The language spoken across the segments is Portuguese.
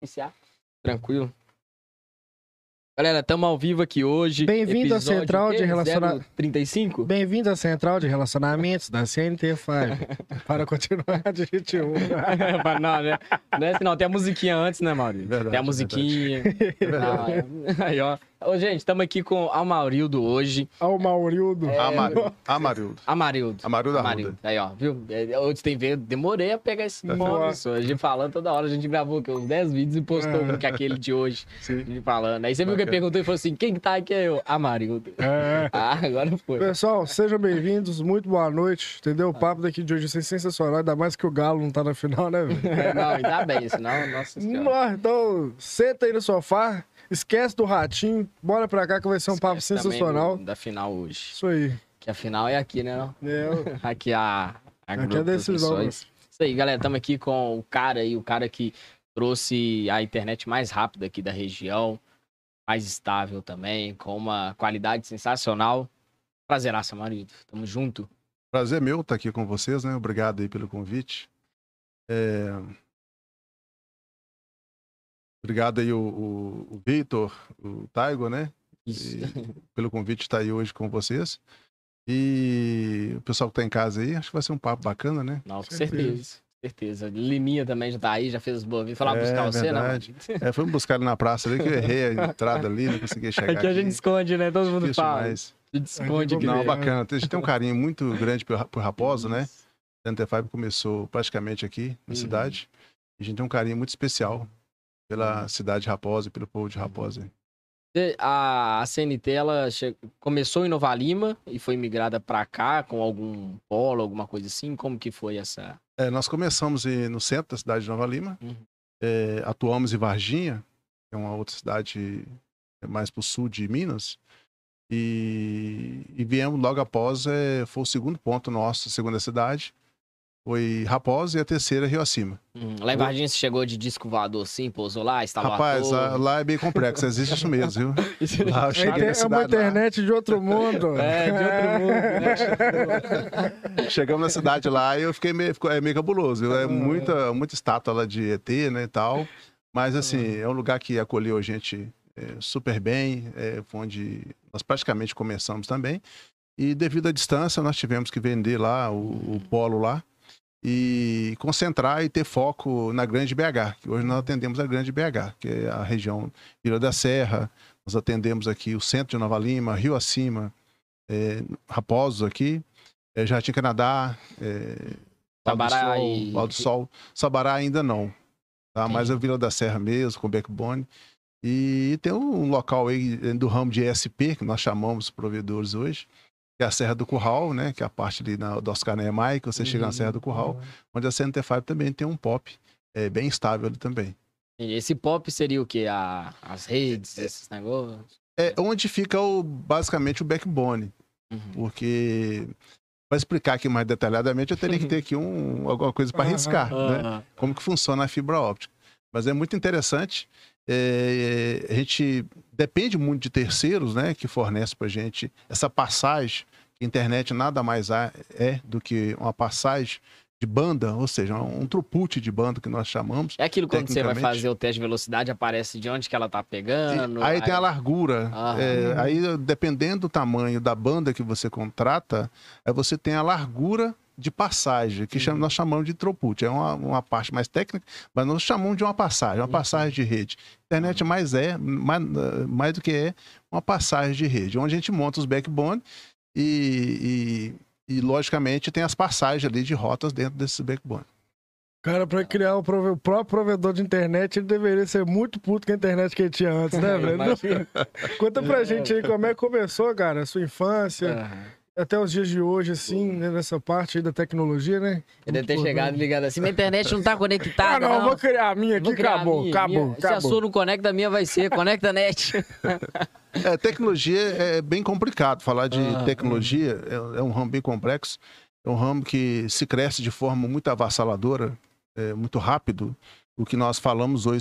Iniciar? Tranquilo. Galera, estamos ao vivo aqui hoje. Bem-vindo à Central de Relaciona- 035? Bem-vindo à Central de Relacionamentos da CNT5. Para continuar, digite 1. não, né? Não é assim, não. Tem a musiquinha antes, né, Maurício? Verdade, Tem a musiquinha. verdade. É. Aí, ó. Ô, gente, estamos aqui com a Maurildo hoje. Ao Maurildo. É. Amarildo. Amarildo. Amarildo. Amarildo Amarildo. Aí, ó, viu? É, Hoje tem ver, demorei a pegar esse nome. A gente falando toda hora, a gente gravou aqui, uns 10 vídeos e postou um que é aquele de hoje. A Sim. gente falando. Aí você viu que ele Bacana. perguntou e falou assim: quem que tá aqui? É eu. Amarildo. É. Ah, agora foi. Pessoal, sejam bem-vindos, muito boa noite, entendeu? O papo daqui de hoje vai ser sensacional, ainda mais que o Galo não tá na final, né, velho? É, não, ainda bem, senão, nossa senhora. Nossa, Então, senta aí no sofá, esquece do ratinho, bora pra cá que vai ser um papo Esquece também sensacional. do- Da final hoje. Isso aí. Que a final é aqui, né? não? É, Aqui a, a Aqui é decisão. Isso aí, galera. Estamos aqui com o cara aí, o cara que trouxe a internet mais rápida aqui da região, mais estável também, com uma qualidade sensacional. Prazeraça, marido. Tamo junto. Prazer meu estar aqui com vocês, né? Obrigado aí pelo convite. É, Obrigado aí o, o, o Vitor, o Taigo, né? Isso. E pelo convite de estar aí hoje com vocês. E o pessoal que tá em casa aí, acho que vai ser um papo bacana, né? Não, com Certeza. certeza. Certeza. Liminha também já tá aí, já fez as boas vindas. Falar É, buscar você, não? verdade. É, fomos buscar ele na praça ali, que eu errei a entrada ali, não consegui chegar Aqui a gente esconde, né? Todo mundo Difícil fala. demais. A gente esconde aqui. Não, mesmo. bacana. A gente tem um carinho muito grande por, por Raposa, né? A Antefibe começou praticamente aqui na Uhum. cidade. A gente tem um carinho muito especial pela cidade de Raposa e pelo povo de Raposa. A, a CNT, ela che- começou em Nova Lima e foi migrada pra cá com algum polo, alguma coisa assim? Como que foi essa... É, nós começamos no centro da cidade de Nova Lima. Uhum. É, atuamos em Varginha, que é uma outra cidade mais para o sul de Minas. E, e viemos logo após, é, foi o segundo ponto nosso, a segunda cidade. Foi Raposa e a terceira Rio Acima. Hum, Lá em Varginha você chegou de disco voador assim, pousou lá, instalou Rapaz, torre? lá é bem complexo, existe isso mesmo, viu? Lá eu É, cheguei na inter- é uma cidade lá. internet de outro mundo. É, de outro mundo, né? Chegamos na cidade lá e eu fiquei meio, ficou- é meio cabuloso. viu? É muita, muita estátua lá de ET, né, e tal. Mas, assim, é um lugar que acolheu a gente é, super bem, é, foi onde nós praticamente começamos também. E devido à distância, nós tivemos que vender lá o, o polo lá e concentrar e ter foco na Grande BH, que hoje nós atendemos a Grande BH, que é a região Vila da Serra, nós atendemos aqui o centro de Nova Lima, Rio Acima, é, Raposos aqui, é, Jardim Canadá, é, Sabará Sol, e- Palo do Sol. Sabará ainda não, tá? mas é o Vila da Serra mesmo, com backbone. E tem um local aí do ramo de ESP, que nós chamamos os provedores hoje, que é a Serra do Curral, né? Que é a parte ali na, do Oscar Niemeyer, que você chega na Serra do Curral, onde a CNT5 também tem um pop é, bem estável ali também. Esse pop seria o quê? A, as redes, esses negócios? É onde fica o, basicamente o backbone, Uhum. porque para explicar aqui mais detalhadamente, eu teria que ter aqui um, alguma coisa para Aham. arriscar, né? Como que funciona a fibra óptica. Mas é muito interessante. É, a gente depende muito de terceiros, né, que fornecem para gente essa passagem. que A internet nada mais é do que uma passagem de banda, ou seja, um throughput de banda que nós chamamos. É aquilo quando você vai fazer o teste de velocidade, aparece de onde que ela tá pegando. aí tem a largura. É, aí, dependendo do tamanho da banda que você contrata, aí você tem a largura de passagem, que chama- nós chamamos de throughput. É uma, uma parte mais técnica, mas nós chamamos de uma passagem, uma passagem de rede. Internet mais é, mais, mais do que é, uma passagem de rede, onde a gente monta os backbone e, e, e, logicamente, tem as passagens ali de rotas dentro desses backbone. Cara, pra criar o, prove- o próprio provedor de internet, ele deveria ser muito puto com a internet que ele tinha antes, né, velho? Conta pra gente aí como é que começou, cara, a sua infância, Aham. Até os dias de hoje, assim, né, nessa parte aí da tecnologia, né? Ele deve ter chegado ligado assim, minha internet não tá conectada. Ah, não, vou criar a minha aqui, acabou, minha, acabou, minha. Se a acabou. sua não conecta, a minha vai ser. Conecta a net. É, tecnologia é bem complicado. Falar de Ah, tecnologia é, é um ramo bem complexo. É um ramo que se cresce de forma muito avassaladora, é, muito rápido. O que nós falamos hoje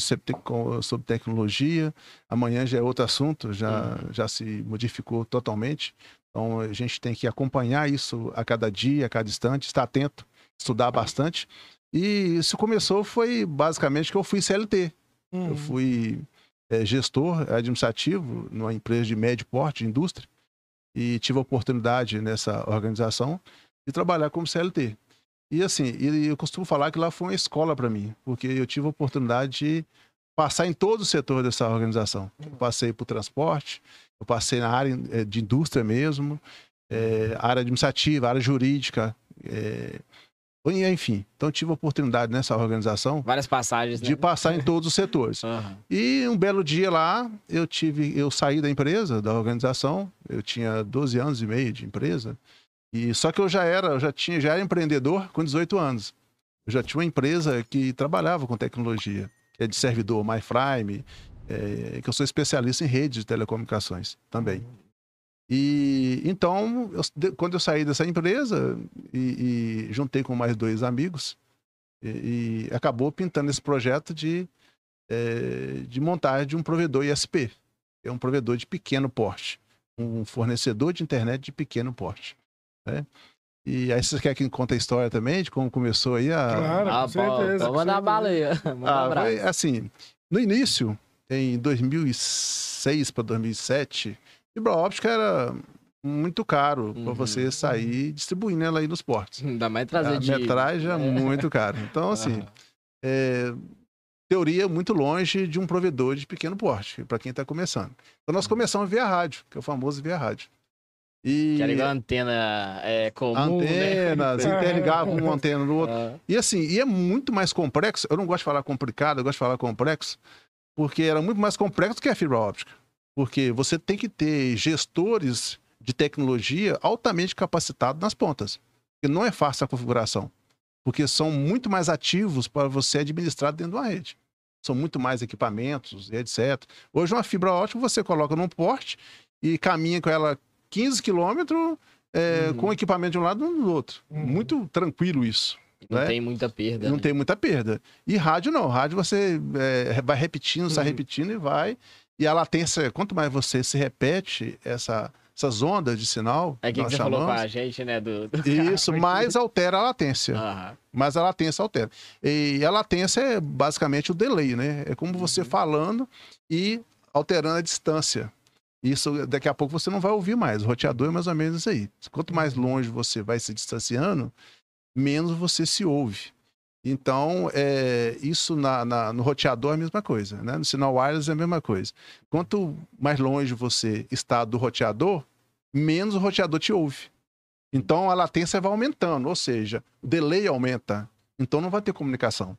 sobre, tecnologia, amanhã já é outro assunto, já, já se modificou totalmente. Então a gente tem que acompanhar isso a cada dia, a cada instante, estar atento, estudar bastante. E isso começou foi basicamente que eu fui CLT. Uhum. Eu fui é, gestor administrativo numa empresa de médio porte, de indústria, e tive a oportunidade nessa organização de trabalhar como CLT. E assim, eu costumo falar que lá foi uma escola para mim, porque eu tive a oportunidade de passar em todo o setor dessa organização. Eu passei por transporte, eu passei na área eh, de indústria mesmo, é, área administrativa, área jurídica, é, enfim. Então tive a oportunidade nessa organização Várias passagens, né? de passar em todos os setores. Aham. E um belo dia lá, eu tive, eu saí da empresa, da organização, eu tinha 12 anos e meio de empresa. E só que eu já era, eu já tinha, já era empreendedor com 18 anos. Eu já tinha uma empresa que trabalhava com tecnologia, que é de servidor MyFrame, é, que eu sou especialista em redes de telecomunicações também. E então, eu- de- quando eu saí dessa empresa e, e juntei com mais dois amigos, e, e acabou pintando esse projeto de, eh, de montagem de um provedor ISP, que é um provedor de pequeno porte, um fornecedor de internet de pequeno porte. né? E aí você quer que conte a história também de como começou aí a, Claro. Ah, com certeza, pô, com manda a certeza. bala aí. Manda ah, abraço. foi assim, no início, em 2006 para 2007, fibra óptica era muito caro para Uhum. você sair distribuindo ela aí nos portos. Ainda mais trazer A de... metragem é muito caro. Então, assim, Aham. é, teoria muito longe de um provedor de pequeno porte, para quem está começando. Então, nós começamos via rádio, que é o famoso via rádio. E Que era igual a antena é, comum, antenas, né? interligavam uma antena no outro. Ah, E assim, e é muito mais complexo. Eu não gosto de falar complicado, eu gosto de falar complexo, porque era muito mais complexo que a fibra óptica. Porque você tem que ter gestores de tecnologia altamente capacitados nas pontas. Porque não é fácil a configuração. Porque são muito mais ativos para você administrar dentro de uma rede. São muito mais equipamentos e etc. Hoje, uma fibra óptica você coloca num porte e caminha com ela 15 quilômetros é, Uhum. com equipamento de um lado e do outro. Uhum. Muito tranquilo isso. Não né? tem muita perda. Não né? tem muita perda. E rádio não. Rádio você é, vai repetindo, sai Uhum. repetindo e vai. E a latência, quanto mais você se repete essa, essas ondas de sinal, É que nós você falou com chamamos, a gente, né? Do, do isso, carro mais altera a latência. Aham. Mais a latência altera. E a latência é basicamente o delay, né? É como você Uhum. falando e alterando a distância. Isso daqui a pouco você não vai ouvir mais. O roteador é mais ou menos isso aí. Quanto mais longe você vai se distanciando, menos você se ouve. Então, é, isso na- na- no roteador é a mesma coisa, né? No sinal wireless é a mesma coisa. Quanto mais longe você está do roteador, menos o roteador te ouve. Então, a latência vai aumentando, ou seja, o delay aumenta. Então, não vai ter comunicação.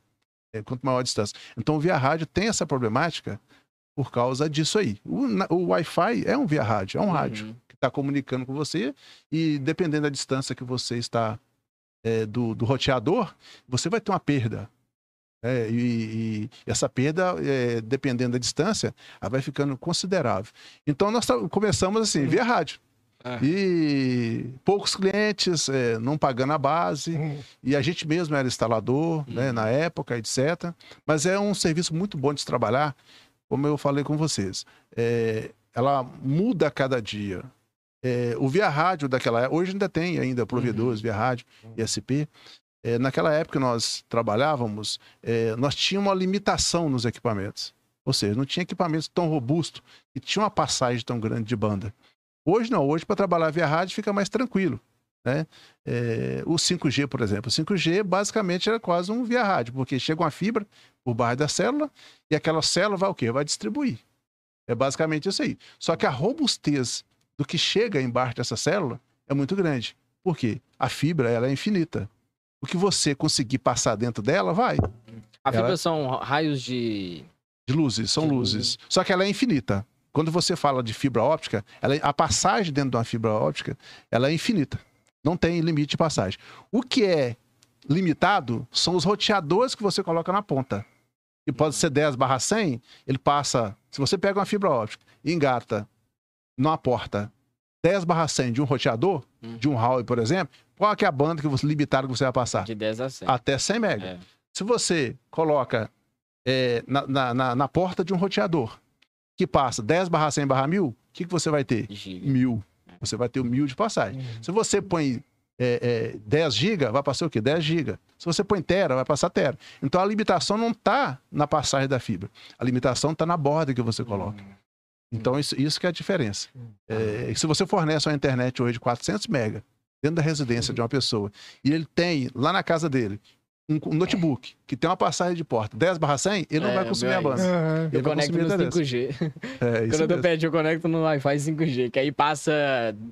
É, quanto maior a distância. Então, via rádio tem essa problemática por causa disso aí. O, o Wi-Fi é um via rádio, é um rádio Uhum. que está comunicando com você e dependendo da distância que você está é, do, do roteador, você vai ter uma perda. É, e, e essa perda, é, dependendo da distância, ela vai ficando considerável. Então, nós tá- começamos assim, via rádio. Ah. E poucos clientes, é, não pagando a base, Uhum. e a gente mesmo era instalador, né, Uhum. na época, etc. Mas é um serviço muito bom de se trabalhar, como eu falei com vocês. É, ela muda a cada dia. É, o via rádio daquela época, hoje ainda tem ainda provedores via rádio, ISP. É, naquela época que nós trabalhávamos, é, nós tínhamos uma limitação nos equipamentos. Ou seja, não tinha equipamentos tão robustos e tinha uma passagem tão grande de banda. Hoje não, hoje para trabalhar via rádio fica mais tranquilo. Né? É, o 5G, por exemplo. O 5G basicamente era quase um via rádio, porque chega uma fibra por baixo da célula e aquela célula vai o quê? Vai distribuir. É basicamente isso aí. Só que a robustez do que chega embaixo dessa célula é muito grande. Por quê? A fibra ela é infinita. O que você conseguir passar dentro dela, vai. A fibra Ela- são raios de. De luzes, são De luzes. Só que ela é infinita. Quando você fala de fibra óptica, ela- a passagem dentro de uma fibra óptica, ela é infinita. Não tem limite de passagem. O que é limitado são os roteadores que você coloca na ponta. E pode ser 10 barra 100, ele passa... Se você pega uma fibra óptica e engata numa porta 10 barra 100 de um roteador, Hum. de um Huawei, por exemplo, qual é a banda que você limitado que você vai passar? De 10 a 100. Até 100 mega. É. Se você coloca é, na, na, na- porta de um roteador que passa 10 barra 100 barra 1000, o que, que você vai ter? Giga. Mil. Você vai ter o mil de passagem. Uhum. Se você põe é, é, 10 GB, vai passar o quê? 10 GB. Se você põe tera, vai passar tera. Então a limitação não está na passagem da fibra. A limitação está na borda que você coloca. Então isso, isso que é a diferença. É, se você fornece uma internet hoje de 400 MB dentro da residência de uma pessoa e ele tem lá na casa dele um, um notebook que tem uma passagem de porta 10 barra 100, ele não É, vai o consumir a é banda. Ele Eu vai conecto no a internet. 5G. É, isso Quando eu tô perto, eu conecto no Wi-Fi 5G, que aí passa.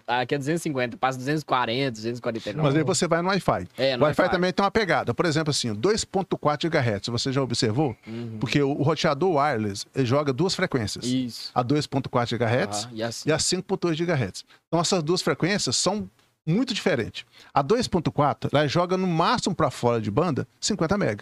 Aqui é 250, passa 240, 249. Mas aí você vai no Wi-Fi. É, O no Wi-Fi também tem uma pegada. Por exemplo, assim, 2.4 GHz, você já observou? Uhum. Porque o, roteador wireless ele joga duas frequências. Isso. A 2.4 GHz E assim. e a 5.2 GHz. Então essas duas frequências são muito diferentes. A 2.4, ela joga no máximo para fora de banda 50 MB.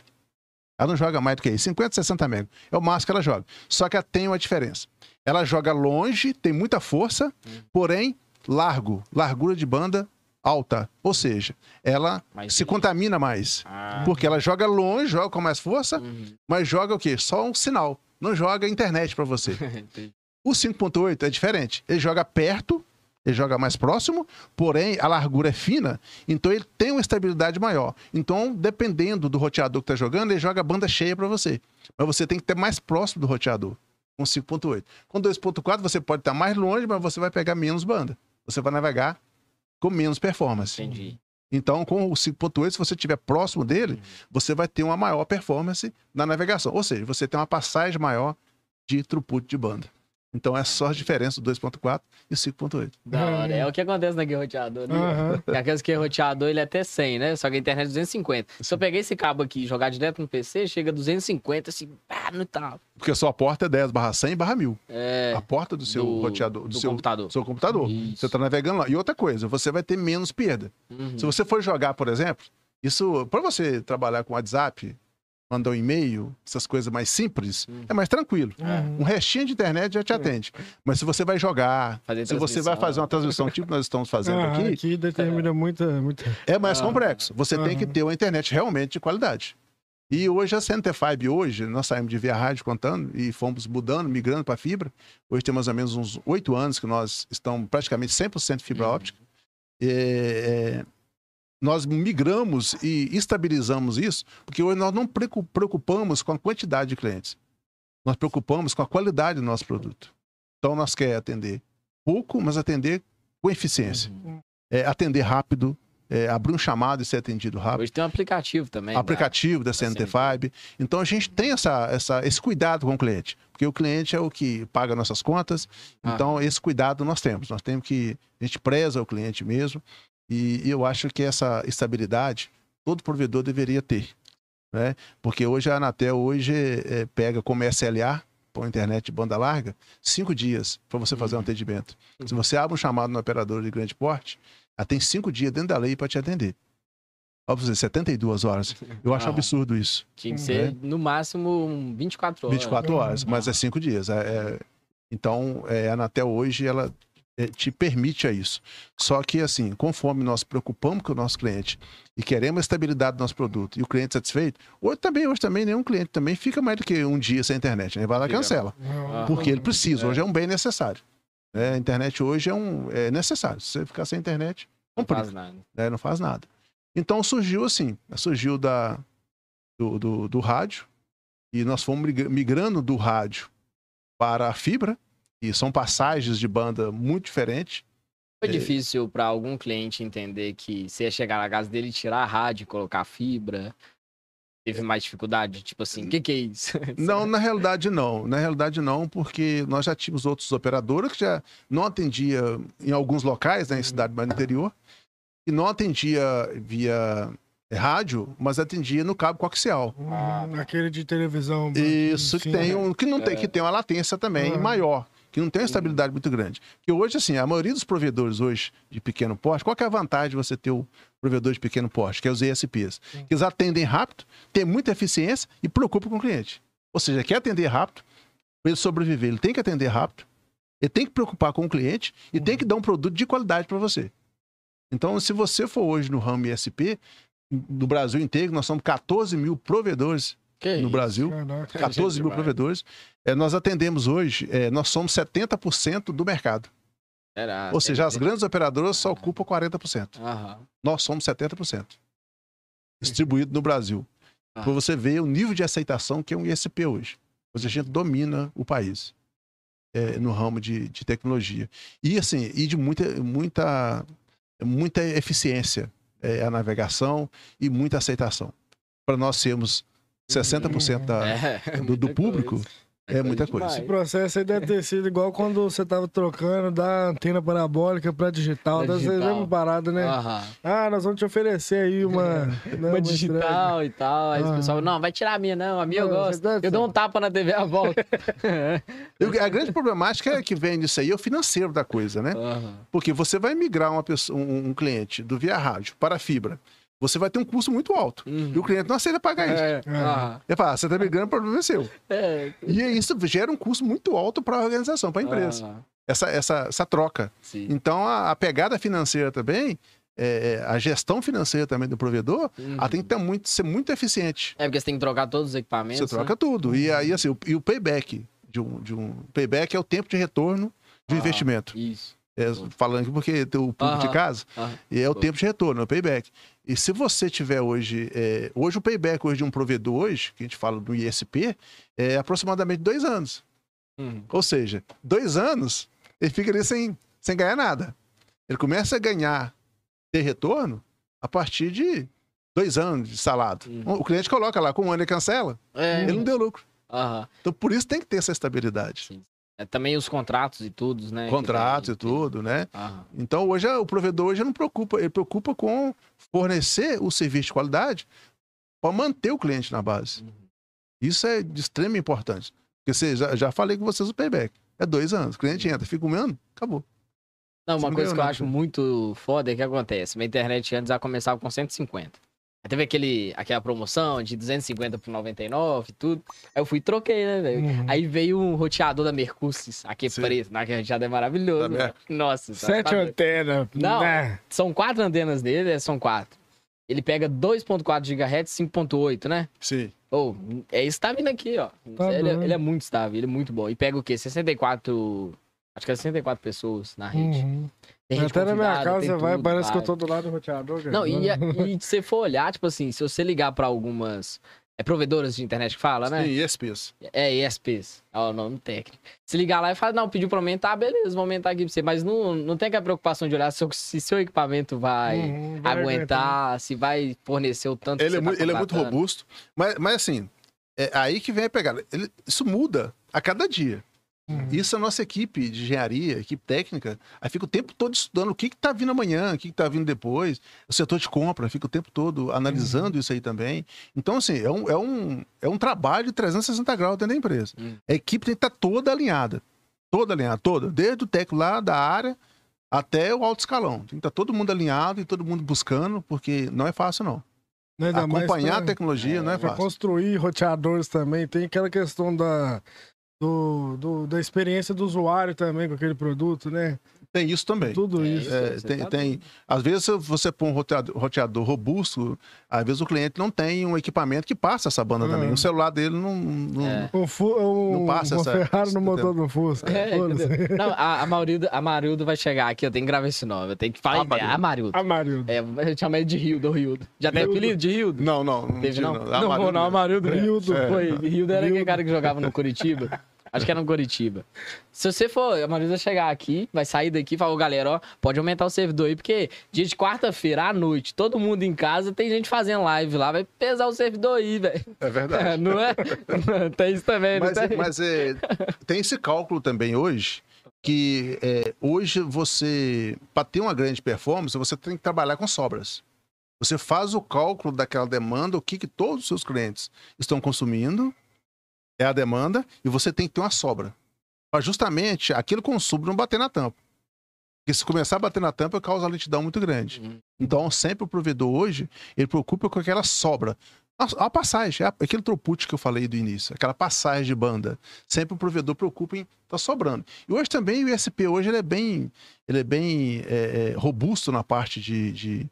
Ela não joga mais do que isso, 50, 60 MB. É o máximo que ela joga. Só que ela tem uma diferença. Ela joga longe, tem muita força, porém largo, largura de banda alta. Ou seja, ela Mais se bem. contamina mais. Ah, Porque ela joga longe, joga com mais força, uhum. mas joga o quê? Só um sinal. Não joga internet para você. O 5.8 é diferente. Ele joga perto, ele joga mais próximo, porém a largura é fina, então ele tem uma estabilidade maior. Então, dependendo do roteador que está jogando, ele joga a banda cheia para você. Mas você tem que ter mais próximo do roteador, com 5.8. Com 2.4 você pode estar mais longe, mas você vai pegar menos banda. Você vai navegar com menos performance. Entendi. Então, com o 5.8, se você estiver próximo Uhum. dele, você vai ter uma maior performance na navegação. Ou seja, você tem uma passagem maior de throughput de banda. Então, é só a diferença do 2.4 e o 5.8. Da hora. É o que acontece naquele roteador. Né? Aham. Aqueles que é roteador, ele é até 100, né? Só que a internet é 250. Se eu pegar esse cabo aqui e jogar direto no PC, chega a 250, assim, pá, não tá. Porque a sua porta é 10 barra 100 barra 1000. É. A porta do seu do- roteador, do, do seu, computador. seu computador. Isso. Você está navegando lá. E outra coisa, você vai ter menos perda. Uhum. Se você for jogar, por exemplo, isso, para você trabalhar com WhatsApp, mandar um e-mail, essas coisas mais simples, Uhum. é mais tranquilo. Uhum. Um restinho de internet já te atende. Mas se você vai jogar, Fazer se você vai fazer uma transmissão tipo nós estamos fazendo Ah, aqui, aqui determina muita, muita. é mais Ah. complexo. Você tem que ter uma internet realmente de qualidade. E hoje a Centerfibe, hoje, nós saímos de via rádio contando e fomos mudando, migrando para fibra. Hoje tem mais ou menos uns oito anos que nós estamos praticamente 100% fibra Uhum. óptica. É, é, nós migramos e estabilizamos isso, porque hoje nós não preocu- preocupamos com a quantidade de clientes. Nós preocupamos com a qualidade do nosso produto. Então, nós queremos atender pouco, mas atender com eficiência. Uhum. É, atender rápido, é, abrir um chamado e ser atendido rápido. Hoje tem um aplicativo também. né? aplicativo da CNT5. Então a gente tem essa, essa, esse cuidado com o cliente, porque o cliente é o que paga nossas contas. Ah. Então esse cuidado nós temos. Nós temos que a gente preza o cliente mesmo. E, eu acho que essa estabilidade todo provedor deveria ter, né? Porque hoje a Anatel hoje é, pega como SLA para internet de banda larga cinco dias para você fazer um Uhum. atendimento. Se você abre um chamado no operador de grande porte, ela tem cinco dias dentro da lei para te atender. Óbvio, 72 horas. Eu acho Ah. absurdo isso. Tinha que ser, no máximo, um 24 horas. 24 horas, mas é cinco dias. É, é- então, é, a Anatel hoje, ela te permite a isso. Só que, assim, conforme nós preocupamos com o nosso cliente e queremos a estabilidade do nosso produto e o cliente satisfeito, hoje também, hoje também, nenhum cliente também fica mais do que um dia sem internet. Né? Vai lá e cancela. Ah. Porque ele precisa. É. Hoje é um bem necessário. É, a internet hoje é, um, é necessário. Se você ficar sem internet, Não complica faz nada. né? Não faz nada. Então surgiu assim, surgiu da, do, do, do rádio, e nós fomos migra- migrando do rádio para a fibra, e são passagens de banda muito diferentes. Foi É. difícil pra algum cliente entender que você ia chegar na casa dele e tirar a rádio e colocar fibra? Teve mais dificuldade? Tipo assim, o que, que é isso? Não, na realidade não. Na realidade não, porque nós já tínhamos outros operadores que já não atendia em alguns locais, né, em cidade mais interior, e não atendia via rádio, mas atendia no cabo coaxial. Hum, Aquele de televisão. Isso que sim, tem né? um que não tem É. que tem uma latência também Uhum. maior, que não tem uma estabilidade muito grande. Que hoje assim, a maioria dos provedores hoje de pequeno porte, qual é a vantagem de você ter o provedor de pequeno porte, que é os ESPs? Que eles atendem rápido, têm muita eficiência e preocupam com o cliente. Ou seja, quer atender rápido, para ele sobreviver, ele tem que atender rápido, ele tem que preocupar com o cliente e tem que dar um produto de qualidade para você. Então, se você for hoje no ramo ISP, no Brasil inteiro, nós somos 14 mil provedores Que no isso? Brasil. Caraca. 14 mil demais. provedores. É, nós atendemos hoje, é, nós somos 70% do mercado. Será? Ou seja, as grandes operadoras só ocupam 40%. Aham. Nós somos 70%. Distribuído no Brasil. Ah. Para você ver o nível de aceitação que é um ISP hoje. Ou seja, a gente domina o país é, no ramo de, de tecnologia. E assim, e de muita, muita, muita eficiência. É, a navegação e muita aceitação. Para nós sermos 60% da, É, do, do muita público, coisa. é muita coisa. Esse processo aí deve ter sido igual quando você tava trocando da antena parabólica pra digital. Pra Deve ser a digital. mesma parada, né? Aham. Ah, nós vamos te oferecer aí uma. né, Uma digital e tal. Aí Ah. o pessoal, não, vai tirar a minha, não. A minha eu Não, gosto. você deve Eu dou um tapa na TV à volta. A grande problemática é que vem disso aí é o financeiro da coisa, né? Aham. Porque você vai migrar uma pessoa, um, um cliente do via rádio para a fibra. Você vai ter um custo muito alto. Uhum. E o cliente não aceita pagar isso. É, aham. Ele fala, ah, você está migrando, o problema é seu. É. E isso gera um custo muito alto para a organização, para a empresa. Aham. Essa, essa, essa troca. Sim. Então, a, a pegada financeira também, é, a gestão financeira também do provedor, Uhum. ela tem que ter muito, ser muito eficiente. É porque você tem que trocar todos os equipamentos. Você troca né? tudo. E aí, assim, o, e o payback de um, de um payback é o tempo de retorno de Ah. investimento. Isso. É, falando aqui porque tem o público de casa, e é o tempo de retorno, é o payback. E se você tiver hoje, é, hoje o payback hoje de um provedor hoje, que a gente fala do ISP, é aproximadamente dois anos. Uhum. Ou seja, dois anos, ele fica ali sem, sem ganhar nada. Ele começa a ganhar, ter retorno, a partir de dois anos de salado. Uhum. O cliente coloca lá, com um ano ele cancela, É. ele não deu lucro. Aham. Então, por isso tem que ter essa estabilidade. Sim. É, também os contratos e tudo, né? Contratos e tudo, né? Então, hoje, o provedor hoje não preocupa, ele preocupa com fornecer o serviço de qualidade para manter o cliente na base. Uhum. Isso é de extrema importância. Porque você, já, já falei com vocês o payback. É dois anos. O cliente entra, fica um ano, acabou. Não, uma Você coisa que eu acho muito foda é que acontece. Minha internet antes ela começava com 150. Aí teve aquele, aquela promoção de 250 por 99 e tudo. Aí eu fui e troquei, né, velho? Uhum. Aí veio um roteador da Mercúcios, aquele Sim. preto, né? Que roteador é maravilhoso. Da né? Nossa. tá- Sete tá- antenas. Não. né? São quatro antenas dele, é, são quatro. Ele pega 2.4 GHz, 5.8, né? Sim. Ou, é isso que tá vindo aqui, ó. Tá ele, é- ele é muito estável, ele é muito bom. E pega o quê? 64. Acho que é 64 pessoas na rede. Uhum. Até na minha casa você vai, tudo, parece que eu vai. tô do lado do roteador. cara. Não, e, e se você for olhar, tipo assim, se você ligar pra algumas. É provedoras de internet que fala, né? Sim, ESPs. É, ESPs. É o nome técnico. Se ligar lá e falar, não, pediu pra aumentar, beleza, vou aumentar aqui pra você. Mas não, não tem aquela preocupação de olhar se, seu- se seu equipamento vai Uhum, vai aguentar, se vai fornecer o tanto Ele, que é, muito, tá ele é muito robusto. Mas, mas assim, é aí que vem a pegada. Ele- isso muda a cada dia. Uhum. Isso a nossa equipe de engenharia, equipe técnica, aí fica o tempo todo estudando o que está vindo amanhã, o que está vindo depois. O setor de compra fica o tempo todo analisando isso aí também. Então, assim, é um, é um, é um trabalho de 360 graus dentro da empresa. Hum. A equipe tem que estar toda alinhada. Toda alinhada, toda. Desde o técnico lá da área até o alto escalão. Tem que estar todo mundo alinhado e todo mundo buscando, porque não é fácil, não. Acompanhar a tecnologia não é fácil. construir roteadores também, tem aquela questão da, do, do- da experiência do usuário também com aquele produto, né? Tem isso também. Tudo É isso. É, tem, tá tem- às vezes se você põe um roteador, roteador robusto, às vezes o cliente não tem um equipamento que passa essa banda também. O celular dele não. não- É. Fu um, Não passa uma essa- Ferrari no motor do Fusca. É? Não, a, a, Marildo, a Marildo vai chegar aqui, eu tenho que gravar esse nome. Eu tenho que falar A a ideia. A Marildo. A Marildo. É, a gente chama ele de Rildo, Rildo. Já tem apelido de Rildo? Não, não. Não, Teve, não? não. Não, Amarildo não, a mesmo. Marildo. mesmo. Rildo. É. Foi, Rildo era aquele cara que jogava no Curitiba. Acho que era no Curitiba. Se você for, a Marildo vai chegar aqui, vai sair daqui e falar, galera, ó, pode aumentar o servidor aí, porque dia de quarta-feira à noite, todo mundo em casa, tem gente fazendo live lá, vai pesar o servidor aí, velho. É verdade. Não é? tem isso também, não Mas, tem? mas é, tem esse cálculo também hoje, que é, hoje você, para ter uma grande performance, você tem que trabalhar com sobras. Você faz o cálculo daquela demanda, o que, que todos os seus clientes estão consumindo, é a demanda, e você tem que ter uma sobra. Para justamente aquele consumo não bater na tampa. Porque se começar a bater na tampa, causa lentidão muito grande. Hum. Então, sempre o provedor hoje, ele preocupa com aquela sobra. A, a passagem, é aquele throughput que eu falei do início, aquela passagem de banda. Sempre o provedor preocupa em tá sobrando. E hoje também o ISP hoje ele é bem, ele é bem é, é, robusto na parte de, de,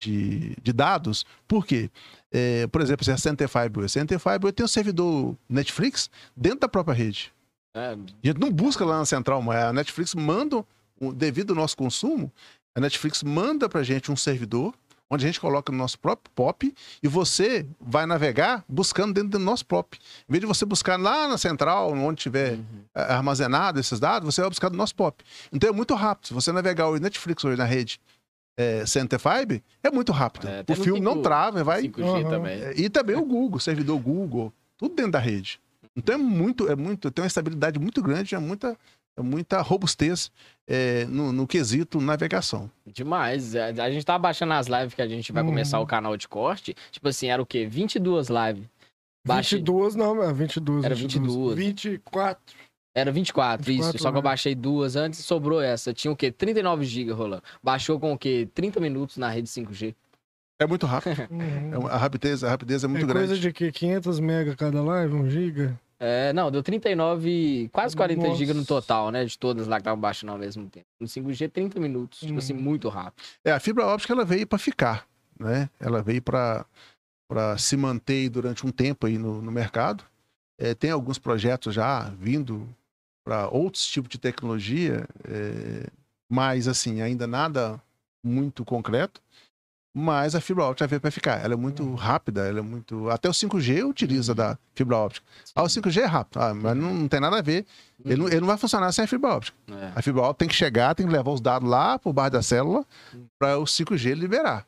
de, de dados. Por quê? É, por exemplo, se é a Center Fiber, a Center Fiber tem um servidor Netflix dentro da própria rede. É, A gente não busca lá na central, mas a Netflix manda devido ao nosso consumo, a Netflix manda pra gente um servidor onde a gente coloca no nosso próprio POP e você vai navegar buscando dentro do nosso POP. Em vez de você buscar lá na central, onde tiver Uhum. armazenado esses dados, você vai buscar do nosso POP. Então é muito rápido. Se você navegar o Netflix hoje na rede é, Center Fiber, é muito rápido. É, o filme não 5G trava, vai. 5G Aham. também. É, E também o Google, o servidor Google, tudo dentro da rede. Então é muito, é muito, tem uma estabilidade muito grande, é muita, é muita robustez é, no, no quesito navegação. Demais. A a gente tá baixando as lives que a gente vai Uhum. começar o canal de corte. Tipo assim, era o quê? 22 lives. Baixei- 22, não, é 22. Era 22. 24. Era 24, isso. 24 Só que eu baixei duas antes e sobrou essa. Tinha o quê? 39 GB rolando. Baixou com o quê? 30 minutos na rede 5G. É muito rápido. Uhum. É a rapidez, a rapidez é muito é grande. coisa de que 500 mega cada live, 1 giga. É, não, deu 39, quase 40 Nossa. GB no total, né? De todas lá que estavam baixando ao mesmo tempo. No 5G, 30 minutos. Tipo assim, Uhum. muito rápido. É, a fibra óptica ela veio para ficar, né? Ela veio para para se manter durante um tempo aí no, no mercado. É, tem alguns projetos já vindo para outros tipos de tecnologia, é, mas assim ainda nada muito concreto. Mas a fibra óptica veio para ficar. Ela é muito rápida, ela é muito. Até o 5G utiliza da fibra óptica. Ah, o 5G é rápido, ah, mas não, não tem nada a ver. Ele não, ele não vai funcionar sem a fibra óptica. É. A fibra óptica tem que chegar, tem que levar os dados lá pro bairro da célula para o 5G liberar.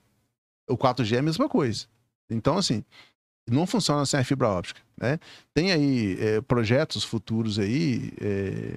O 4G é a mesma coisa. Então, assim, não funciona sem a fibra óptica, né? Tem aí eh, projetos futuros aí, eh,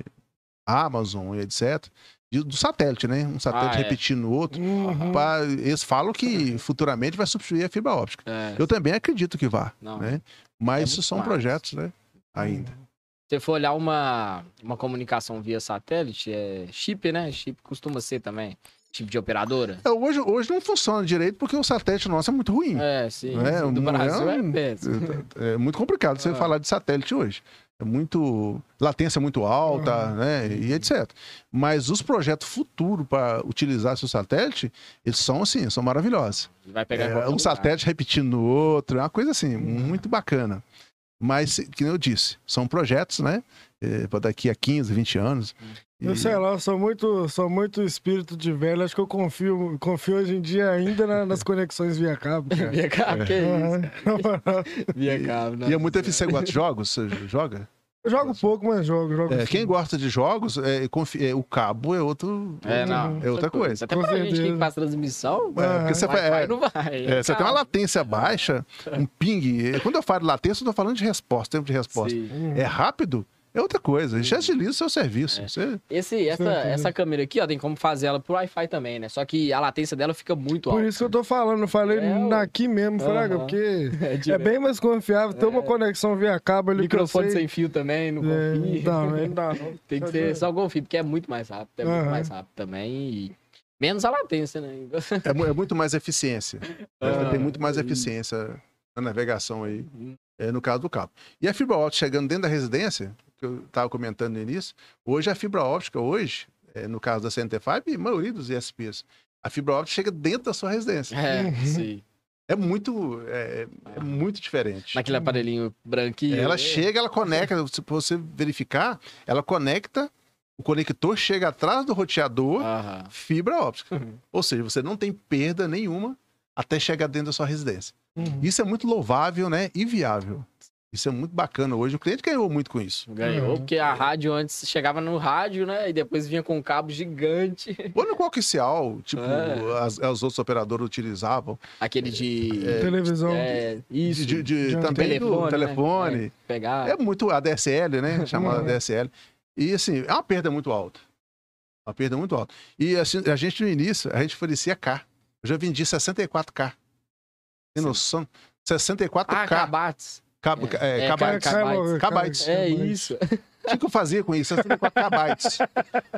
Amazon e etc., de- do satélite, né? Um satélite Ah, é. repetindo o outro. Uhum. Pra- eles falam que futuramente vai substituir a fibra óptica. É, Eu também acredito que vá, não. né? Mas É isso muito são massa. projetos, né? Ainda. Se você for olhar uma, uma comunicação via satélite, é chip, né? Chip costuma ser também. Chip de operadora. É, hoje, hoje não funciona direito porque o satélite nosso é muito ruim. É, sim. É, do não é Brasil é, péssimo. É muito complicado você Ah. falar de satélite hoje. É muito. latência muito alta, Ah. né? E etc. Mas os projetos futuros para utilizar seu satélite, eles são assim, são maravilhosos. Vai pegar É, um satélite repetindo no outro, é uma coisa assim, muito bacana. Mas, que eu disse, são projetos, né? para daqui a 15, 20 anos. Eu sei lá, eu sou muito, sou muito espírito de velho. Acho que eu confio, confio hoje em dia ainda na- nas conexões via cabo. cara. Via cabo, que isso? Aham. Via cabo, né? E é muito eficiente. Você gosta de jogos? Você joga? Eu jogo pouco, mas jogo. jogo É, quem gosta de jogos, é, confi- é, o cabo é outro. É, não. É outra coisa. Até Com pra gente que certeza. faz transmissão, É, porque você, vai, é, não vai. é, você tem uma latência baixa, um ping. É, Quando eu falo de latência, eu tô falando de resposta, tempo de resposta. Sim. Uhum. É rápido, é outra coisa. Isso agiliza o seu serviço. É. Você- Esse, essa, essa câmera aqui, ó, tem como fazer ela por Wi-Fi também, né? Só que a latência dela fica muito Por alta. isso que eu tô falando, eu falei É, aqui mesmo, Fraga, Aham. porque É, é bem mais confiável ter uma É. conexão via cabo ali que eu Microfone sei. sem fio também, não É, confia. não, não dá, não. Tem que ser só com fio, porque é muito mais rápido. É muito mais rápido também e menos a latência, né? é, é muito mais eficiência. Ah, tem muito mais eficiência na navegação aí, é, no caso do cabo. E a fibra óptica chegando dentro da residência, que eu estava comentando no início, hoje a fibra óptica, hoje, é, no caso da CNT5 e a maioria dos ISPs, a fibra óptica chega dentro da sua residência. É, Uhum. sim. É muito, é, é muito diferente. Naquele aparelhinho branquinho. Ela chega, ela conecta, se você verificar, ela conecta, o conector chega atrás do roteador, Aham. fibra óptica. Uhum. Ou seja, você não tem perda nenhuma até chegar dentro da sua residência. Uhum. Isso é muito louvável, né? E viável. Isso é muito bacana hoje. O cliente ganhou muito com isso. Ganhou, Uhum. porque a rádio antes chegava no rádio, né? E depois vinha com um cabo gigante. Ou no coaxial, tipo, É. as, as outros operadores utilizavam. Aquele de. Televisão. É, isso. De, de- de- De também do telefone, né? telefone. Pegar. É muito ADSL, né? Chamada Uhum. ADSL. E assim, é uma perda muito alta. Uma perda muito alta. E assim, a gente no início, a gente oferecia K. Eu já vendi 64K. Tem Sim. noção? 64K. Ah, cabates. Cab- É, é, é. É isso. O que, que eu fazia com isso? 64 kbytes.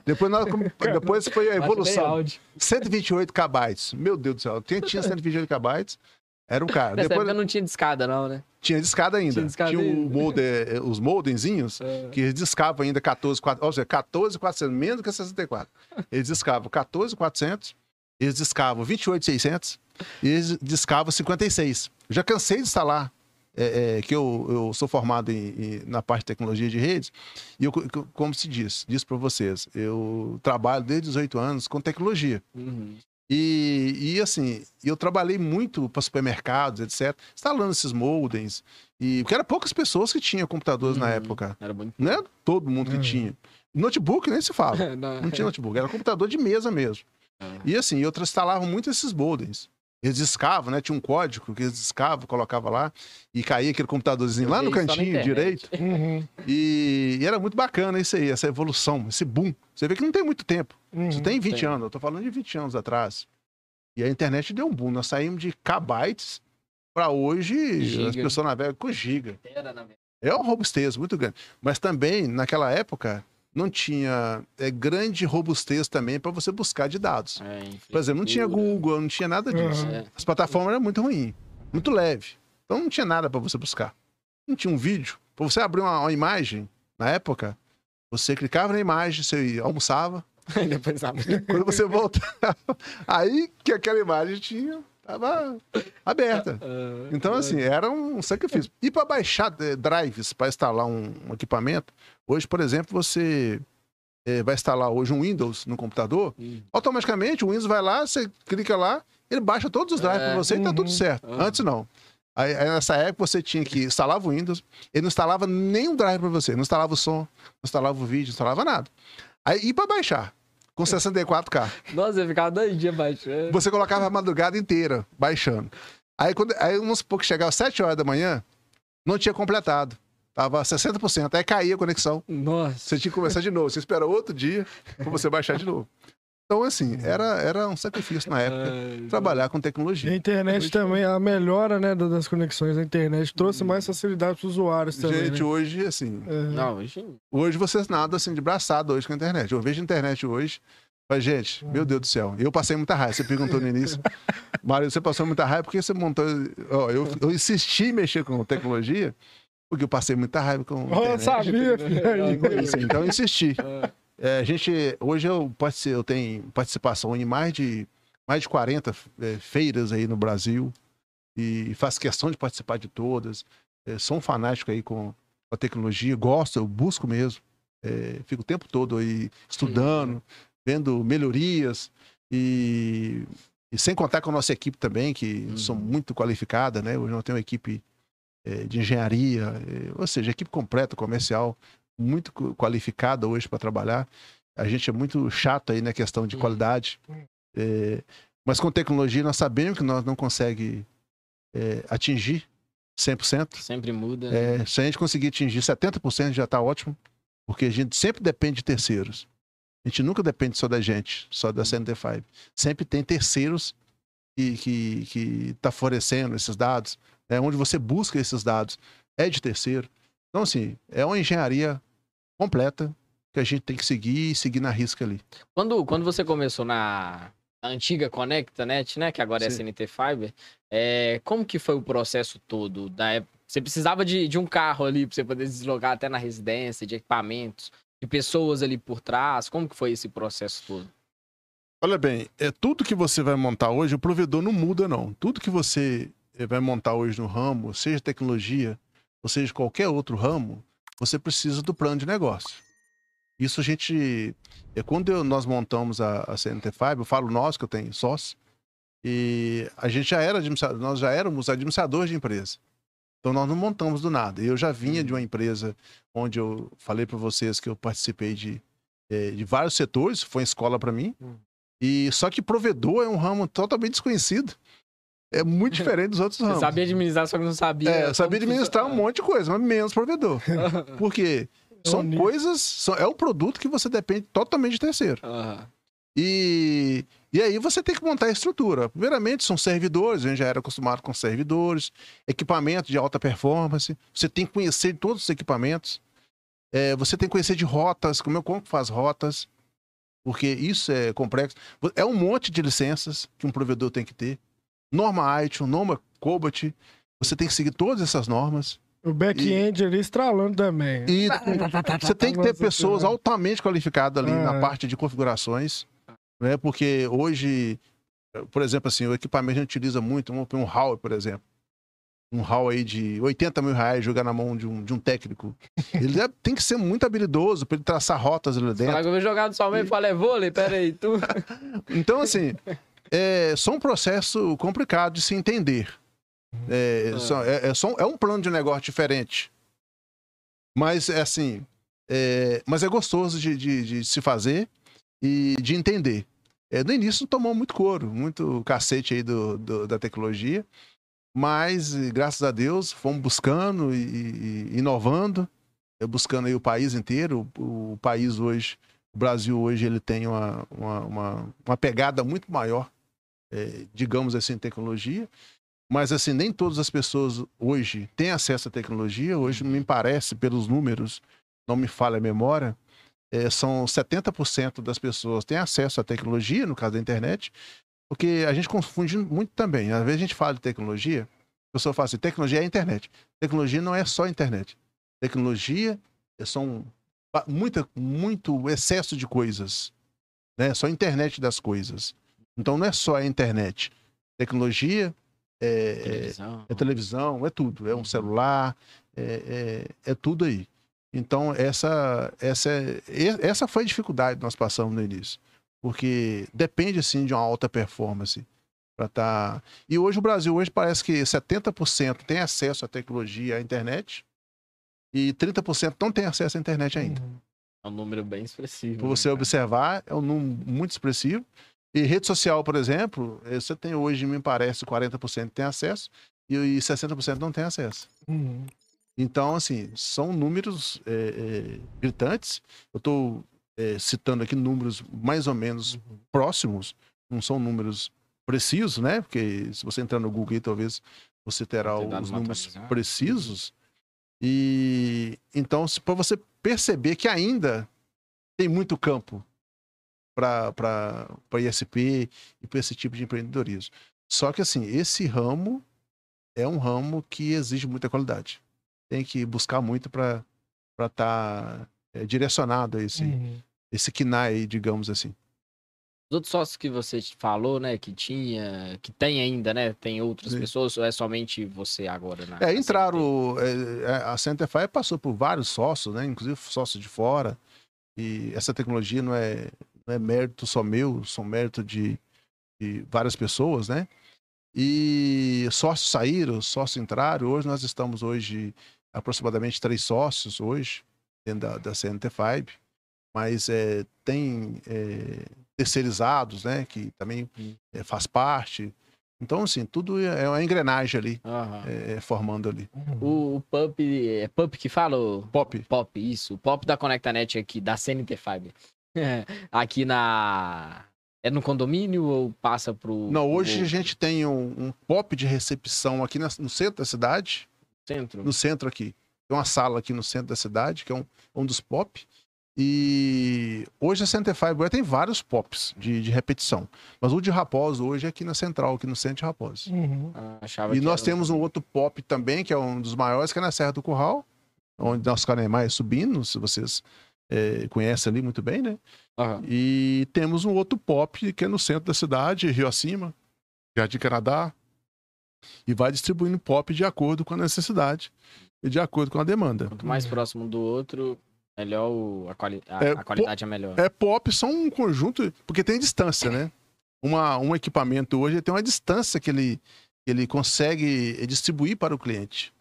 Depois, nós, depois foi a evolução. áudio. 128 kbytes. Meu Deus do céu. Quem tinha 128 kbytes era um cara. Nessa Depois época não tinha discada, não, né? tinha discada ainda. Tinha discada Tinha ainda. molde, eh, os moldenzinhos É. que eles discavam ainda 14, 400, ou seja, 14, 400, menos que 64. Eles discavam 14, 400, eles discavam 28, 600 e eles discavam 56. Eu já cansei de instalar é, é, que eu, eu sou formado em, em, na parte de tecnologia de redes, e eu, como se diz, disse para vocês, eu trabalho desde 18 anos com tecnologia. Uhum. E, e, assim, eu trabalhei muito para supermercados, etc., instalando esses modems. E, porque era poucas pessoas que tinham computadores uhum. na época. Era muito... Não era todo mundo que uhum. tinha. Notebook nem se fala. não. não tinha notebook, era computador de mesa mesmo. Uhum. E assim, eu instalava muito esses modems. Eles discavam, né? Tinha um código que eles discavam, colocava lá e caía aquele computadorzinho lá no cantinho direito. Uhum. E, e, era muito bacana isso aí, essa evolução, esse boom. Você vê que não tem muito tempo. Uhum, Isso tem 20 tem. anos, eu tô falando de 20 anos atrás. E a internet deu um boom. Nós saímos de kbytes para hoje giga. as pessoas navegam com giga. É um robustez muito grande. Mas também, naquela época, não tinha é, grande robustez também para você buscar de dados. É, Por exemplo, não tinha Google, não tinha nada disso. Uhum. As plataformas eram muito ruins, muito leve. Então não tinha nada para você buscar. Não tinha um vídeo. Para você abrir uma, uma, imagem, na época, você clicava na imagem, você almoçava. Depois Quando você voltava, aí que aquela imagem tinha Tava aberta. Ah, ah, então, assim, era um sacrifício. E para baixar eh, drives, para instalar um, um, equipamento, hoje, por exemplo, você é, vai instalar hoje um Windows no computador, automaticamente o Windows vai lá, você clica lá, ele baixa todos os drives é, para você uhum. e tá tudo uhum. certo. Uhum. Antes não. Aí, nessa época você tinha que instalar o Windows, ele não instalava nenhum drive para você, não instalava o som, não instalava o vídeo, não instalava nada. Aí, e para baixar? Com 64K. Nossa, eu ficava dois dias baixando. Você colocava a madrugada inteira baixando. Aí, quando, aí vamos supor que chegava às 7 horas da manhã, não tinha completado. Tava 60%. Aí caía a conexão. Nossa. Você tinha que começar de novo. Você espera outro dia pra você baixar de novo. Então, assim, era, era um sacrifício na época trabalhar com tecnologia. E a internet também, a melhora né, das conexões da internet trouxe mais facilidade para os usuários também. Gente, né? hoje, assim. É. Não, hoje. Hoje vocês nada assim de braçado hoje com a internet. Eu vejo a internet hoje. Mas, gente, meu Deus do céu, eu passei muita raiva. Você perguntou no início. Mário, você passou muita raiva porque você montou. Ó, eu, eu insisti em mexer com tecnologia porque eu passei muita raiva com. Oh, sabia, filho. Então eu insisti. É. A gente, hoje eu, eu tenho participação em mais de, mais de 40 é, feiras aí no Brasil e faço questão de participar de todas. É, sou um fanático aí com a tecnologia, gosto, eu busco mesmo. É, fico o tempo todo aí estudando, vendo melhorias e, e, sem contar com a nossa equipe também, que uhum. são muito qualificada, né? Hoje nós temos uma equipe é, de engenharia, é, ou seja, equipe completa comercial muito qualificada hoje para trabalhar. A gente é muito chato aí na questão de qualidade. É, mas com tecnologia nós sabemos que nós não conseguimos é, atingir 100%. Sempre muda. Né? É, se a gente conseguir atingir 70% já está ótimo, porque a gente sempre depende de terceiros. A gente nunca depende só da gente, só da CNT5. Sempre tem terceiros que estão que, que tá fornecendo esses dados. É onde você busca esses dados é de terceiro. Então, assim, é uma engenharia completa que a gente tem que seguir e seguir na risca ali. Quando, quando você começou na, antiga ConectaNet, né, que agora é Sim. SNT Fiber, é, como que foi o processo todo? Da, você precisava de, de um carro ali para você poder deslocar até na residência, de equipamentos, de pessoas ali por trás. Como que foi esse processo todo? Olha bem, é tudo que você vai montar hoje, o provedor não muda não. Tudo que você vai montar hoje no ramo, seja tecnologia, ou seja, qualquer outro ramo, você precisa do plano de negócio. Isso a gente. É, quando eu, nós montamos a, a CNT5, eu falo nós, que eu tenho sócio, e a gente já era nós já éramos administradores de empresa. Então nós não montamos do nada. Eu já vinha de uma empresa onde eu falei para vocês que eu participei de, é, de vários setores, foi escola para mim. Hum. E só que provedor é um ramo totalmente desconhecido é muito diferente dos outros ramos. Você sabia administrar, só que não sabia. É, eu sabia administrar um monte de coisa, mas menos provedor. Porque são coisas. São, é um produto que você depende totalmente de terceiro. Uhum. E, e aí você tem que montar a estrutura. Primeiramente, são servidores, a gente já era acostumado com servidores, equipamento de alta performance. Você tem que conhecer todos os equipamentos. É, você tem que conhecer de rotas, como, eu, como faz rotas, porque isso é complexo. É um monte de licenças que um provedor tem que ter norma iTunes, norma Cobalt. Você tem que seguir todas essas normas. O back-end ali estralando também. E você tem que ter pessoas altamente qualificadas ali é. na parte de configurações, né? Porque hoje, por exemplo, assim, o equipamento a gente utiliza muito, um, um Huawei, por exemplo. um hall aí de 80 mil reais jogar na mão de um, de um técnico. Ele é- tem que ser muito habilidoso para ele traçar rotas ali dentro. Que eu vou jogar no Salmão e fala, é vôlei, peraí, tu. Então, assim, é só um processo complicado de se entender. É, Ah. só- é, é só- é um plano de negócio diferente. Mas, é assim, é, mas é gostoso de, de- de se fazer e de entender. É, no início tomou muito couro, muito cacete aí do, do- da tecnologia, mas graças a Deus fomos buscando e, e inovando, eh, buscando aí o país inteiro. O, o país hoje, o Brasil hoje, ele tem uma, uma, uma, uma pegada muito maior, eh, digamos assim, tecnologia. Mas assim, nem todas as pessoas hoje têm acesso à tecnologia. Hoje, me parece, pelos números, não me falha a memória, eh, são 70% das pessoas têm acesso à tecnologia, no caso da internet, porque a gente confunde muito também. Às vezes a gente fala de tecnologia, a pessoa fala assim, tecnologia é internet. Tecnologia não é só internet. Tecnologia são ba- muita, muito excesso de coisas. Né? Só internet das coisas. Então não é só a internet. Tecnologia é, é- Televisão. é televisão, é tudo. É um Uhum. celular, é, é, é tudo aí. Então, essa, essa, é- essa foi a dificuldade que nós passamos no início. Porque depende, assim, de uma alta performance para estar... E hoje o Brasil, hoje parece que 70% tem acesso à tecnologia, à internet, e 30% não tem acesso à internet ainda. É um número bem expressivo. Para né, você cara? observar, é um número muito expressivo. E rede social, por exemplo, eh, você tem hoje, me parece, 40% tem acesso e e 60% não tem acesso. Uhum. Então, assim, são números é, é, gritantes. Eu estou citando aqui números mais ou menos próximos, não são números precisos, né? Porque se você entrar no Google, talvez você terá os números atualizados. precisos. E então, para você perceber que ainda tem muito campo para ISP e para esse tipo de empreendedorismo. Só que, assim, esse ramo é um ramo que exige muita qualidade tem que buscar muito para estar direcionado a esse, Uhum. esse KINAI, digamos assim. Os outros sócios que você falou, né, que tinha, que tem ainda, né, tem outras Sim. pessoas ou é somente você agora? Na, É, entraram. é, é, a Centerfire passou por vários sócios, né? Inclusive sócios de fora. E essa tecnologia não é, não é mérito só meu, são mérito de, de várias pessoas, né? E sócios saíram, sócios entraram. Hoje nós estamos hoje aproximadamente três sócios hoje dentro da, da CNT5, mas é, tem é, terceirizados, né? Que também é, faz parte. Então, assim, tudo é uma engrenagem ali, é, formando ali. O, o Pup, é Pup que fala? o- Pop. Pop, isso. O Pop da ConectaNet aqui, da CNT Fiber. aqui na... É no condomínio ou passa pro... Não, pro hoje a gente tem um, um pop de recepção aqui na- no centro da cidade, centro? no centro aqui. Tem uma sala aqui no centro da cidade, que é um, um dos pop. E hoje a Center Fiber tem vários pops de, de repetição. Mas o de Raposo hoje é aqui na central, aqui no centro de Raposo. Uhum. Ah, E nós era temos um outro pop também, que é um dos maiores, que é na Serra do Curral, onde nosso Canemar é subindo, se vocês eh, conhecem ali muito bem, né? Aham. E temos um outro pop que é no centro da cidade, Rio Acima, Jardim Canadá. E vai distribuindo pop de acordo com a necessidade e de acordo com a demanda. Quanto mais Uhum. próximo do outro, melhor o- a, quali a, É, a qualidade é melhor. É pop são um conjunto, porque tem distância, né? Uma, um equipamento hoje tem uma distância que ele, que ele consegue distribuir para o cliente.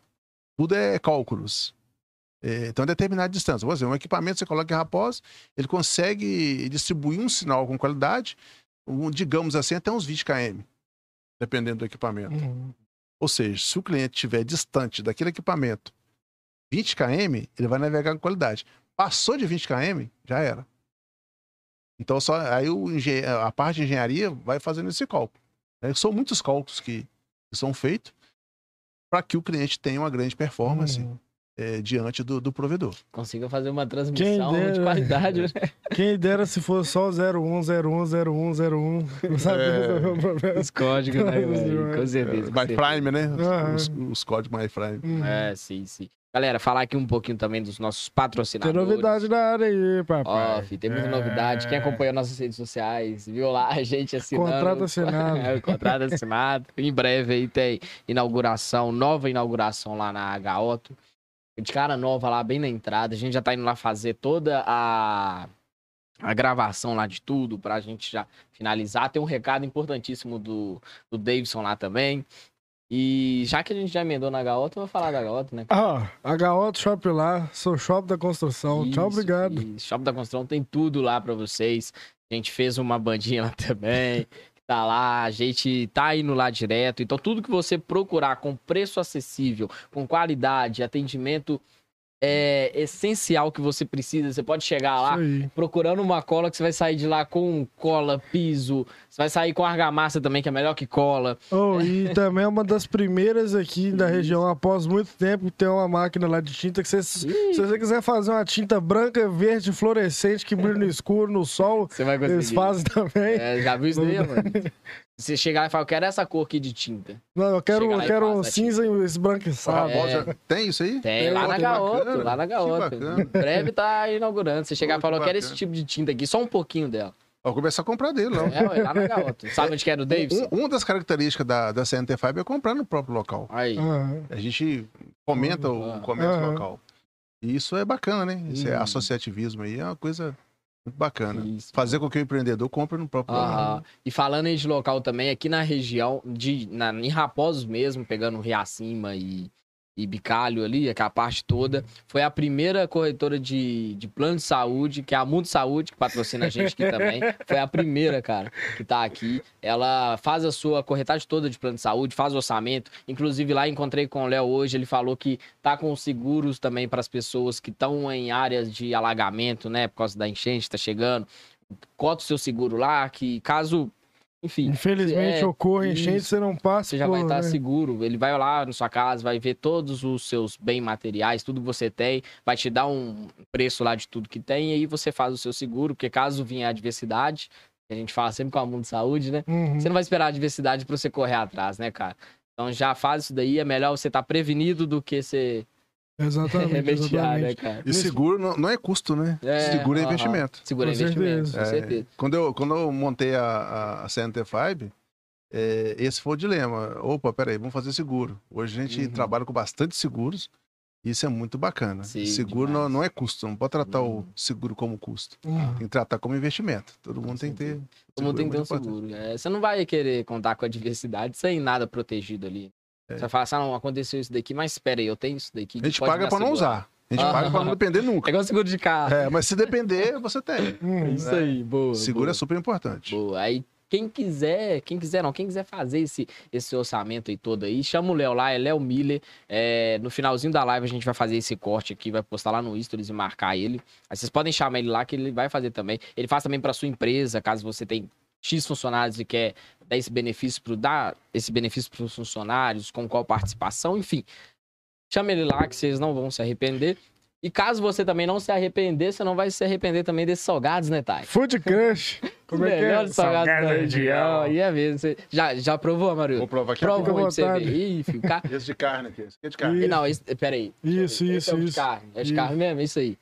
Tudo é cálculos. É, então, determinada distância. Por exemplo, um equipamento você coloca em Raposa, ele consegue distribuir um sinal com qualidade, um, digamos assim, até uns 20 km, dependendo do equipamento. Uhum. Ou seja, se o cliente estiver distante daquele equipamento 20 km, ele vai navegar com qualidade. Passou de 20 km, já era. Então, só, aí o a parte de engenharia vai fazendo esse cálculo. né? São muitos cálculos que, que são feitos para que o cliente tenha uma grande performance Uhum. É, diante do, do provedor. Consiga fazer uma Quem transmissão de dera. qualidade, né? Quem dera se fosse só 01010101. Não sabe É. resolver o problema. Os códigos, né, velho? Com certeza. com certeza. Prime, né? Os, os códigos My Prime. Hum. É, sim, sim. Galera, falar aqui um pouquinho também dos nossos Tem patrocinadores. novidade na área aí, papai. Ó, fi, tem muita É. novidade. Quem acompanhou nossas redes sociais, viu lá a gente assinando. Contrato assinado. É, o contrato assinado. Em breve aí tem inauguração, nova inauguração lá na H-Otto. De cara nova lá, bem na entrada. A gente já tá indo lá fazer toda a, a gravação lá de tudo pra gente já finalizar. Tem um recado importantíssimo do, do Davidson lá também. E já que a gente já emendou na H-Otto, eu vou falar da H-Otto, né? Ah, HO Shop lá, sou shop da construção. Tchau, Isso, obrigado. isso. Shop da Construção tem tudo lá pra vocês. A gente fez uma bandinha lá também. Tá lá, a gente tá indo lá direto. Então, tudo que você procurar com preço acessível, com qualidade, atendimento é essencial que você precisa. Você pode chegar lá procurando uma cola que você vai sair de lá com cola, piso. Você vai sair com argamassa também, que é melhor que cola. Oh, e também é uma das primeiras aqui da região, após muito tempo, ter uma máquina lá de tinta que você, se você quiser fazer uma tinta branca, verde, fluorescente, que brilha no escuro, no sol, Você vai conseguir. eles fazem também. É, já viu isso daí, mano? Você chegar e falar, eu quero essa cor aqui de tinta. Não, eu quero, eu quero um cinza e esbranquiçado. É. Tem isso aí? Tem, Tem, lá na bacana. lá na bacana. Em breve tá inaugurando. Você chegar e falar, eu quero esse tipo de tinta aqui, só um pouquinho dela. Vou começar a comprar dele, não. É, ué, lá na Gaota. Sabe onde que era o Davidson? Um- uma das características da, da CNT Fiber é comprar no próprio local. Aí. Aham. A gente fomenta Ah. o comércio Aham. local. E isso é bacana, né? Esse Hum. associativismo aí é uma coisa muito bacana. Isso. Fazer com que o empreendedor compre no próprio local. Aham. E falando aí de local também, aqui na região, de, na, em Raposos mesmo, pegando Riacima e, e Bicalho ali, aquela parte toda, foi a primeira corretora de, de plano de saúde, que é a Mundo Saúde, que patrocina a gente aqui também. Foi a primeira, cara, que tá aqui. Ela faz a sua corretagem toda de plano de saúde, faz o orçamento. Inclusive lá encontrei com o Léo hoje, ele falou que tá com seguros também para as pessoas que estão em áreas de alagamento, né, por causa da enchente, tá chegando. Cota o seu seguro lá, que caso, enfim, Infelizmente É, ocorre enchente, você não passa você já por, vai estar né? seguro. Ele vai lá na sua casa, vai ver todos os seus bens materiais, tudo que você tem, vai te dar um preço lá de tudo que tem, e aí você faz o seu seguro, porque caso venha a adversidade, a gente fala sempre com a Mundo Saúde, né? Uhum. Você não vai esperar a adversidade pra você correr atrás, né, cara? Então já faz isso daí, é melhor você estar prevenido do que ser Exatamente, remediar, né, exatamente. cara? E seguro não, não é custo, né? É, seguro é investimento. Segura Com investimento, certeza. com É, certeza. Quando eu, quando eu montei a, a, a CNT Fiber, é, esse foi o dilema. Opa, peraí, vamos fazer seguro. Hoje a gente Uhum. trabalha com bastante seguros. Isso é muito bacana. Sim, seguro não, não é custo, não pode tratar Uhum. o seguro como custo. Uhum. Tem que tratar como investimento. Todo mundo tem que ter. Todo mundo tem que ter um seguro, é muito seguro. É, você não vai querer contar com a adversidade sem nada protegido ali. É. Você vai falar assim, ah, não, aconteceu isso daqui, mas espera aí, eu tenho isso daqui. A gente paga me para não usar. A gente paga para não depender É nunca. igual seguro de carro. É, mas se depender, você tem. Uhum. Isso aí, boa. Seguro boa, é super importante. boa. Aí, quem quiser, quem quiser não, quem quiser fazer esse, esse orçamento aí todo aí, chama o Léo lá, é Léo Miller. É, no finalzinho da live a gente vai fazer esse corte aqui, vai postar lá no Stories e marcar ele. Aí vocês podem chamar ele lá que ele vai fazer também. Ele faz também para sua empresa, caso você tenha X funcionários e quer dar esse benefício para dar esse benefício para os funcionários, com qual participação, enfim. Chama ele lá que vocês não vão se arrepender. E caso você também não se arrepender, você não vai se arrepender também desses salgados, né, Thay? Food Crush. Como é que é? salgados da região. Aí é mesmo. Você já, já provou, Mario? Vou provar aqui. Prova Fica um pra você ver. Ih, filho, ca- Esse de carne aqui. Esse aqui é de carne. Ih. Não, esse, peraí. Isso, Esse isso, é o de isso. carne. É de Isso. carne mesmo, isso aí.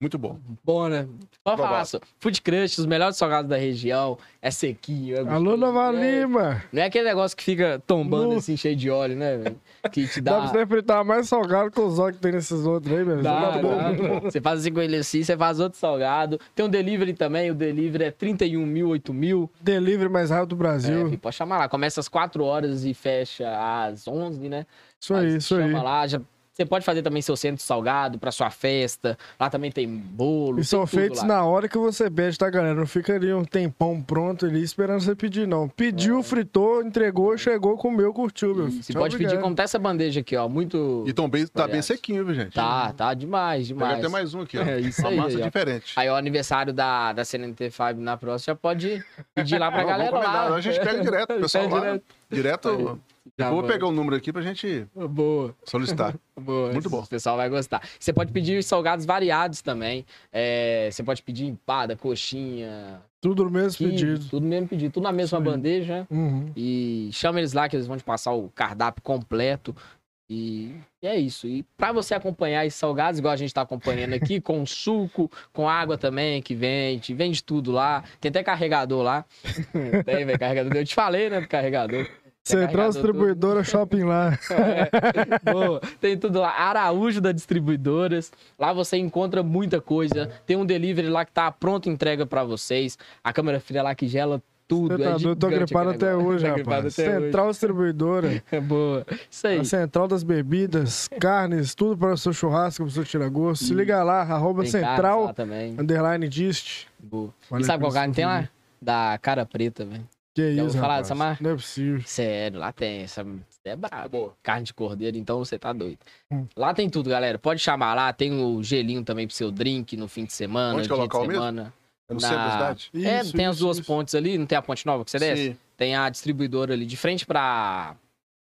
Muito bom. Bom, né? Pode Provar. falar só. Food Crush, os melhores salgados da região. É sequinho. É Alô, Nova é- Lima. Não é aquele negócio que fica tombando assim, cheio de óleo, né, velho? Que te Dá dá. pra você fritar mais salgado que os olhos que tem nesses outros aí, velho. Dá, bom. dá. Você faz assim com ele assim, você faz outro salgado. Tem um delivery também, o delivery é 31 mil, 8 mil. Delivery mais rápido do É, Brasil. filho, pode chamar lá. Começa às 4 horas e fecha às 11, né? isso aí, Aí isso aí. chama lá, já... Você pode fazer também seu centro salgado pra sua festa. Lá também tem bolo. E tem são tudo feitos lá. na hora que você pede, tá, galera? Não fica ali um tempão pronto ali esperando você pedir, não. Pediu, fritou, entregou, chegou, comeu, curtiu, meu filho. Você Tchau, pode pedir obrigado. como tá essa bandeja aqui, ó. Muito. E também tá bem sequinho, viu, gente? Tá, tá demais, Pega demais. até mais um aqui, ó. É isso Uma aí, massa aí, ó. diferente. Aí o aniversário da, da CNT5 na próxima, já pode pedir lá pra Não, galera lá. A gente pega direto, o pessoal Pede lá. direto. Direto, Tá vou pegar o número aqui pra gente Boa. solicitar. Boa, Muito bom. O pessoal vai gostar. Você pode pedir salgados variados também. É, você pode pedir empada, coxinha, Tudo no mesmo pedido. tudo mesmo pedido, tudo na mesma aí. bandeja. Uhum. E chama eles lá que eles vão te passar o cardápio completo. E, e é isso. E pra você acompanhar esses salgados, igual a gente tá acompanhando aqui, com suco, com água também, que vende, vende tudo lá. Tem até carregador lá. Tem, velho, carregador. Eu te falei, né, do carregador. Central tudo. Distribuidora Shopping lá. É, boa. Tem tudo lá. Araújo da Distribuidoras. Lá você encontra muita coisa. Tem um delivery lá que tá pronto entrega pra vocês. A câmera fria lá que gela tudo. Você é tá doido? Tô gripado até hoje, Tá rapaz. até hoje. Central Distribuidora. É boa. Isso aí. A central das bebidas, carnes, tudo para o seu churrasco, para o seu tira-gosto. Se liga lá, arroba Tem central, lá também. underline dist. Boa. Vale e sabe qual carne tem lá? Da cara preta, velho. Que Já isso, falar dessa marca? Não é possível. Sério, lá tem. Essa é brabo. Boa. Carne de cordeiro, então você tá doido. Hum. Lá tem tudo, galera. Pode chamar lá. Tem o gelinho também pro seu drink no fim de semana. Onde que é o local de mesmo? semana. É no Na- centro da cidade? é, Isso, tem as isso, duas isso. pontes ali, não tem a ponte nova que você desce? Sim. Tem a distribuidora ali de frente pra,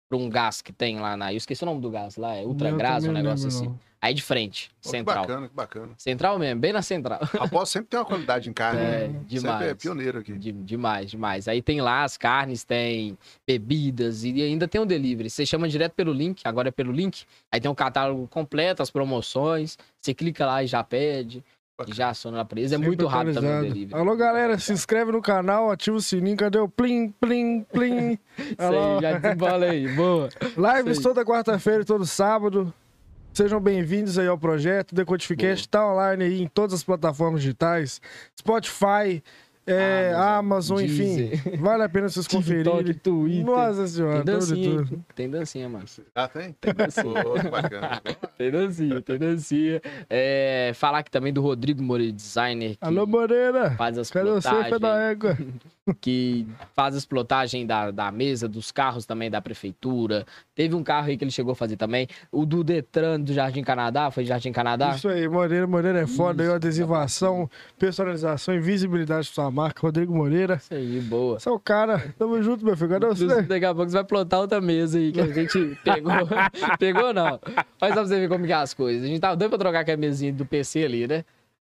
pra um gás que tem lá na. Eu esqueci o nome do gás lá, é Ultra Gás, um negócio lembro, assim. não. Aí de frente, Pô, que central. bacana, que bacana. Central mesmo, bem na central. Após sempre tem uma qualidade em carne. É, né? demais. Sempre é pioneiro aqui. De- demais, demais. Aí tem lá as carnes, tem bebidas e ainda tem o delivery. Você chama direto pelo link, agora é pelo link. Aí tem um catálogo completo, as promoções. Você clica lá e já pede. E já aciona pra eles. É Sempre muito rápido também o delivery. Alô, galera, se inscreve no canal, ativa o sininho, cadê o plim, plim, plim? Aí, já desembola aí. Boa. Lives toda quarta-feira e todo sábado. Sejam bem-vindos aí ao projeto. Decodificast está online aí em todas as plataformas digitais. Spotify, é, Amazon, enfim. Deezer, Vale a pena vocês TikTok, conferirem. Twitter. Nossa senhora, Tem dancinha, tudo. tem dancinha, mano. Ah, tem? Tem dancinha. Que bacana. Tem dancinha, tem dancinha. É, falar aqui também do Rodrigo Moreira, designer, que Alô, Moreira. faz as Cadê você, plotagens, pé da égua? que faz as plotagem da, da mesa, dos carros também da prefeitura. Teve um carro aí que ele chegou a fazer também. O do Detran, do Jardim Canadá, foi Jardim Canadá? Isso aí, Moreira. Moreira é foda aí, Isso, ó, adesivação, personalização e visibilidade da sua marca. Rodrigo Moreira. Isso aí, boa. Você é o cara. Tamo junto, meu filho. Cadê você? Daqui a pouco você vai plotar outra mesa aí que a gente pegou. pegou não. Mas só pra você ver como que é as coisas. A gente tava doido pra trocar aquela mesinha do PC ali, né?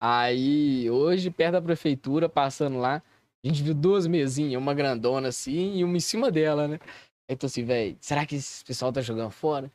Aí, hoje, perto da prefeitura, passando lá, a gente viu duas mesinhas, uma grandona assim e uma em cima dela, né? Aí tô assim, velho, será que esse pessoal tá jogando fora?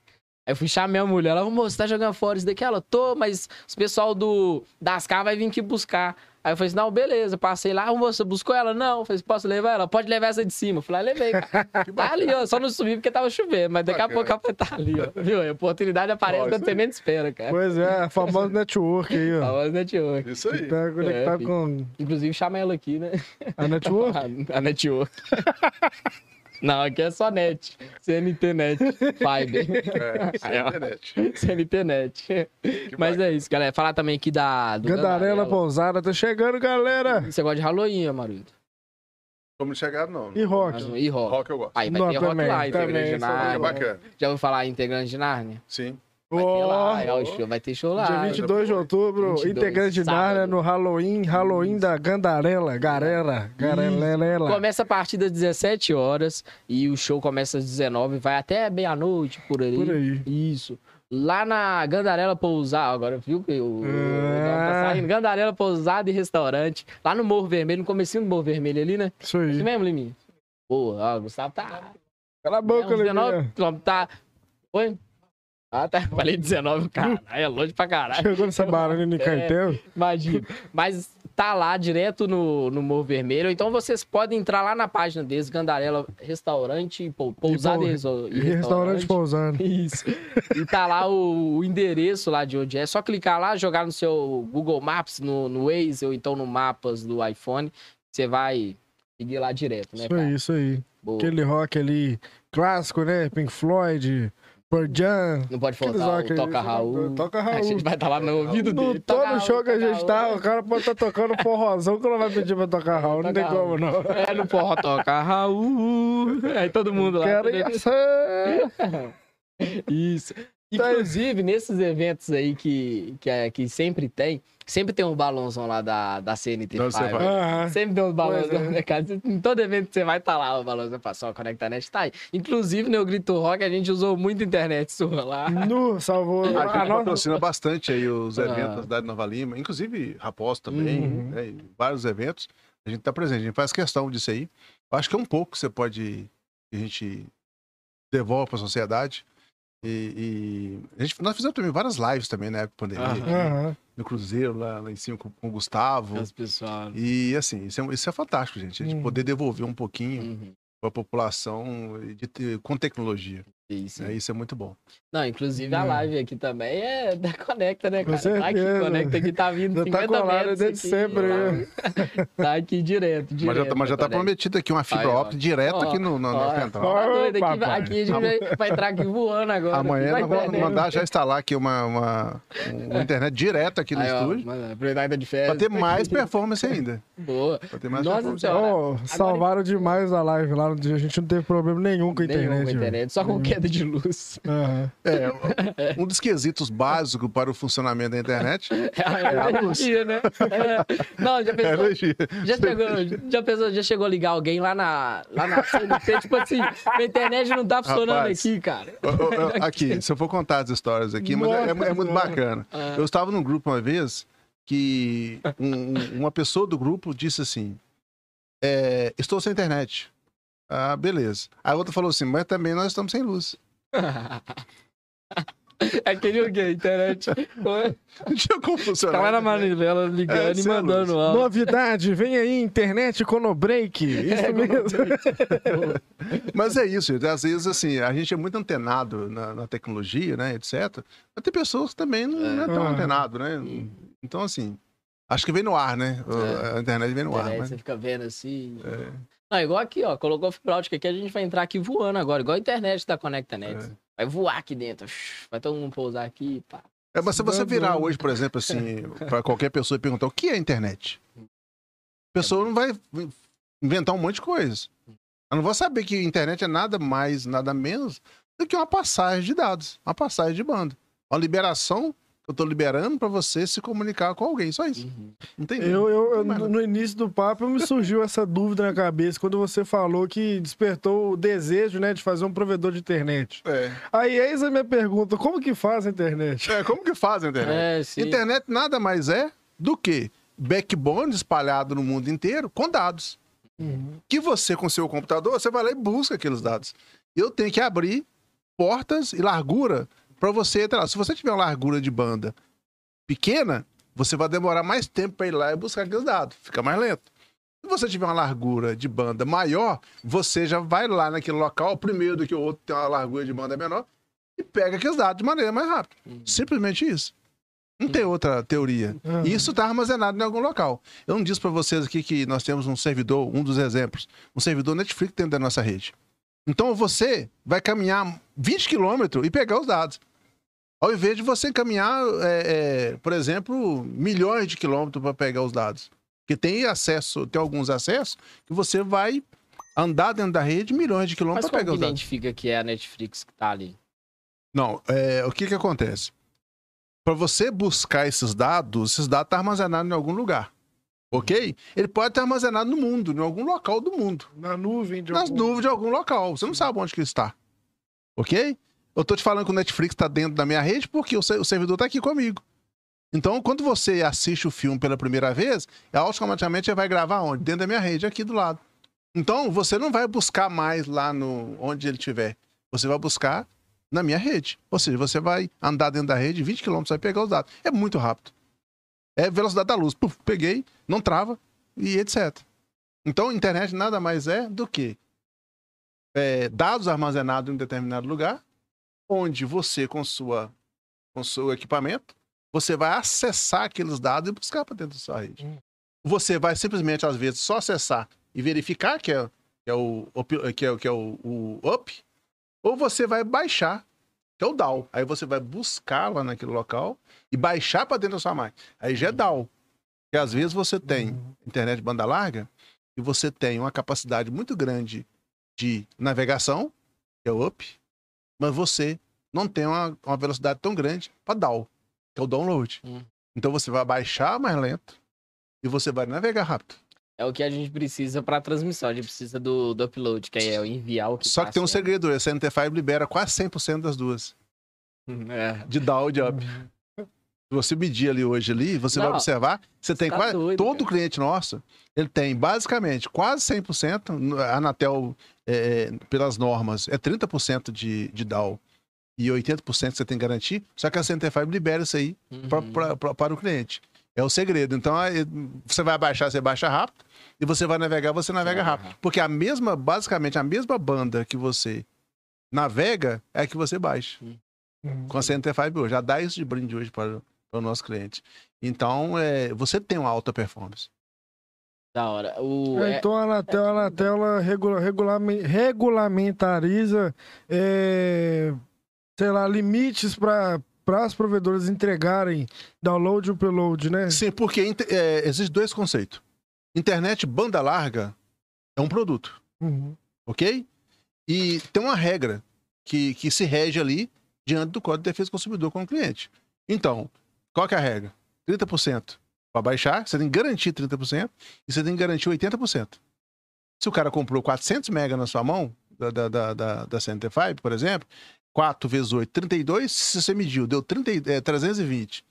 Aí eu fui chamar minha mulher, ela falou, moço, tá jogando fora isso daqui? Ela, tô, mas os pessoal do, das K vai vir aqui buscar. Aí eu falei assim, não, beleza, passei lá, "Ô, moço, você buscou ela? Não, eu falei, posso levar ela? Pode levar essa de cima. Eu falei, ah, levei. Tá ali, ó. Só não subi porque tava chovendo, mas daqui a pouco ela tá ali, ó. Viu? A oportunidade aparece quando você menos espera, cara. Pois é, a famosa network aí, A ó. voz network. Isso aí. Tá conectado filho. com Inclusive, chama ela aqui, né? a network. A, a network. Não, aqui é só net. CNT net. Fiber. É, é Aí, ó. internet. CNT net. Que Mas bacana. é isso, galera. Falar também aqui da. Gandarela Pousada tá chegando, galera. Você gosta de Halloween, Amarildo? Como chegaram, não. E rock. E rock. Rock eu gosto. Aí vai Não, ter rock também, lá, também, integrante de é bacana. Já ouviu falar em integrante de Nárnia? Sim. Vai ter Ó, lá, é o show, vai ter show lá. dia 22 de outubro, 22, integrante sábado. no Halloween, Halloween da Gandarela, Garela, Garela. Começa a partir das 17 horas e o show começa às 19, vai até meia-noite por ali. Por aí. Isso. Lá na Gandarela Pousada, agora viu que o, Ah. tá saindo? Gandarela Pousada e Restaurante, lá no Morro Vermelho, no comecinho do Morro Vermelho ali, né? Isso Isso aí. mesmo, Liminha? Boa, ó, o Gustavo tá... Cala a é boca, uns 19 Leminha. quilômetros, tá... Oi? Ah, tá. Falei 19, caralho, é longe pra caralho. Chegou nessa barulho no É. cartel. Imagina. Mas tá lá direto no, no Morro Vermelho. Então vocês podem entrar lá na página deles, Gandarela Restaurante, pou- Pousada e, pou- e E restaurante pousando. Isso. E tá lá o, o endereço lá de onde é. É só clicar lá, jogar no seu Google Maps, no, no Waze ou então no Mapas do iPhone. Você vai seguir lá direto, né, Isso cara? aí, isso aí. Boa. Aquele rock ali clássico, né? Pink Floyd, Pearl Jam. Não pode faltar o Toca Raul. Toca A Raul. gente vai estar lá no ouvido No, dele. Toca todo Raul, show que a gente Raul. tá, o cara pode estar tocando forrozão que não vai pedir pra tocar Raul. Não tem Toca como, não. É, no forró toca Raul. Aí todo mundo lá. Quero ir. Isso. Inclusive, nesses eventos aí que, que, é, que sempre tem, sempre tem um balãozão lá da, da CNT Não. Aham. Sempre tem uns balões Pois é. no mercado. Em todo evento que você vai estar lá, o balãozão passou, a Conectanet tá aí. Inclusive, no Grito Rock, a gente usou muito internet sua lá. Nu, salvou. A gente nossa- patrocina bastante aí os Ah. eventos da cidade de Nova Lima, inclusive Raposo também, Uhum. né, vários eventos. A gente tá presente, a gente faz questão disso aí. Eu acho que é um pouco que você pode. que a gente devolve para a sociedade. E, e a gente, nós fizemos também várias lives também na época da pandemia. Aham. no Cruzeiro, lá, lá em cima com, com o Gustavo. As pessoas. E assim, isso é, isso é fantástico, gente. A gente Uhum. poder devolver um pouquinho Uhum. para a população de com tecnologia. Isso. né, Isso é muito bom. Não, inclusive a live aqui também é da Conecta, né, Com cara? Tá aqui. Conecta aqui, tá vindo Já tá 50 colado desde aqui, sempre, né? Tá, tá aqui direto, direto. Mas já, tá- mas já tá prometido aqui uma fibra ó. óptica direta Ó, aqui no, no, Ó, na central. tá doido aqui, aqui a gente vai, vai entrar aqui voando agora. Amanhã nós vamos né? mandar já instalar aqui uma, uma, uma internet direta aqui no Aí, ó, estúdio. que tá de férias. Pra ter mais performance ainda. Boa. Pra ter mais Nossa performance. Senhora. Ô, salvaram demais a live lá no dia. A gente não teve problema nenhum com a Nenhum internet. com a internet, só com Nenhum. Queda de luz. Aham. É, um dos quesitos básicos para o funcionamento da internet É a energia, né? É. Não, já é a pensou, já chegou, já pensou, já chegou a ligar alguém lá na, lá na CNT, tipo assim, a internet não tá funcionando Rapaz. aqui, cara. Ô, ô, Aqui, se eu for contar as histórias aqui, mas é, é muito Senhora. bacana. Ah. Eu estava num grupo uma vez que um- um- uma pessoa do grupo disse assim: é, Estou sem internet. Ah, beleza. A outra falou assim: Mas também nós estamos sem luz. É aquele o quê? A internet. Não tinha como funcionar. Tá lá na internet. manivela ligando É, e mandando luz. áudio. Novidade, vem aí, internet Conobreak. Isso É, mesmo. Mas é isso, gente. às vezes assim, a gente é muito antenado na, na tecnologia, né, etc. Mas tem pessoas que também não é, não é tão Ah. antenado, né? Então, assim, acho que vem no ar, né? É. A internet vem no ar, Internet, né? Você fica vendo assim. É. Não, igual aqui, ó. Colocou fibra ótica aqui, a gente vai entrar aqui voando agora, igual a internet da ConectaNet. É. Vai voar aqui dentro. Vai todo mundo pousar aqui, pá. É, mas se você virar hoje, por exemplo, assim, para qualquer pessoa e perguntar o que é internet, a pessoa não vai inventar um monte de coisas. Eu não vou saber que internet é nada mais, nada menos do que uma passagem de dados, uma passagem de banda. Uma liberação eu estou liberando para você se comunicar com alguém, só isso. Uhum. Entendeu? Eu, eu- eu- no início do papo me surgiu essa dúvida na cabeça quando você falou que despertou o desejo né, de fazer um provedor de internet. É. Aí eis a minha pergunta: como que faz a internet? É, como que faz a internet? É. Internet nada mais é do que backbone espalhado no mundo inteiro com dados. Que você, com seu computador, você vai lá e busca aqueles dados. Eu tenho que abrir portas e largura para você entrar. Se você tiver uma largura de banda pequena, você vai demorar mais tempo para ir lá e buscar aqueles dados. Fica mais lento. Se você tiver uma largura de banda maior, você já vai lá naquele local, primeiro do que o outro tem uma largura de banda menor, e pega aqueles dados de maneira mais rápida. Uhum. Simplesmente isso. Não tem outra teoria. Uhum. E isso está armazenado em algum local. Eu não disse para vocês aqui que nós temos um servidor, um dos exemplos, um servidor Netflix dentro da nossa rede. Então você vai caminhar 20 quilômetros e pegar os dados. Ao invés de você caminhar, é, é, por exemplo, milhões de quilômetros para pegar os dados. Porque tem acesso, tem alguns acessos que você vai andar dentro da rede milhões de Mas quilômetros para pegar os dados. identifica que é a Netflix que tá ali? Não, é, o que que acontece? Para você buscar esses dados, esses dados estão armazenados em algum lugar. Ok? Ele pode estar armazenado no mundo, em algum local do mundo. Na nuvem de Nas algum- nuvens de algum local. Você não sabe onde que ele está. Ok? Eu tô te falando que o Netflix está dentro da minha rede porque o, se- o servidor está aqui comigo. Então, quando você assiste o filme pela primeira vez, automaticamente vai gravar onde? Dentro da minha rede, aqui do lado. Então, você não vai buscar mais lá no onde ele estiver. Você vai buscar na minha rede. Ou seja, você vai andar dentro da rede, 20 km, vai pegar os dados. É muito rápido. É velocidade da luz. Puf, peguei, não trava e etc. Então, a internet nada mais é do que é, dados armazenados em um determinado lugar, onde você, com, sua, com seu equipamento, você vai acessar aqueles dados e buscar para dentro da sua rede. Hum. Você vai simplesmente, às vezes, só acessar e verificar que é, que é, o, up- que é, que é o, o up, ou você vai baixar, que é o DAO. Aí você vai buscar lá naquele local e baixar para dentro da sua máquina. Aí já é DAO. Porque às vezes você tem Uhum. internet de banda larga e você tem uma capacidade muito grande de navegação, que é o up, mas você não tem uma, uma velocidade tão grande para DAO, que é o download. Hum. Então você vai baixar mais lento e você vai navegar rápido. É o que a gente precisa pra transmissão. A gente precisa do, do upload, que é o enviar o que Só que tem um sendo. segredo, esse NT5 libera quase 100% das duas, É. de DAO e de up. Se você medir ali hoje ali, você vai Não, observar, você tem tá quase doido, todo cara. cliente nosso, ele tem basicamente quase 100%, a Anatel é, pelas normas é 30% de, de DAO e 80% você tem que garantir, só que a CNT5 libera isso aí Uhum. para o cliente. É o segredo. Então, você vai baixar, você baixa rápido, e você vai navegar, você navega navega rápido. Porque a mesma, basicamente, a mesma banda que você navega é a que você baixa Uhum. com a CNT5 hoje. Já dá isso de brinde hoje para, para o nosso cliente. Então, é, você tem uma alta performance. Da hora. O, É, é- então a Anatel, a Anatel ela regula, regulame- regulamentariza, é, sei lá, limites para as provedoras entregarem download e upload, né? Sim, porque é, existem dois conceitos. Internet banda larga é um produto, Uhum. ok? E tem uma regra que, que se rege ali diante do Código de Defesa do Consumidor com o cliente. Então, qual que é a regra? 30% para baixar, você tem que garantir 30% e você tem que garantir 80%. Se o cara comprou 400 mega na sua mão, da, da, da, da, da CNT5, por exemplo, 4 vezes 8, 32, se você mediu, deu 30, e- é, 320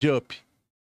de up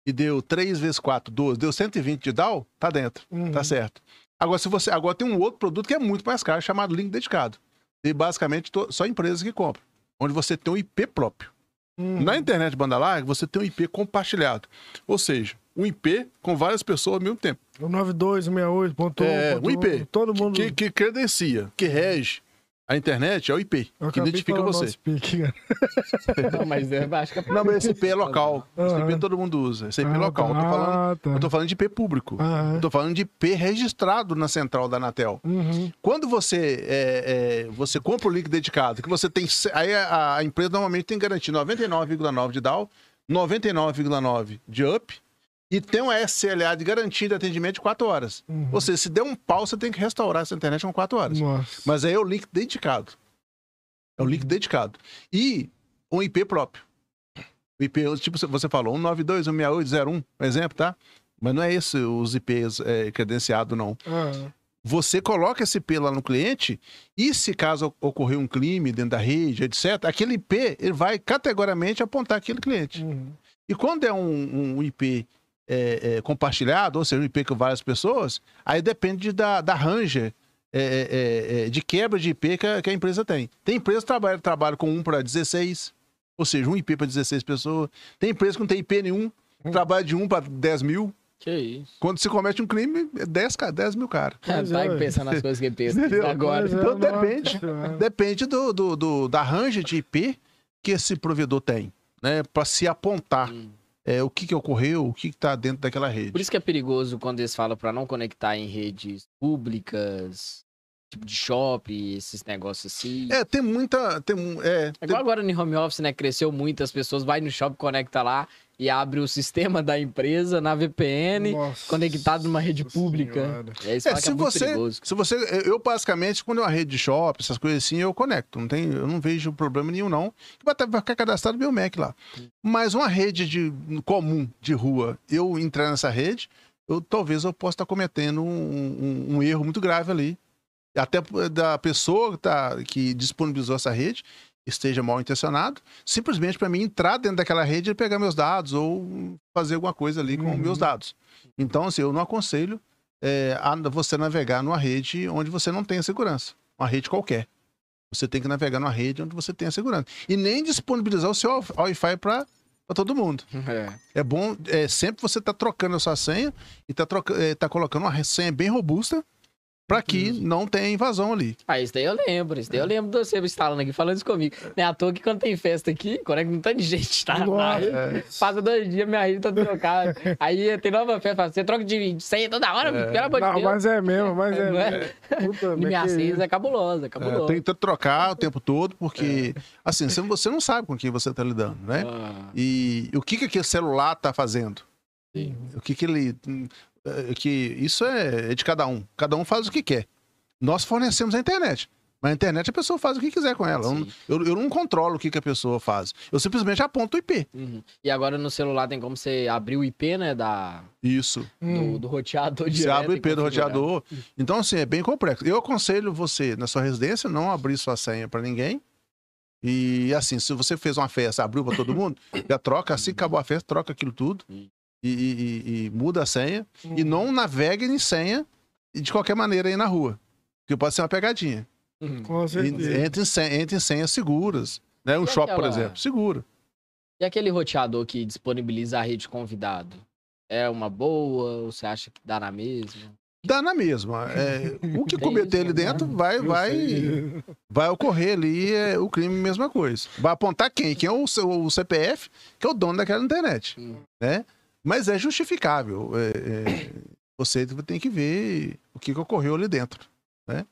e deu 3 vezes 4, 12, deu 120 de down, tá dentro, Uhum. tá certo. Agora, se você, agora tem um outro produto que é muito mais caro, chamado link dedicado. E basicamente to- só empresas que compram, onde você tem um IP próprio. Na internet banda larga, você tem um IP compartilhado. Ou seja, um IP com várias pessoas ao mesmo tempo. O 9268.1. É, um IP. Todo mundo. Que, que credencia, que rege a internet é o IP, Eu que identifica você. nosso IP. Não, mas é, é Não, mas esse IP é local. Esse. IP todo mundo usa. Esse IP é Ah, local. Eu tô falando, Ah, tá. eu tô falando de IP público. Aham. Eu tô falando de IP registrado na central da Anatel. Uhum. Quando você é, é, você compra o link dedicado, que você tem. Aí a, a empresa normalmente tem que garantir 99,9 de DAO, 99,9 de up e tem uma SLA de garantia de atendimento de 4 horas. Uhum. Ou seja, se der um pau, você tem que restaurar essa internet com 4 horas. Nossa. Mas aí é o link dedicado. É o link dedicado. E um IP próprio. O IP, tipo você falou, 192, 168, 01, por exemplo, tá? Mas não é esse os IPs é, credenciados, não. Ah, Você coloca esse IP lá no cliente e se caso ocorrer um crime dentro da rede, etc., aquele IP ele vai categoricamente apontar aquele cliente. uhum. E quando é um, um IP é, é, compartilhado, ou seja, um IP com várias pessoas, aí depende da, da ranger é, é, é, de quebra de IP que a, que a empresa tem. Tem empresa que trabalha, trabalha com um para 16, ou seja, um IP para 16 pessoas. Tem empresa que não tem IP nenhum, trabalha de um para 10 mil. Que isso. Quando se comete um crime, é 10, ca- 10 mil cara. Pois tá é, pensando nas coisas que ele pensa Entendeu? agora. É, Então depende. Depende do, do, do- da ranger de IP que esse provedor tem, né? Para se apontar Hum. É, o que, que ocorreu, o que está dentro daquela rede. Por isso que é perigoso quando eles falam pra não conectar em redes públicas, tipo de shopping, esses negócios assim. É, tem muita. Tem, é, É igual agora no home office, né? Cresceu muito, as pessoas vai no shopping, conecta lá e abre o sistema da empresa na VPN, Nossa conectado numa rede pública. Senhora. É, fala que se é você, perigoso. se você, eu basicamente, quando é uma rede de shopping, essas coisas assim, eu conecto. Não tem, eu não vejo problema nenhum, não. Vai até- vai ficar cadastrado meu Mac lá. Mas uma rede de, comum de rua, eu entrar nessa rede, eu, talvez eu possa estar cometendo um, um- um erro muito grave ali. Até da pessoa que, tá, que disponibilizou essa rede esteja mal intencionado, simplesmente para mim entrar dentro daquela rede e pegar meus dados ou fazer alguma coisa ali com Uhum. meus dados. Então, assim, eu não aconselho é, a você navegar numa rede onde você não tenha segurança. Uma rede qualquer. Você tem que navegar numa rede onde você tenha segurança. E nem disponibilizar o seu Wi-Fi para todo mundo. É. É bom, é, sempre você tá trocando a sua senha e tá, troca, é, tá colocando uma senha bem robusta para que não tenha invasão ali. Ah, isso daí eu lembro, isso daí eu lembro de você instalando aqui, falando isso comigo. Não é à toa que quando tem festa aqui, conecta um tanto de gente, tá? Nossa. É. Passa dois dias, minha rede tá trocada. Aí tem nova festa, fala, você troca de senha toda hora, pelo amor de Não, Deus. mas é mesmo, mas é Não é? mesmo. Puta, E minha que senha é cabulosa, é É, cabulosa. tem que trocar o tempo todo, porque, assim, você, você não sabe com quem você tá lidando, né? Ah, E o que, que aquele celular tá fazendo? sim. O que, que ele. É, Que isso é, é de cada um. Cada um faz o que quer. Nós fornecemos a internet. Mas a internet a pessoa faz o que quiser com ela. Eu, Sim. eu, eu não controlo o que, que a pessoa faz. Eu simplesmente aponto o IP. Uhum. E agora no celular tem como você abrir o IP, né? Da, Isso. Hum. do, do roteador Você direto abre o e IP do roteador. Então, assim, é bem complexo. Eu aconselho você, na sua residência, não abrir sua senha para ninguém. E, assim, se você fez uma festa, abriu para todo mundo, já troca. Assim que acabou a festa, troca aquilo tudo. E, e- e- muda a senha. Hum. E não navegue em senha de qualquer maneira aí na rua. Porque pode ser uma pegadinha. Uhum. Com certeza. Entre em, senha, entre em senhas seguras. Né? Um E shopping, por aquela- exemplo, seguro. E aquele roteador que disponibiliza a rede convidado? É uma boa? Ou você acha que dá na mesma? Dá na mesma. É, o que cometer ali dentro né? vai, vai, vai ocorrer ali é, o crime, mesma coisa. Vai apontar quem? Quem é o, seu, o CPF, que é o dono daquela internet. Hum. Né? Mas é justificável. É, é, você tem que ver o que, que ocorreu ali dentro. Né?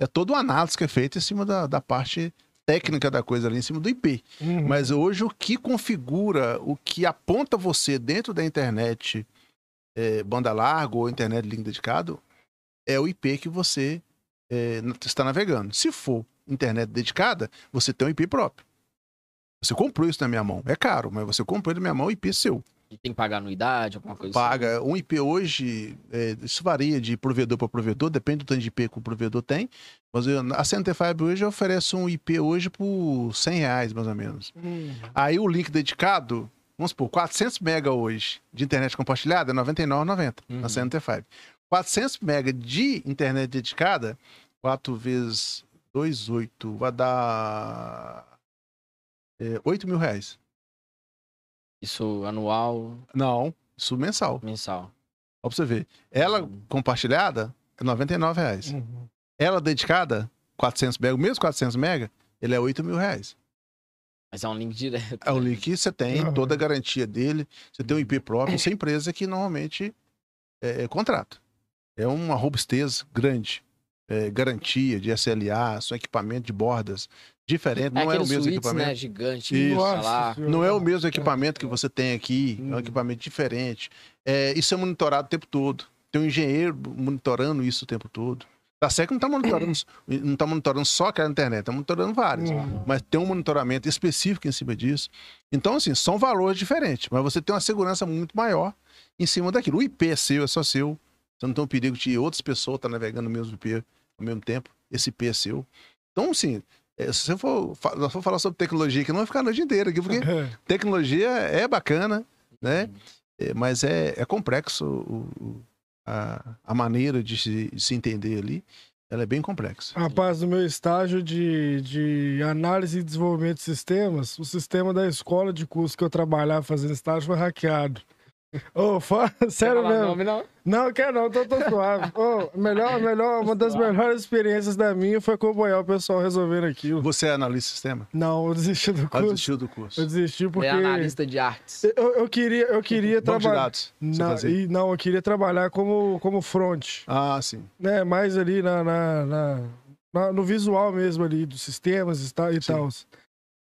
É toda uma análise que é feita em cima da, da parte técnica da coisa ali, em cima do IP. Uhum. Mas hoje o que configura, o que aponta você dentro da internet é, banda larga ou internet link dedicado é o IP que você é, está navegando. Se for internet dedicada, você tem um IP próprio. Você comprou isso na minha mão. É caro, mas você comprou na minha mão o IP seu. Tem que pagar anuidade, alguma coisa Paga. Um IP hoje, é, isso varia de provedor para provedor, depende do tanto de IP que o provedor tem. Mas eu, a Centerfibre hoje oferece um IP hoje por 100 reais, mais ou menos. Hum. Aí o link dedicado, vamos supor, 400 mega hoje de internet compartilhada é R$ 99,90 Uhum. na Centerfibre. 400 mega de internet dedicada, 4 vezes 2, 8, vai dar é, 8 mil reais. Isso anual, Não, isso mensal. mensal. Ó pra você ver. Ela Uhum. compartilhada é 99 reais. Uhum. Ela dedicada, 400 mega, o mesmo 400 mega, ele é 8 mil reais. Mas é um link direto. É o né? link que você tem, Aham. toda a garantia dele, você tem um IP próprio, essa empresa que normalmente é, é contrato. É uma robustez grande. É, garantia de SLA, são equipamento de bordas diferente, É não é o mesmo suítes, equipamento. né? Gigante. Isso. sei lá. Senhora. Não é o mesmo equipamento que você tem aqui, é um Uhum. equipamento diferente. É, isso é monitorado o tempo todo. Tem um engenheiro monitorando isso o tempo todo. Tá certo que não está monitorando, não tá monitorando só aquela internet, está monitorando várias. Uhum. Mas tem um monitoramento específico em cima disso. Então, assim, são valores diferentes, mas você tem uma segurança muito maior em cima daquilo. O IP é seu, é só seu. Você não tem o perigo de outras pessoas estar navegando no mesmo IP ao mesmo tempo. Esse IP é seu. Então, assim, é, se você for, nós for falar sobre tecnologia aqui, não vai ficar a noite inteira aqui, porque É. tecnologia é bacana, né? É, mas é, é complexo o- a, a maneira de se, de se entender ali. Ela é bem complexa. Rapaz, no meu estágio de, de análise e desenvolvimento de sistemas, o sistema da escola de curso que eu trabalhava fazendo estágio foi hackeado. Ô, fa- sério Quer falar mesmo. nome, não? Não, quer não, tô, tô suave. Ô, melhor, melhor, uma das melhores experiências da minha foi acompanhar o pessoal resolvendo aquilo. Você é analista de sistema? Não, eu desisti do Ah, curso. desistiu do Eu curso. desisti porque. É analista de artes. Eu, eu queria, eu queria trabalhar. Não, e, não, eu queria trabalhar como, como front. Ah, sim. né, mais ali na, na- na- na- no visual mesmo ali, dos sistemas e tal.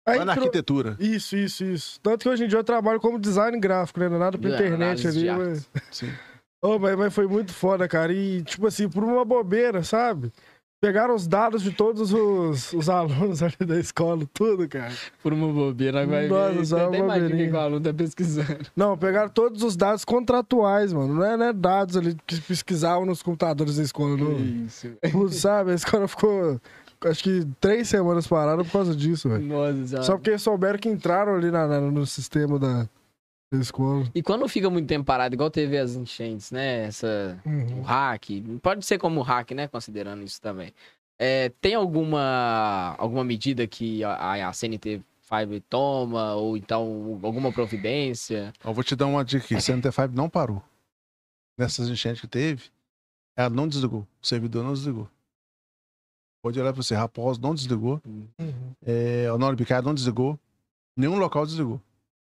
Aí na entrou- arquitetura. Isso, isso, isso. Tanto que hoje em dia eu trabalho como design gráfico, né? Não é nada pra É, internet ali. Mas... Sim. Ô, mas, mas foi muito foda, cara. E, tipo assim, por uma bobeira, sabe? Pegaram os dados de todos os, os alunos ali da escola, tudo, cara. Por uma bobeira, vai Nossa, ver. uma até imagina o que o aluno tá pesquisando. Não, pegaram todos os dados contratuais, mano. Não é, não é dados ali que pesquisavam nos computadores da escola, não. Isso. Sabe? A escola ficou, acho que três semanas parada por causa disso, velho. Nossa, Só porque souberam que entraram ali na- na- no sistema da, da escola. E quando fica muito tempo parado, igual teve as enchentes, né? Essa, o Uhum. hack, pode ser como hack, né? Considerando isso também. É, tem alguma, alguma medida que a, a CNT Fiber toma, ou então alguma providência? Eu vou te dar uma dica aqui. Center Five não parou. Nessas enchentes que teve, ela não desligou. O servidor não desligou. Pode olhar para você. Raposo não desligou. Uhum. É, o Noro Picard não desligou. Nenhum local desligou.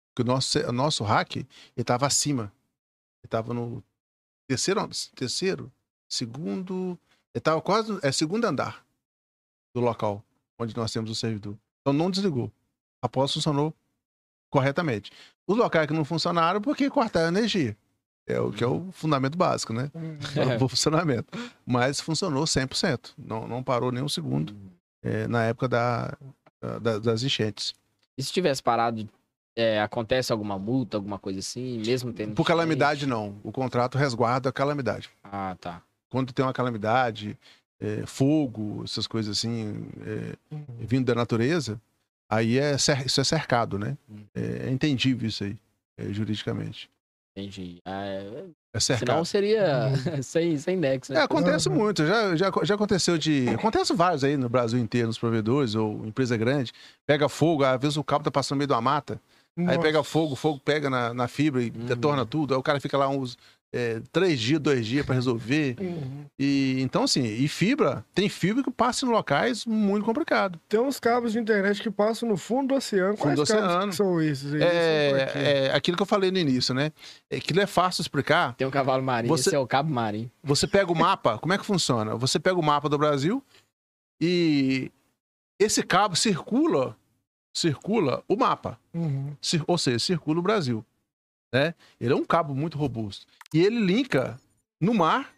Porque o nosso, o nosso hack, ele estava acima. Ele estava no terceiro, terceiro, segundo... Ele estava quase... É segundo andar do local onde nós temos o servidor. Então não desligou. Após funcionou corretamente. Os locais que não funcionaram porque cortaram a energia. É o que é o fundamento básico, né? É. O funcionamento. Mas funcionou 100%. Não, não parou nem um segundo. é, na época da, da- das enchentes. E se tivesse parado, é, acontece alguma multa, alguma coisa assim, mesmo tendo. Por calamidade, não. O contrato resguarda a calamidade. Ah, tá. Quando tem uma calamidade, é, fogo, essas coisas assim, é, Uhum. vindo da natureza, aí é, isso é cercado, né? Hum. É, é entendível isso aí, é, juridicamente. Entendi. Ah, é- É senão seria sem, sem nexo, né? É, acontece Uhum. muito. Já, já, já aconteceu de. Acontece vários aí no Brasil inteiro, nos provedores ou empresa grande. Pega fogo, às vezes o cabo tá passando no meio de uma mata. Aí Nossa. pega fogo, o fogo pega na, na fibra e Uhum. detorna tudo. Aí o cara fica lá uns é, três dias, dois dias para resolver. Uhum. E então, assim, e fibra, tem fibra que passa em locais muito complicados. Tem uns cabos de internet que passam no fundo do oceano. Fundo Quais do cabos oceano. que são esses aí? Pra quê? É, é aquilo que eu falei no início, né? Aquilo é fácil explicar. Tem um cavalo marinho, Você- esse é o cabo marinho. Você pega o mapa, como é que funciona? Você pega o mapa do Brasil e esse cabo circula, circula o mapa. Uhum. Ou seja, circula o Brasil. Né? Ele é um cabo muito robusto. E ele linka no mar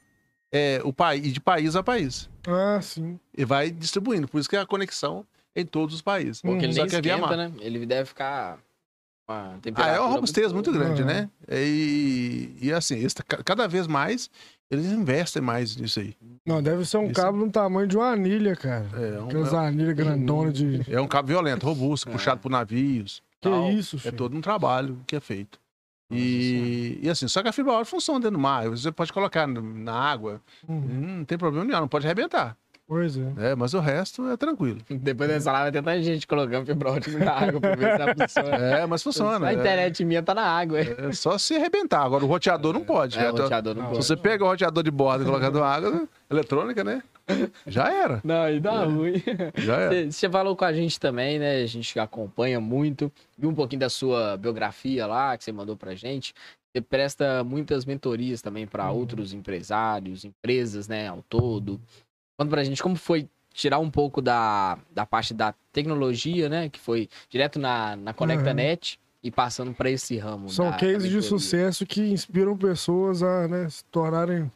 é, o país, de país a país. Ah, sim. E vai distribuindo. Por isso que é a conexão em todos os países. Porque ele Só nem que é via esquenta, mar. né? Ele deve ficar. Uma Ah, é uma robustez muito boa. grande, Uhum. né? E, e assim, cada vez mais eles investem mais nisso aí. Não, deve ser um Isso. cabo do tamanho de uma anilha, cara. É um, Aquelas anilhas grandonas de. é um cabo violento, robusto, É. puxado por navios. Que tal. isso, É filho? todo um trabalho que é feito. E, e assim, só que a fibra ótica funciona dentro do mar. Você pode colocar na água, Uhum. não tem problema nenhum, não pode arrebentar. Pois é. né? mas o resto é tranquilo. Depois dessa live vai ter tanta gente colocando fibra ótica na água pra ver se ela funciona. É, mas funciona. A é- internet minha tá na água. É, É, só se arrebentar. Agora o roteador não pode. é o né? roteador não Se Se pode. você pega o roteador de bordo e colocar na água, eletrônica, né? Já era. Não, e dá ruim. Já era. Você falou com a gente também, né? A gente acompanha muito. Viu um pouquinho da sua biografia lá, que você mandou pra gente. Você presta muitas mentorias também para Uhum. outros empresários, empresas, né, ao todo. Conta pra gente como foi tirar um pouco da, da parte da tecnologia, né? Que foi direto na, na ConectaNet e passando para esse ramo. São da- da cases de mentoria. sucesso que inspiram pessoas a né, se tornarem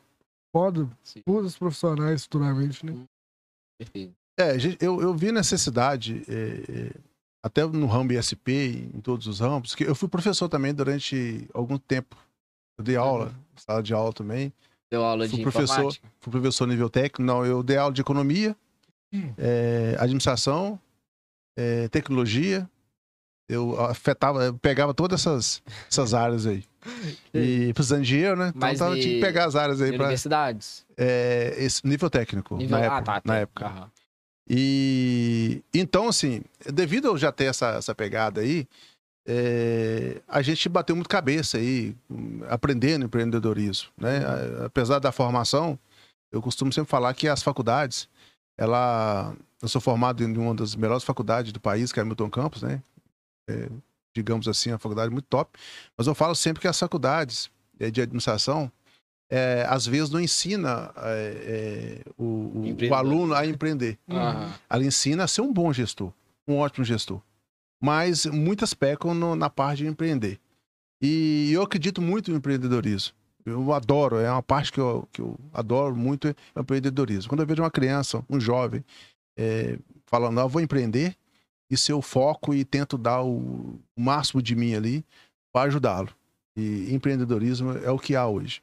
foda, Sim, putas profissionais futuramente, né? perfeito. É, gente, eu, eu vi necessidade, é, é, até no ramo ISP, em todos os ramos, que eu fui professor também durante algum tempo. Eu dei aula, sala de aula também. Deu aula Fui de professor. informática? Fui professor nível técnico. Não, eu dei aula de economia, Hum. é, administração, é, tecnologia. Eu afetava, eu pegava todas essas, essas áreas aí. E precisando de dinheiro, né? Então Mas tava, e- tinha que pegar as áreas aí para universidades? esse nível técnico Nível... na ah, época. tá, na época. Aham. E então, assim, devido a eu já ter essa, essa pegada aí, é, a gente bateu muito cabeça aí, aprendendo empreendedorismo, né? Apesar da formação, eu costumo sempre falar que as faculdades, ela, eu sou formado em uma das melhores faculdades do país, que é a Milton Campos, né? É, digamos assim, uma faculdade muito top. Mas eu falo sempre que as faculdades eh, de administração, é, às vezes não ensina é, é, o, o- aluno a empreender. Aham. Ela ensina a ser um bom gestor, um ótimo gestor. Mas muitas pecam no- na parte de empreender. E eu acredito muito no empreendedorismo. Eu adoro, é uma parte que eu, que eu adoro muito é o empreendedorismo. Quando eu vejo uma criança, um jovem, é, falando, "Ah, eu vou empreender, isso eu foco e tento dar o, o máximo de mim ali para ajudá-lo. E empreendedorismo é o que há hoje.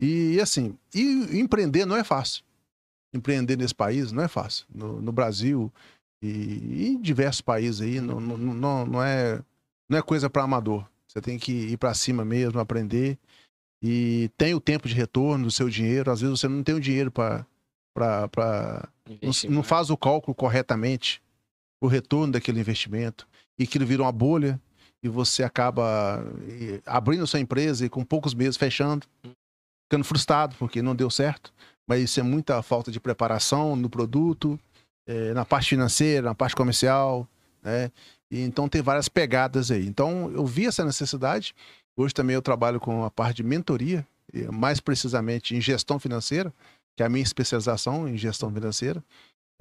E assim, e empreender não é fácil. Empreender nesse país não é fácil. No, no Brasil e, e em diversos países aí, não, não, não, não é, não é coisa para amador. Você tem que ir para cima mesmo, aprender. E tem o tempo de retorno do seu dinheiro. Às vezes você não tem o dinheiro para. Não, não faz o cálculo corretamente, o retorno daquele investimento, e aquilo vira uma bolha, e você acaba abrindo sua empresa e com poucos meses fechando, ficando frustrado porque não deu certo. Mas isso é muita falta de preparação no produto, eh, na parte financeira, na parte comercial, né? E então tem várias pegadas aí. Então eu vi essa necessidade. Hoje também eu trabalho com a parte de mentoria, mais precisamente em gestão financeira, que é a minha especialização em gestão financeira,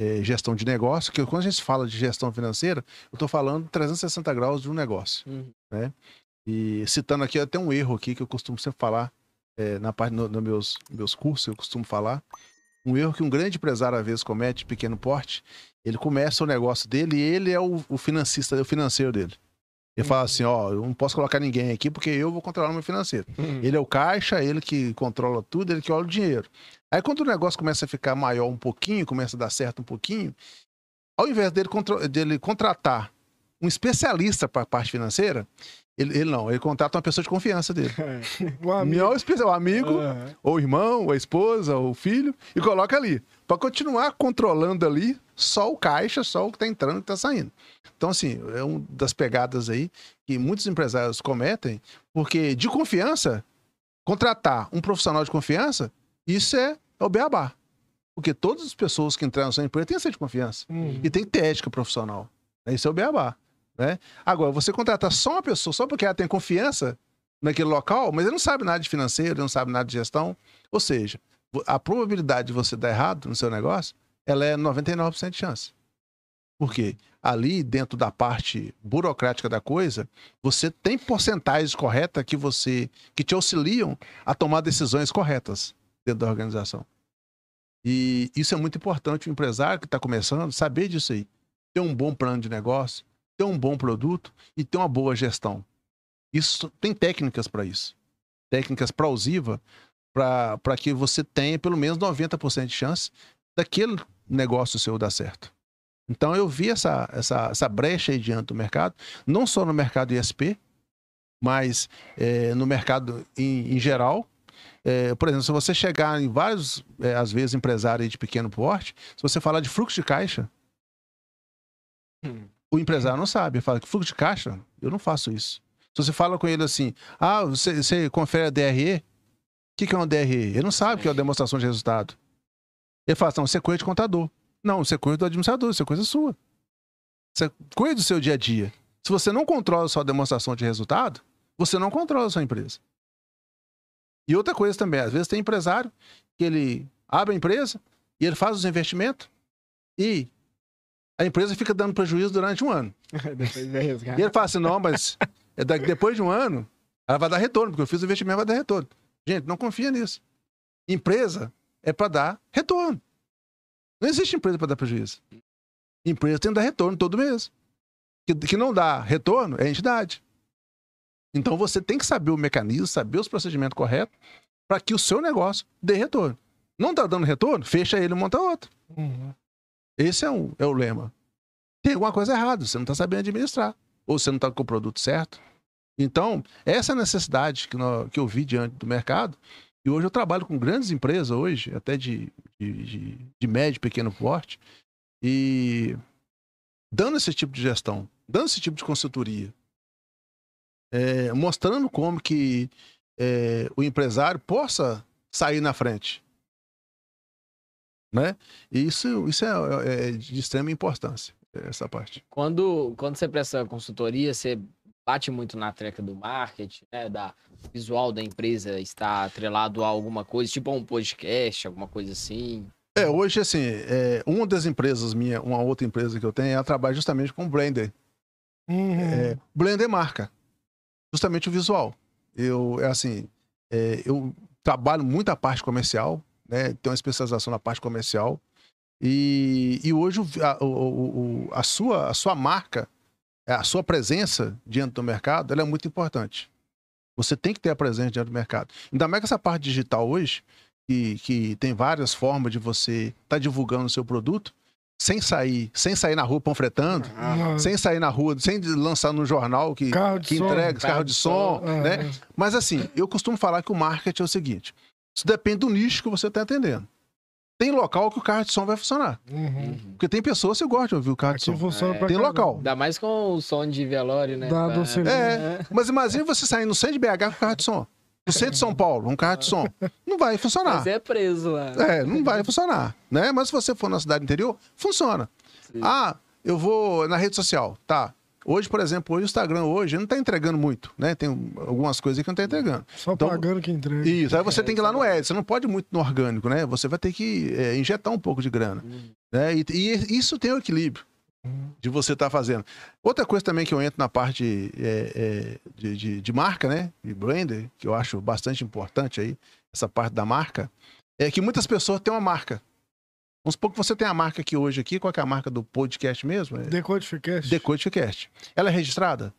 eh, gestão de negócio, que quando a gente fala de gestão financeira, eu estou falando 360 graus de um negócio. Uhum. E citando aqui até um erro aqui que eu costumo sempre falar, eh, na parte dos meus, meus cursos, eu costumo falar, Um erro que um grande empresário às vezes comete, pequeno porte, ele começa o negócio dele e ele é o, o financista, o financeiro dele. Ele fala assim, ó, eu não posso colocar ninguém aqui porque eu vou controlar o meu financeiro. Ele é o caixa, ele que controla tudo, ele que olha o dinheiro. Aí quando o negócio começa a ficar maior um pouquinho, começa a dar certo um pouquinho, ao invés dele, dele contratar um especialista para a parte financeira, ele, ele, não, ele contrata uma pessoa de confiança dele. o amigo, o amigo uhum. ou o irmão, ou a esposa, ou o filho, e coloca ali. Para continuar controlando ali só o caixa, só o que está entrando e está saindo. Então, assim, é uma das pegadas aí que muitos empresários cometem, porque de confiança, contratar um profissional de confiança, isso é, é o beabá. Porque todas as pessoas que entraram na sua empresa têm ser de confiança. Uhum. E tem que ter ética profissional. Isso é o beabá. Né? Agora, você contratar só uma pessoa, só porque ela tem confiança naquele local, mas ele não sabe nada de financeiro, ele não sabe nada de gestão. Ou seja, a probabilidade de você dar errado no seu negócio, ela é 99% de chance. Por quê? Ali, dentro da parte burocrática da coisa, você tem porcentagens corretas que você que te auxiliam a tomar decisões corretas dentro da organização. E isso é muito importante o empresário que está começando saber disso aí. Ter um bom plano de negócio, ter um bom produto e ter uma boa gestão. Isso tem técnicas para isso. Técnicas plausivas para que você tenha pelo menos 90% de chance daquele negócio seu dar certo. Então eu vi essa, essa, essa brecha aí diante do mercado, não só no mercado ISP, mas é, no mercado em, em geral. É, por exemplo, se você chegar em vários, é, às vezes, empresários de pequeno porte, se você falar de fluxo de caixa, hum. o empresário não sabe. Ele fala que fluxo de caixa, eu não faço isso. Se você fala com ele assim, ah, você, você confere a DRE, o que, que é uma DRE? Ele não sabe o que é uma demonstração de resultado. Ele fala assim, você é coisa de contador. Não, você é coisa do administrador, isso é coisa sua. Você cuida do seu dia a dia. Se você não controla a sua demonstração de resultado, você não controla a sua empresa. E outra coisa também, às vezes tem empresário que ele abre a empresa e ele faz os investimentos e a empresa fica dando prejuízo durante um ano. e ele fala assim, não, mas é depois de um ano, ela vai dar retorno, porque eu fiz o investimento, vai dar retorno. Gente, não confia nisso. Empresa é para dar retorno. Não existe empresa para dar prejuízo. Empresa tem que dar retorno todo mês. Que, que não dá retorno é entidade. Então você tem que saber o mecanismo, saber os procedimentos corretos para que o seu negócio dê retorno. Não está dando retorno? Fecha ele e monta outro. Uhum. Esse é, um, é o lema. Tem alguma coisa errada, você não está sabendo administrar. Ou você não está com o produto certo. Então, essa necessidade que, nós, que eu vi diante do mercado, e hoje eu trabalho com grandes empresas hoje, até de, de, de, de médio e pequeno porte, e dando esse tipo de gestão, dando esse tipo de consultoria, é, mostrando como que é, o empresário possa sair na frente. Né? E isso, isso é, é de extrema importância, essa parte. Quando, quando você presta consultoria, você bate muito na treca do marketing, né? Da visual da empresa está atrelado a alguma coisa, tipo a um podcast, alguma coisa assim. É, hoje, assim, é, uma das empresas minha, uma outra empresa que eu tenho, ela trabalha justamente com Blender. Uhum. É, Blender marca. Justamente o visual. Eu, é assim, é, eu trabalho muito a parte comercial, né? Tenho uma especialização na parte comercial. E, e hoje a, o, a, sua, a sua marca é, a sua presença diante do mercado ela é muito importante. Você tem que ter a presença diante do mercado. Ainda mais que essa parte digital hoje, que, que tem várias formas de você estar tá divulgando o seu produto, sem sair, sem sair na rua panfletando, uhum. sem sair na rua, sem lançar no jornal que, que entrega carro, carro de som, som né? É. Mas assim, eu costumo falar que o marketing é o seguinte: isso depende do nicho que você está atendendo tem local que o carro de som vai funcionar. Uhum. Porque tem pessoas que gostam de ouvir o carro de som. Funciona é. Tem local. Ainda mais com o som de velório, né? Da pra... é. Mas imagina você sair no centro de BH com o carro de som. No centro de São Paulo, um carro de som. Não vai funcionar. Mas é preso lá. É, não vai funcionar. Né? Mas se você for na cidade interior, funciona. Sim. Ah, eu vou na rede social. Tá. Hoje, por exemplo, hoje o Instagram hoje não está entregando muito, né? Tem algumas coisas que não está entregando. Só então, pagando que entrega. Isso, aí você é, tem que ir lá no Ads, você não pode ir muito no orgânico, né? Você vai ter que é, injetar um pouco de grana. Hum. Né? E, e, isso tem o equilíbrio. De você estar tá fazendo. Outra coisa também que eu entro na parte é, é, de, de, de, marca, né? De brander, que eu acho bastante importante aí, essa parte da marca, é que muitas pessoas têm uma marca. Vamos supor que você tem a marca aqui hoje aqui, qual que é a marca do podcast mesmo? É Decodificast. Decodificast. Ela é registrada?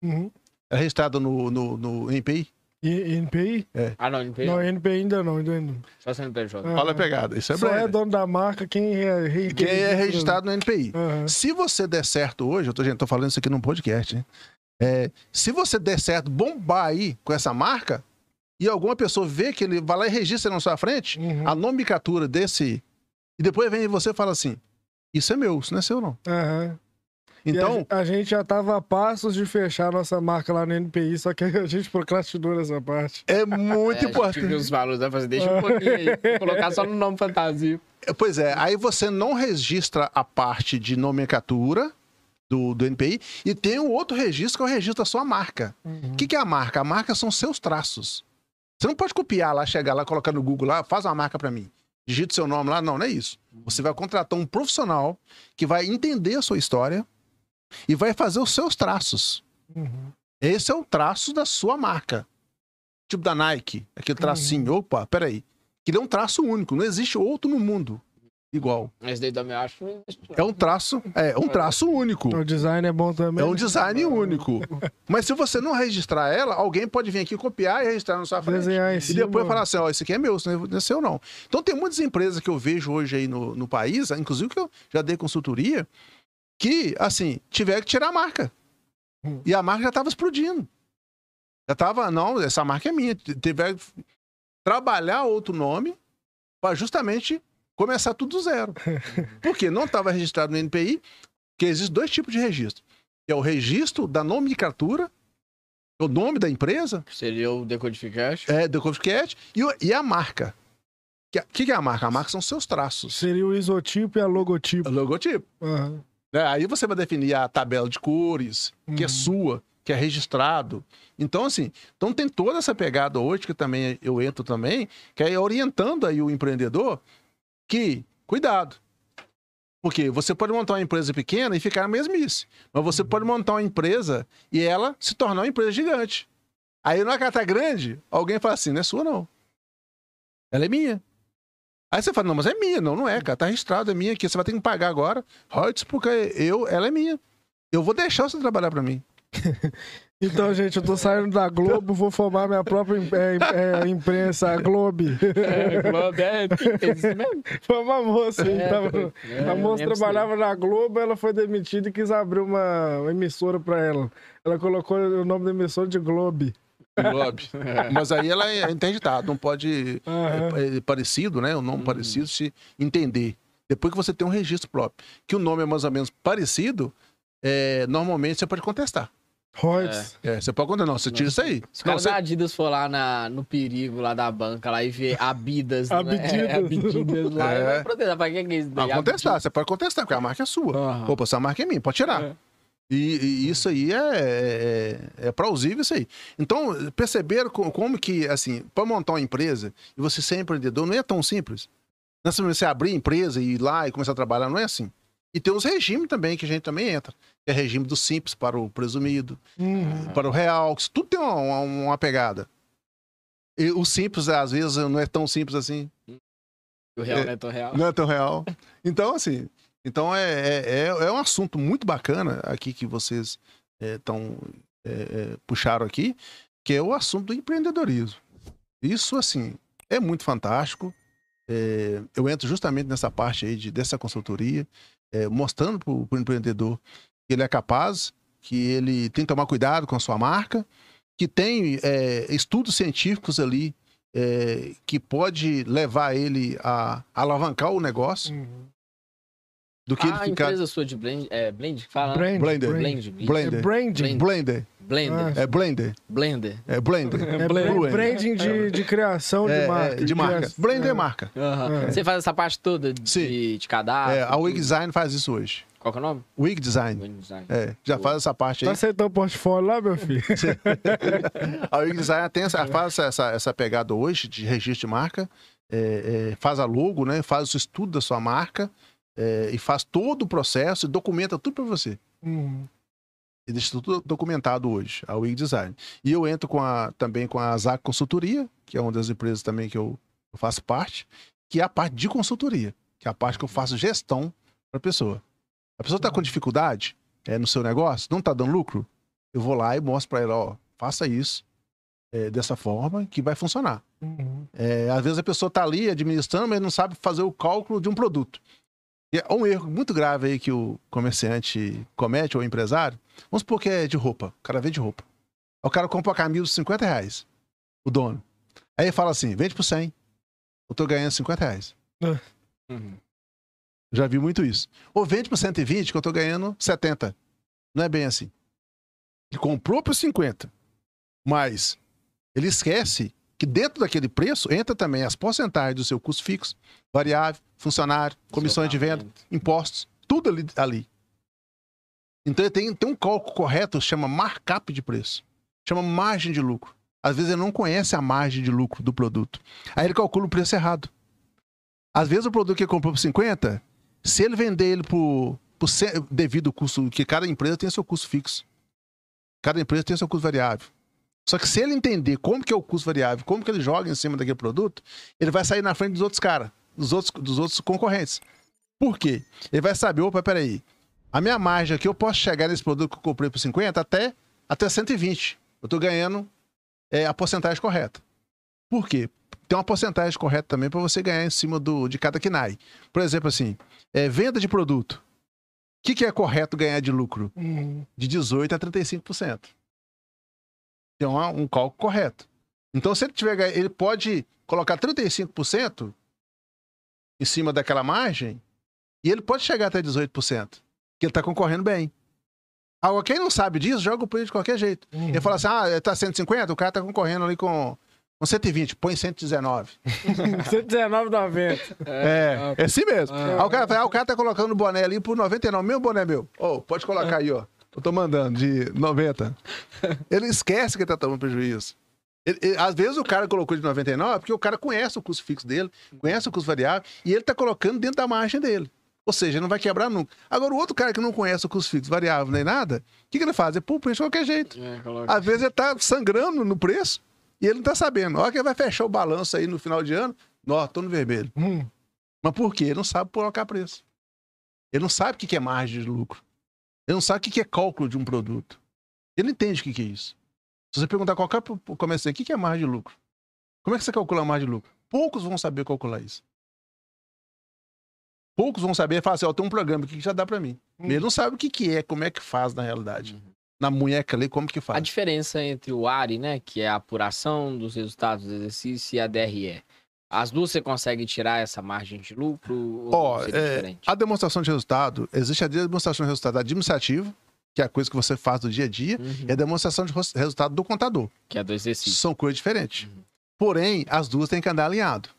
Uhum. Ela é registrada no, no, no NPI? NPI? Ah, não, NPI. Não, NPI ainda não. Ainda não. Só CNPJ. Ah. Olha a pegada, isso é Só é brand. dono da marca quem é, re- Quem é registrado no NPI. Aham. Se você der certo hoje, eu tô, gente, tô falando isso aqui num podcast, hein? É, se você der certo, bombar aí com essa marca, e alguma pessoa vê que ele vai lá e registra na sua frente, Uhum. a nomenclatura desse. E depois vem você e fala assim: Isso é meu, isso não é seu, não. Aham. Então, a, a gente já tava a passos de fechar nossa marca lá no NPI, só que a gente procrastinou nessa parte. é É, muito a gente importante. viu os valores, vai fazer, deixa um pouquinho aí. Vou colocar só no nome fantasia. É, Pois é, aí você não registra a parte de nomenclatura do, do NPI e tem um outro registro que é o registro da sua marca. Uhum. O que, que é a marca? A marca são seus traços. Você não pode copiar lá, chegar lá, colocar no Google lá, faz uma marca para mim. Digita o seu nome lá. Não, não é isso. Você vai contratar um profissional que vai entender a sua história e vai fazer os seus traços. Uhum. Esse é o traço da sua marca. Tipo da Nike, aquele tracinho. Opa, peraí. Que é um traço único, não existe outro no mundo igual. Esse daí também acho. É um traço, é um traço único. O design é bom também. É um design único. Mas se você não registrar ela, alguém pode vir aqui copiar e registrar na sua frente. Desenhar em E cima. depois falar assim, ó, esse aqui é meu, isso não é seu não. Então tem muitas empresas que eu vejo hoje aí no, no país, inclusive que eu já dei consultoria, que, assim, tiveram que tirar a marca. Hum. E a marca já estava explodindo. Já estava, não, essa marca é minha. Tiveram que trabalhar outro nome para justamente começar tudo do zero. Porque não estava registrado no NPI, que existem dois tipos de registro. Que é o registro da nomenclatura, o nome da empresa, Seria o Decodificast. é do Copycat e, o- e a marca. O que, que, que é a marca? A marca são seus traços. Seria o isotipo e a logotipo. O logotipo. Aham. Né? Aí você vai definir a tabela de cores, que é Uhum. sua, que é registrado. Então, assim, então tem toda essa pegada hoje, que também eu entro também, que é orientando aí o empreendedor que, cuidado. Porque você pode montar uma empresa pequena e ficar na mesmice. Mas você pode montar uma empresa e ela se tornar uma empresa gigante. Aí na carta grande, alguém fala assim, não é sua não. Ela é minha. Aí você fala, não, mas é minha. Não, não é, cara. Tá registrado, é minha aqui. Você vai ter que pagar agora. Royalties, porque eu, ela é minha. Eu vou deixar você trabalhar pra mim. Então, gente, eu tô saindo da Globo, vou formar minha própria im- é, é, imprensa, a Globe. É, Globo, é, tem isso mesmo. Foi uma moça. É, tava- é, a moça trabalhava na Globo, ela foi demitida e quis abrir uma emissora pra ela. Ela colocou o nome da emissora de Globe. Globo. Mas aí ela é interditado, não pode. Aham. É, é parecido, né? O nome parecido se entender. Depois que você tem um registro próprio, que o nome é mais ou menos parecido, é, normalmente você pode contestar. Reuters. É, você pode contestar. Não, você tira isso aí. Se o Não, cara você- da Adidas for lá na, no perigo lá da banca lá e ver Abidas, Abididas. né? É, Abididas lá, É. ele vai protestar. Pra que é isso daí? Não, contestar, você pode contestar, porque a marca é sua. Aham. Opa, essa marca é minha, pode tirar. É. E, e isso aí é, é, é plausível isso aí. Então, perceberam co- como que, assim, para montar uma empresa e você ser empreendedor não é tão simples. Não é você abrir empresa e ir lá e começar a trabalhar, não é assim. E tem os regimes também, que a gente também entra. Que é regime do simples para o presumido, Uhum. para o real, que tudo tem uma, uma, uma pegada. E o simples, às vezes, não é tão simples assim. O real não é tão real. Não é tão real. Então, assim, então é, é, é, é um assunto muito bacana aqui que vocês estão puxaram aqui, que é o assunto do empreendedorismo. Isso, assim, é muito fantástico. É, eu entro justamente nessa parte aí de, dessa consultoria, é, mostrando para o empreendedor que ele é capaz, que ele tem que tomar cuidado com a sua marca, que tem é, estudos científicos ali é, que pode levar ele a, alavancar o negócio Uhum. Do que Ah, ele a ficar. empresa sua de blend, é blend que fala? Brand, Blender. brand. Blend, É Blender. Blender. Blender, É blender. blender. É blender. É Blender. bra- branding de, de criação de É, é, marca. de marca. criação. Blender é marca. É. Você faz essa parte toda de, Sim. de cadastro? É, a Wig? Design faz isso hoje. Qual que é o nome? Wig Design. Wig Design. É, já faz essa parte Tá aí. aceitando o portfólio lá, meu filho? A Wig Design tem essa, faz essa, essa pegada hoje de registro de marca, é, é, faz a logo, né? Faz o estudo da sua marca é, e faz todo o processo e documenta tudo para você. Uhum. E deixa tudo documentado hoje, a Wig Design. E eu entro com a, também com a Zac Consultoria, que é uma das empresas também que eu, eu faço parte, que é a parte de consultoria. Que é a parte que eu faço gestão para a pessoa. A pessoa está com dificuldade é, no seu negócio, não está dando lucro, eu vou lá e mostro para ela, ó, faça isso é, dessa forma que vai funcionar. Uhum. É, às vezes a pessoa está ali administrando, mas não sabe fazer o cálculo de um produto. E é um erro muito grave aí que o comerciante comete, ou o empresário. Vamos supor que é de roupa. O cara vende roupa. O cara compra uma camisa de 50 reais. O dono. Aí ele fala assim: vende por 100. Eu tô ganhando 50 reais. Uhum. Já vi muito isso. Ou vende por 120, que eu tô ganhando 70. Não é bem assim. Ele comprou por 50. Mas ele esquece que dentro daquele preço entra também as porcentagens do seu custo fixo, variável, funcionário, comissões de venda, impostos, tudo ali. ali. Então ele tem, tem um cálculo correto, chama markup de preço, chama margem de lucro. Às vezes ele não conhece a margem de lucro do produto. Aí ele calcula o preço errado. Às vezes o produto que ele comprou por 50, se ele vender ele por, por devido ao custo, que cada empresa tem seu custo fixo. Cada empresa tem seu custo variável. Só que se ele entender como que é o custo variável, como que ele joga em cima daquele produto, ele vai sair na frente dos outros caras, dos outros, dos outros concorrentes. Por quê? Ele vai saber, opa, peraí, a minha margem aqui, eu posso chegar nesse produto que eu comprei por 50 até, até 120. Eu tô ganhando é, a porcentagem correta. Por quê? Tem uma porcentagem correta também para você ganhar em cima do, de cada KNAI. Por exemplo, assim, é, venda de produto. O que, que é correto ganhar de lucro? Uhum. de 18% a 35%. Tem uma- um cálculo correto. Então, se ele tiver, ele pode colocar 35% em cima daquela margem e ele pode chegar até 18%, que ele está concorrendo bem. Agora, quem não sabe disso, joga o preço de qualquer jeito. Uhum. Ele fala assim, ah, tá 150, o cara tá concorrendo ali com, com 120, põe 119. 119,90. É, é assim mesmo. Ah. Aí o cara fala, ah, o cara tá colocando o boné ali por 99. Meu boné é meu. Ô, pode colocar aí, ó. Eu tô mandando de 90. Ele esquece que ele tá tomando prejuízo. Ele- ele- às vezes o cara colocou de 99 porque o cara conhece o custo fixo dele, conhece o custo variável e ele tá colocando dentro da margem dele. Ou seja, não vai quebrar nunca. Agora, o outro cara que não conhece o custo fixo variável nem nada, o que, que ele faz? Ele pula o preço de qualquer jeito. É. Às vezes ele tá sangrando no preço e ele não tá sabendo. A hora que ele vai fechar o balanço aí no final de ano, ó, tô no vermelho. Hum. Mas por quê? Ele não sabe colocar preço. Ele não sabe o que que é margem de lucro. Ele não sabe o que é cálculo de um produto. Ele não entende o que que é isso. Se você perguntar a qualquer comerciante, o que é margem de lucro? Como é que você calcula a margem de lucro? Poucos vão saber calcular isso. Poucos vão saber falar assim, ó, tem um programa aqui que já dá pra mim. Ele não sabe o que que é, como é que faz na realidade. Uhum. Na munheca ali, como que A faz. diferença entre o ARI, né, que é a apuração dos resultados do exercício, e a DRE. As duas você consegue tirar essa margem de lucro? Ó, seria é, diferente? a demonstração de resultado, existe a demonstração de resultado administrativo, que é a coisa que você faz do dia a dia, Uhum. e a demonstração de resultado do contador. Que é do exercício. São coisas diferentes. Uhum. Porém, as duas têm que andar alinhado.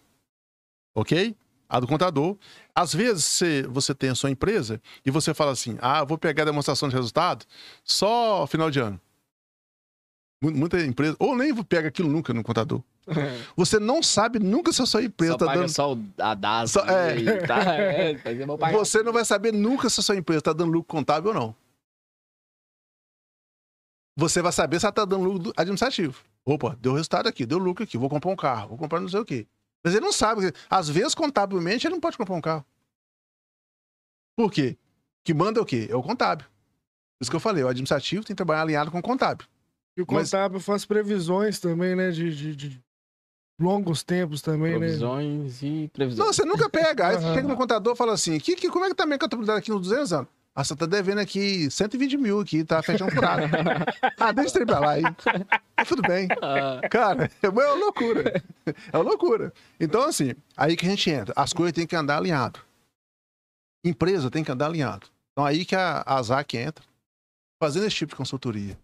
Ok? A do contador. Às vezes, você, você tem a sua empresa e você fala assim: ah, vou pegar a demonstração de resultado só final de ano. Mu- Muita empresa, ou nem pega aquilo nunca no contador. Você não sabe nunca se a sua empresa está dando. só a DAS. Só- é. tá? É. Você não vai saber nunca se a sua empresa está dando lucro contábil ou não. Você vai saber se ela está dando lucro administrativo. Opa, deu resultado aqui, deu lucro aqui, vou comprar um carro, vou comprar não sei o quê. Mas ele não sabe. Às vezes, contabilmente, ele não pode comprar um carro. Por quê? Que manda o quê? É o contábil. Por isso que eu falei, o administrativo tem que trabalhar alinhado com o contábil. E o Mas- contábil faz previsões também, né? De, de- de longos tempos também, né? Provisões e Não, previsões. você nunca pega. Aí você chega no contador e fala assim: que, que, como é que tá a minha contabilidade aqui nos 200 anos? Ah, você tá devendo aqui 120 mil aqui, tá fechando furado. ah, deixa ele pra lá aí. Tá tudo bem. Ah, Cara, é uma loucura. É uma loucura. Então, assim, aí que a gente entra. As coisas têm que andar alinhado. Empresa tem que andar alinhado. Então, aí que a, a ZAC entra, fazendo esse tipo de consultoria.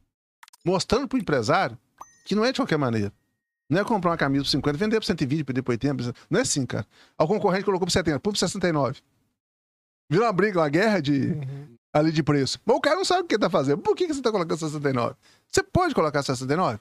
Mostrando pro empresário que não é de qualquer maneira. Não é comprar uma camisa por 50, vender por 120, perder por 80. Não é assim, cara. O concorrente colocou por 70, pôr por 69. Virou uma briga, uma guerra de, Uhum. ali de preço. Mas o cara não sabe o que tá fazendo. Por que, que você tá colocando 69? Você pode colocar 69?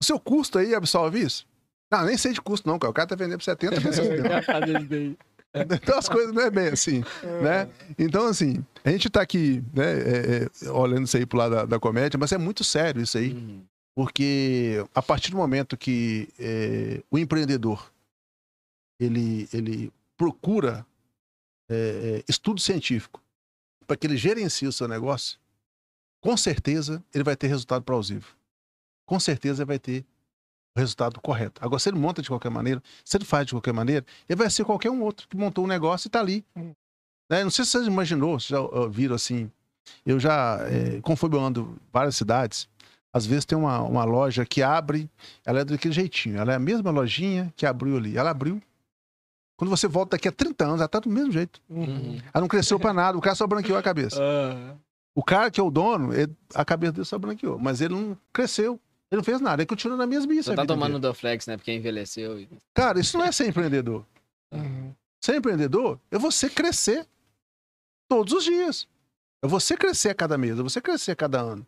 O seu custo aí absorve isso? Não, nem sei de custo, não, cara. O cara tá vendendo por 70, por 69. Então as coisas não é bem assim, né? Então, assim, a gente tá aqui, né, é, é, olhando isso aí pro lado da, da comédia, mas é muito sério isso aí, Uhum. porque a partir do momento que é, o empreendedor ele, ele procura é, é, estudo científico para que ele gerencie o seu negócio, com certeza ele vai ter resultado plausível. Com certeza ele vai ter o resultado correto. Agora, se ele monta de qualquer maneira, se ele faz de qualquer maneira, ele vai ser qualquer um outro que montou um negócio e está ali. Né? Não sei se você imaginou, se já uh, viram assim. Eu já, é, conforme eu ando várias cidades, às vezes tem uma, uma loja que abre, ela é daquele jeitinho. Ela é a mesma lojinha que abriu ali. Ela abriu. Quando você volta daqui a 30 anos, ela tá do mesmo jeito. Uhum. Ela não cresceu para nada, o cara só branqueou a cabeça. O cara que é o dono, ele- a cabeça dele só branqueou, mas ele não cresceu. Ele não fez nada, ele continua na mesmice. Você a tá tomando inteira. Doflex, né? Porque envelheceu. e- Cara, isso não é ser empreendedor. Uhum. Ser empreendedor é você crescer todos os dias. É você crescer a cada mês, é você crescer a cada ano.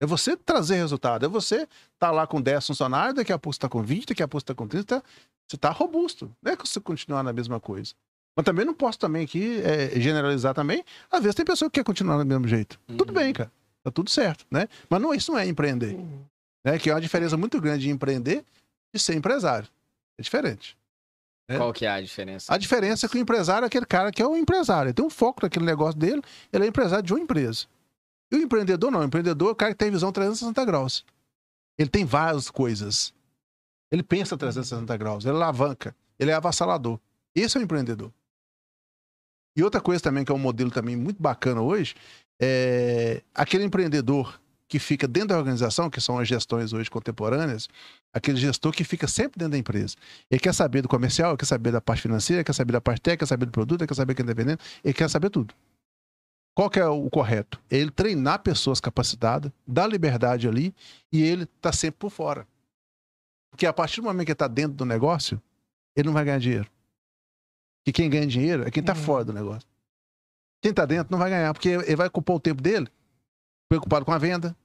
É você trazer resultado. É você estar lá com 10 funcionários, daqui a pouco você está com 20, daqui a pouco você está com 30. Você está robusto. Não é que você continuar na mesma coisa. Mas também não posso também aqui é, generalizar também. Às vezes tem pessoa que quer continuar do mesmo jeito. Tudo Uhum. bem, cara. Tá tudo certo, né? Mas não, isso não é empreender. Uhum. Né? Que é uma diferença muito grande de empreender e ser empresário. É diferente. É. Qual que é a diferença? A diferença é que o empresário é aquele cara que é o empresário. Ele tem um foco naquele negócio dele, ele é empresário de uma empresa. E o empreendedor não. O empreendedor é o cara que tem visão 360 graus. Ele tem várias coisas. Ele pensa 360 graus, ele alavanca, ele é avassalador. Esse é o empreendedor. E outra coisa também, que é um modelo também muito bacana hoje, é aquele empreendedor que fica dentro da organização, que são as gestões hoje contemporâneas, aquele gestor que fica sempre dentro da empresa. Ele quer saber do comercial, ele quer saber da parte financeira, quer saber da parte técnica, quer saber do produto, quer saber quem está vendendo, ele quer saber tudo. Qual que é o correto? Ele treinar pessoas capacitadas, dar liberdade ali e ele tá sempre por fora. Porque a partir do momento que ele está dentro do negócio, ele não vai ganhar dinheiro. E quem ganha dinheiro é quem está Uhum. fora do negócio. Quem está dentro não vai ganhar, porque ele vai ocupar o tempo dele preocupado com a venda,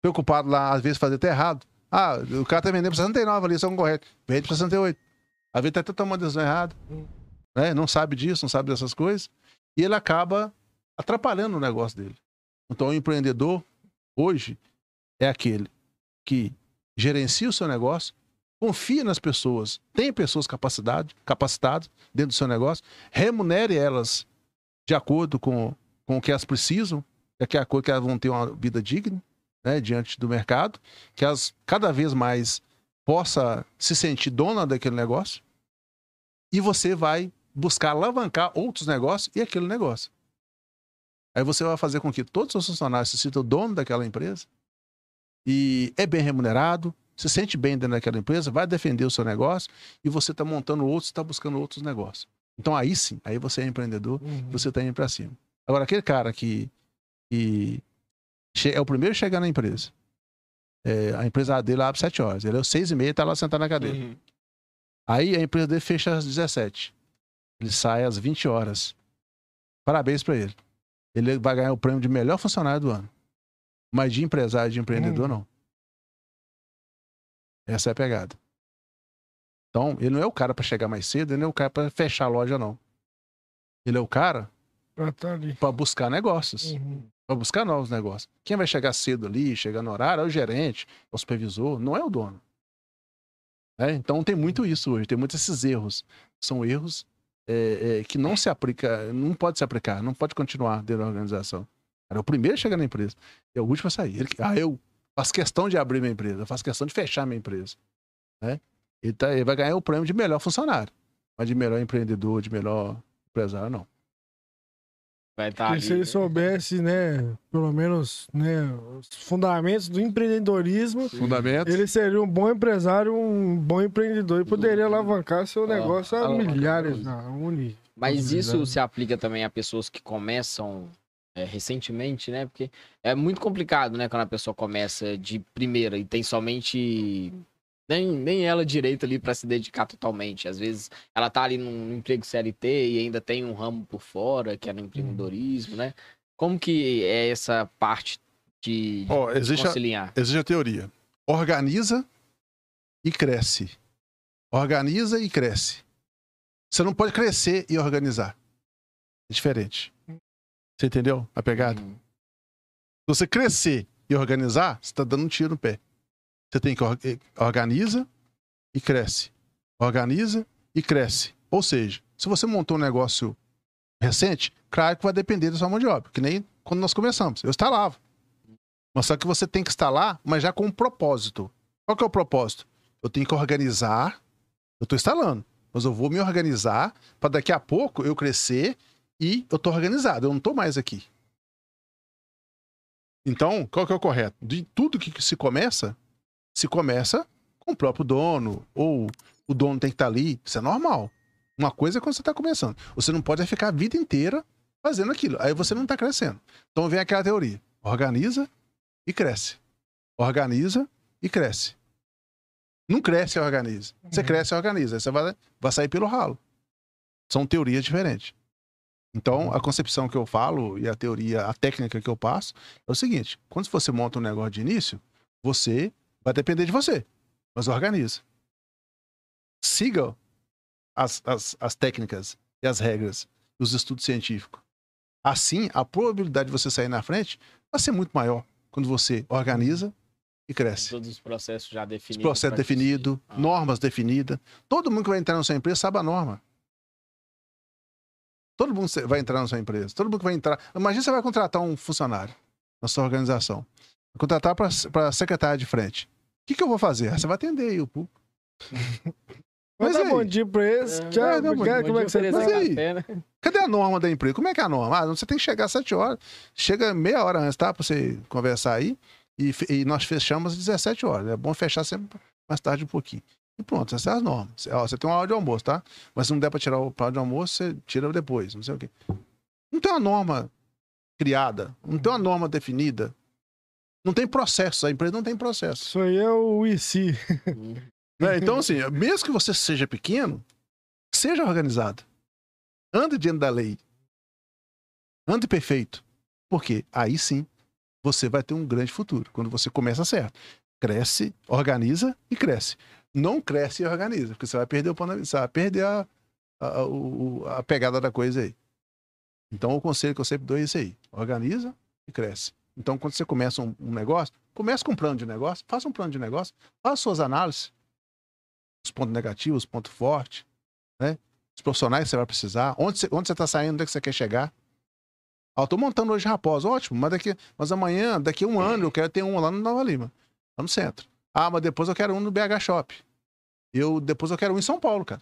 preocupado lá, às vezes, fazer até errado. Ah, o cara tá vendendo para 69 ali, são correto. Vende para 68. Às vezes tá até tomando decisão errada. Né? Não sabe disso, não sabe dessas coisas. E ele acaba atrapalhando o negócio dele. Então, o empreendedor, hoje, é aquele que gerencia o seu negócio, confia nas pessoas, tem pessoas capacitadas dentro do seu negócio, remunere elas de acordo com, com o que elas precisam, de acordo que elas vão ter uma vida digna né, diante do mercado, que elas cada vez mais possa se sentir dona daquele negócio e você vai buscar alavancar outros negócios e aquele negócio. Aí você vai fazer com que todos os funcionários se sintam dono daquela empresa e é bem remunerado, se sente bem dentro daquela empresa, vai defender o seu negócio e você está montando outros, está buscando outros negócios. Então aí sim, aí você é empreendedor, Uhum. você está indo para cima. Agora, aquele cara que, que é o primeiro a chegar na empresa, é, a empresa dele abre 7 horas, ele é às 6 e meia, está lá sentado na cadeira. Uhum. Aí a empresa dele fecha às 17. Ele sai às 20 horas. Parabéns para ele. Ele vai ganhar o prêmio de melhor funcionário do ano. Mas de empresário, de empreendedor, Hum. não. Essa é a pegada. Então, ele não é o cara para chegar mais cedo, ele não é o cara para fechar a loja, não. Ele é o cara Pra tá para buscar negócios, Uhum. para buscar novos negócios. Quem vai chegar cedo ali, chegar no horário, é o gerente, é o supervisor, não é o dono. É, então tem muito isso hoje, tem muitos esses erros. São erros é, é, que não se aplica, não pode se aplicar, não pode continuar dentro da organização. Era o primeiro a chegar na empresa, é o último a sair. Ele, ah, eu faço questão de abrir minha empresa, eu faço questão de fechar minha empresa. Né? Ele, tá- ele vai ganhar o prêmio de melhor funcionário, mas de melhor empreendedor, de melhor empresário, não. Vai estar Porque ali. se ele soubesse, né, pelo menos, né, os fundamentos do empreendedorismo, Fundamentos. ele seria um bom empresário, um bom empreendedor e poderia alavancar seu negócio a alavancar milhares, coisa. a uni. Mas isso possibilidades. se aplica também a pessoas que começam é, recentemente, né? Porque é muito complicado, né? Quando a pessoa começa de primeira e tem somente nem, nem ela direito ali para se dedicar totalmente. Às vezes ela tá ali num emprego CLT e ainda tem um ramo por fora, que é no empreendedorismo, né? Como que é essa parte de, Ó, existe, a, conciliar? existe a teoria. Organiza e cresce. Organiza e cresce. Você não pode crescer e organizar. É diferente. Você entendeu a pegada? Hum, Se você crescer e organizar, você está dando um tiro no pé. Você tem que eh, organiza e cresce. Organiza e cresce. Ou seja, se você montou um negócio recente, claro que vai depender da sua mão de obra, que nem quando nós começamos. Eu instalava. Mas só que você tem que instalar, mas já com um propósito. Qual que é o propósito? Eu tenho que organizar. Eu estou instalando, mas eu vou me organizar para daqui a pouco eu crescer e eu estou organizado. Eu não estou mais aqui. Então, qual que é o correto? De tudo que se começa, se começa com o próprio dono, ou o dono tem que estar tá ali. Isso é normal. Uma coisa é quando você está começando. Você não pode ficar a vida inteira fazendo aquilo. Aí você não está crescendo. Então vem aquela teoria: organiza e cresce. Organiza e cresce. Não cresce e organiza. Você uhum. cresce e organiza. Aí você vai, vai sair pelo ralo. São teorias diferentes. Então, a concepção que eu falo e a teoria, a técnica que eu passo é o seguinte: quando você monta um negócio de início, você vai depender de você, mas organiza. Siga as, as, as técnicas e as regras dos estudos científicos. Assim, a probabilidade de você sair na frente vai ser muito maior quando você organiza e cresce. Todos os processos já definidos. Os processos definidos, ah. normas definidas. Todo mundo que vai entrar na sua empresa sabe a norma. Todo mundo vai entrar na sua empresa. Todo mundo que vai entrar. Imagina você vai contratar um funcionário na sua organização. Contratar para secretária de frente. O que, que eu vou fazer? Você vai atender aí o público. Mas dá bom dia pra eles. É, Tchau, é, como é que você tá? Mas aí, cadê a norma da empresa? Como é que é a norma? Ah, você tem que chegar às 7 horas. Chega meia hora antes, tá? Pra você conversar aí. E, e nós fechamos às 17 horas. É bom fechar sempre mais tarde um pouquinho. E pronto, essas são as normas. Ó, você tem uma hora de almoço, tá? Mas se não der pra tirar o prato de almoço, você tira depois, não sei o quê. Não tem uma norma criada, não tem uma norma definida. Não tem processo, a empresa não tem processo. Isso aí é o IC. né? Então, assim, mesmo que você seja pequeno, seja organizado. Ande diante da lei. Ande perfeito. Porque aí sim você vai ter um grande futuro. Quando você começa certo. Cresce, organiza e cresce não cresce e organiza, porque você vai perder o você vai perder a, a, a, pegada da coisa aí. Então, o conselho que eu sempre dou é isso aí: organiza e cresce. Então, quando você começa um, um negócio, comece com um plano de negócio, faça um plano de negócio, faça suas análises, os pontos negativos, os pontos fortes, né? Os profissionais que você vai precisar, onde você, onde você está saindo, onde é que você quer chegar. Ah, eu tô montando hoje Raposa, ótimo, mas, daqui, mas amanhã, daqui a um ano, eu quero ter um lá no Nova Lima, lá no centro. Ah, mas depois eu quero um no BH Shop. Eu, depois eu quero um em São Paulo, cara.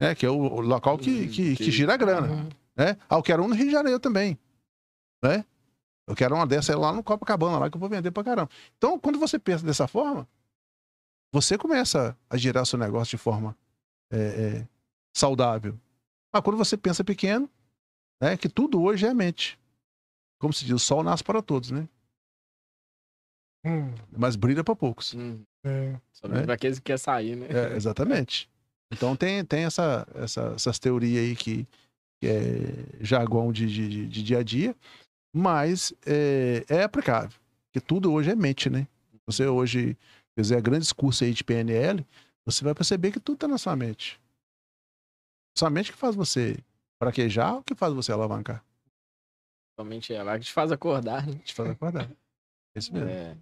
É, que é o, o local que, que, que, gira a grana. Né? Ah, eu quero um no Rio de Janeiro também. Né? Eu quero uma dessa lá no Copacabana, lá que eu vou vender pra caramba. Então, quando você pensa dessa forma, você começa a girar seu negócio de forma é, é, saudável. Mas quando você pensa pequeno, né, que tudo hoje é mente. Como se diz, o sol nasce para todos, né? Hum. Mas brilha para poucos. Hum. É. Somente né? para aqueles que querem sair, né? É, exatamente. Então tem, tem essa, essa, essas teorias aí que, que é jargão de, de, de, dia a dia, mas é, é aplicável. Porque tudo hoje é mente, né? Você hoje fizer grandes cursos aí de PNL, você vai perceber que tudo tá na sua mente. Sua mente que faz você fraquejar ou que faz você alavancar? Somente ela que te faz acordar, né? Te faz acordar. É isso mesmo. É,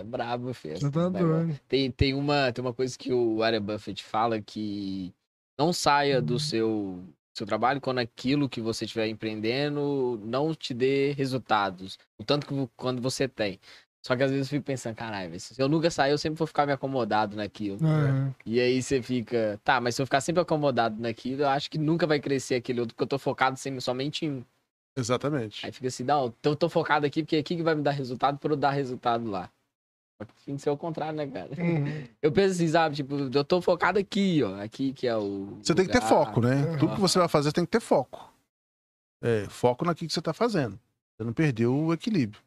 é brabo, filho. Você tá doido. Tem, tem, uma, tem uma coisa que o Warren Buffett fala que não saia do uhum. seu, seu trabalho quando aquilo que você estiver empreendendo não te dê resultados. O tanto que quando você tem. Só que às vezes eu fico pensando, caralho, se eu nunca sair, eu sempre vou ficar me acomodado naquilo. Uhum. E aí você fica, tá, mas se eu ficar sempre acomodado naquilo, eu acho que nunca vai crescer aquele outro, porque eu tô focado sempre, somente em Exatamente. Aí fica assim, não, eu tô focado aqui porque aqui que vai me dar resultado para eu dar resultado lá. Tem que ser o contrário, né, cara? Uhum. Eu penso assim, sabe? Tipo, eu tô focado aqui, ó. Aqui que é o. Você lugar. tem que ter foco, né? Uhum. Tudo que você vai fazer tem que ter foco. É, foco naquilo que você tá fazendo. Você não perdeu o equilíbrio.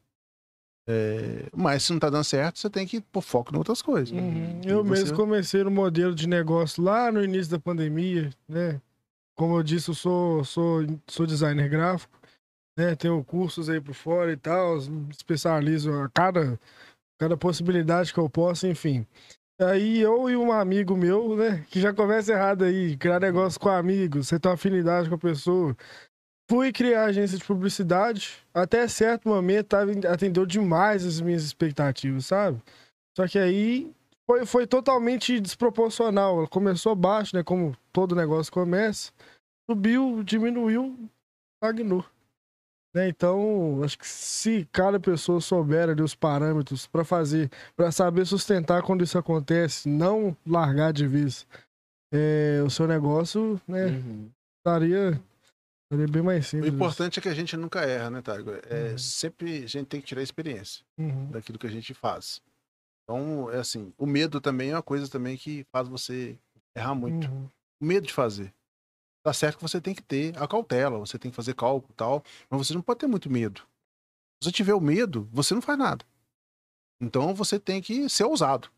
É, mas se não tá dando certo, você tem que pôr foco em outras coisas. Uhum. Eu você... mesmo comecei no modelo de negócio lá no início da pandemia, né? Como eu disse, eu sou, sou, sou designer gráfico né? Tenho cursos aí por fora e tal, especializo a cada, cada possibilidade que eu posso, enfim. Aí eu e um amigo meu, né, que já começa errado aí, criar negócio com amigos, você tem afinidade com a pessoa. Fui criar agência de publicidade, até certo momento tava, atendeu demais as minhas expectativas, sabe? Só que aí foi, foi totalmente desproporcional. Começou baixo, né? Como todo negócio começa. subiu, diminuiu, estagnou. Né? Então, acho que se cada pessoa souber ali os parâmetros para fazer, para saber sustentar quando isso acontece, não largar de vez é, o seu negócio, né, Uhum. estaria, estaria bem mais O simples. importante é que a gente nunca erra, né, Taigo? É, Uhum. Sempre a gente tem que tirar a experiência Uhum. daquilo que a gente faz. Então, é assim, o medo também é uma coisa também que faz você errar muito. Uhum. O medo de fazer. Tá certo que você tem que ter a cautela, você tem que fazer cálculo e tal, mas você não pode ter muito medo. Se você tiver o medo, você não faz nada. Então, você tem que ser ousado.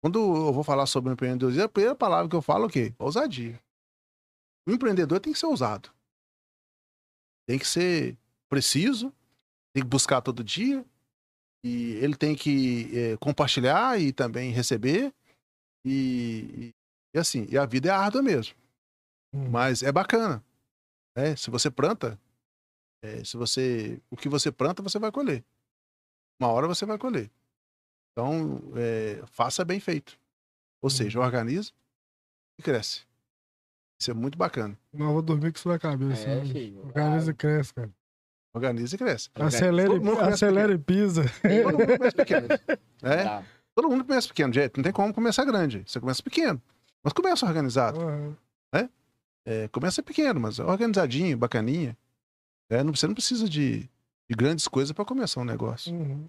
Quando eu vou falar sobre empreendedorismo, a primeira palavra que eu falo é o quê? Ousadia. O empreendedor tem que ser ousado. Tem que ser preciso, tem que buscar todo dia, e ele tem que eh, compartilhar e também receber, e, e- e assim, e a vida é árdua mesmo, Uhum. mas é bacana. Né? Se você planta, eh, se você, o que você planta, você vai colher. Uma hora você vai colher. Então, eh, faça bem feito. Ou seja, organiza e cresce. Isso é muito bacana. Não vou dormir com isso na cabeça. É, né? filho. Organiza e cresce, cara. Organiza e cresce. Acelera, e- acelera e pisa. Todo mundo começa pequeno. né? Tá. Todo mundo começa pequeno, gente. Não tem como começar grande. Você começa pequeno. Mas começa organizado. Uhum. É, começa pequeno, mas organizadinho, bacaninha. É, não, você não precisa de, de grandes coisas para começar um negócio. Uhum.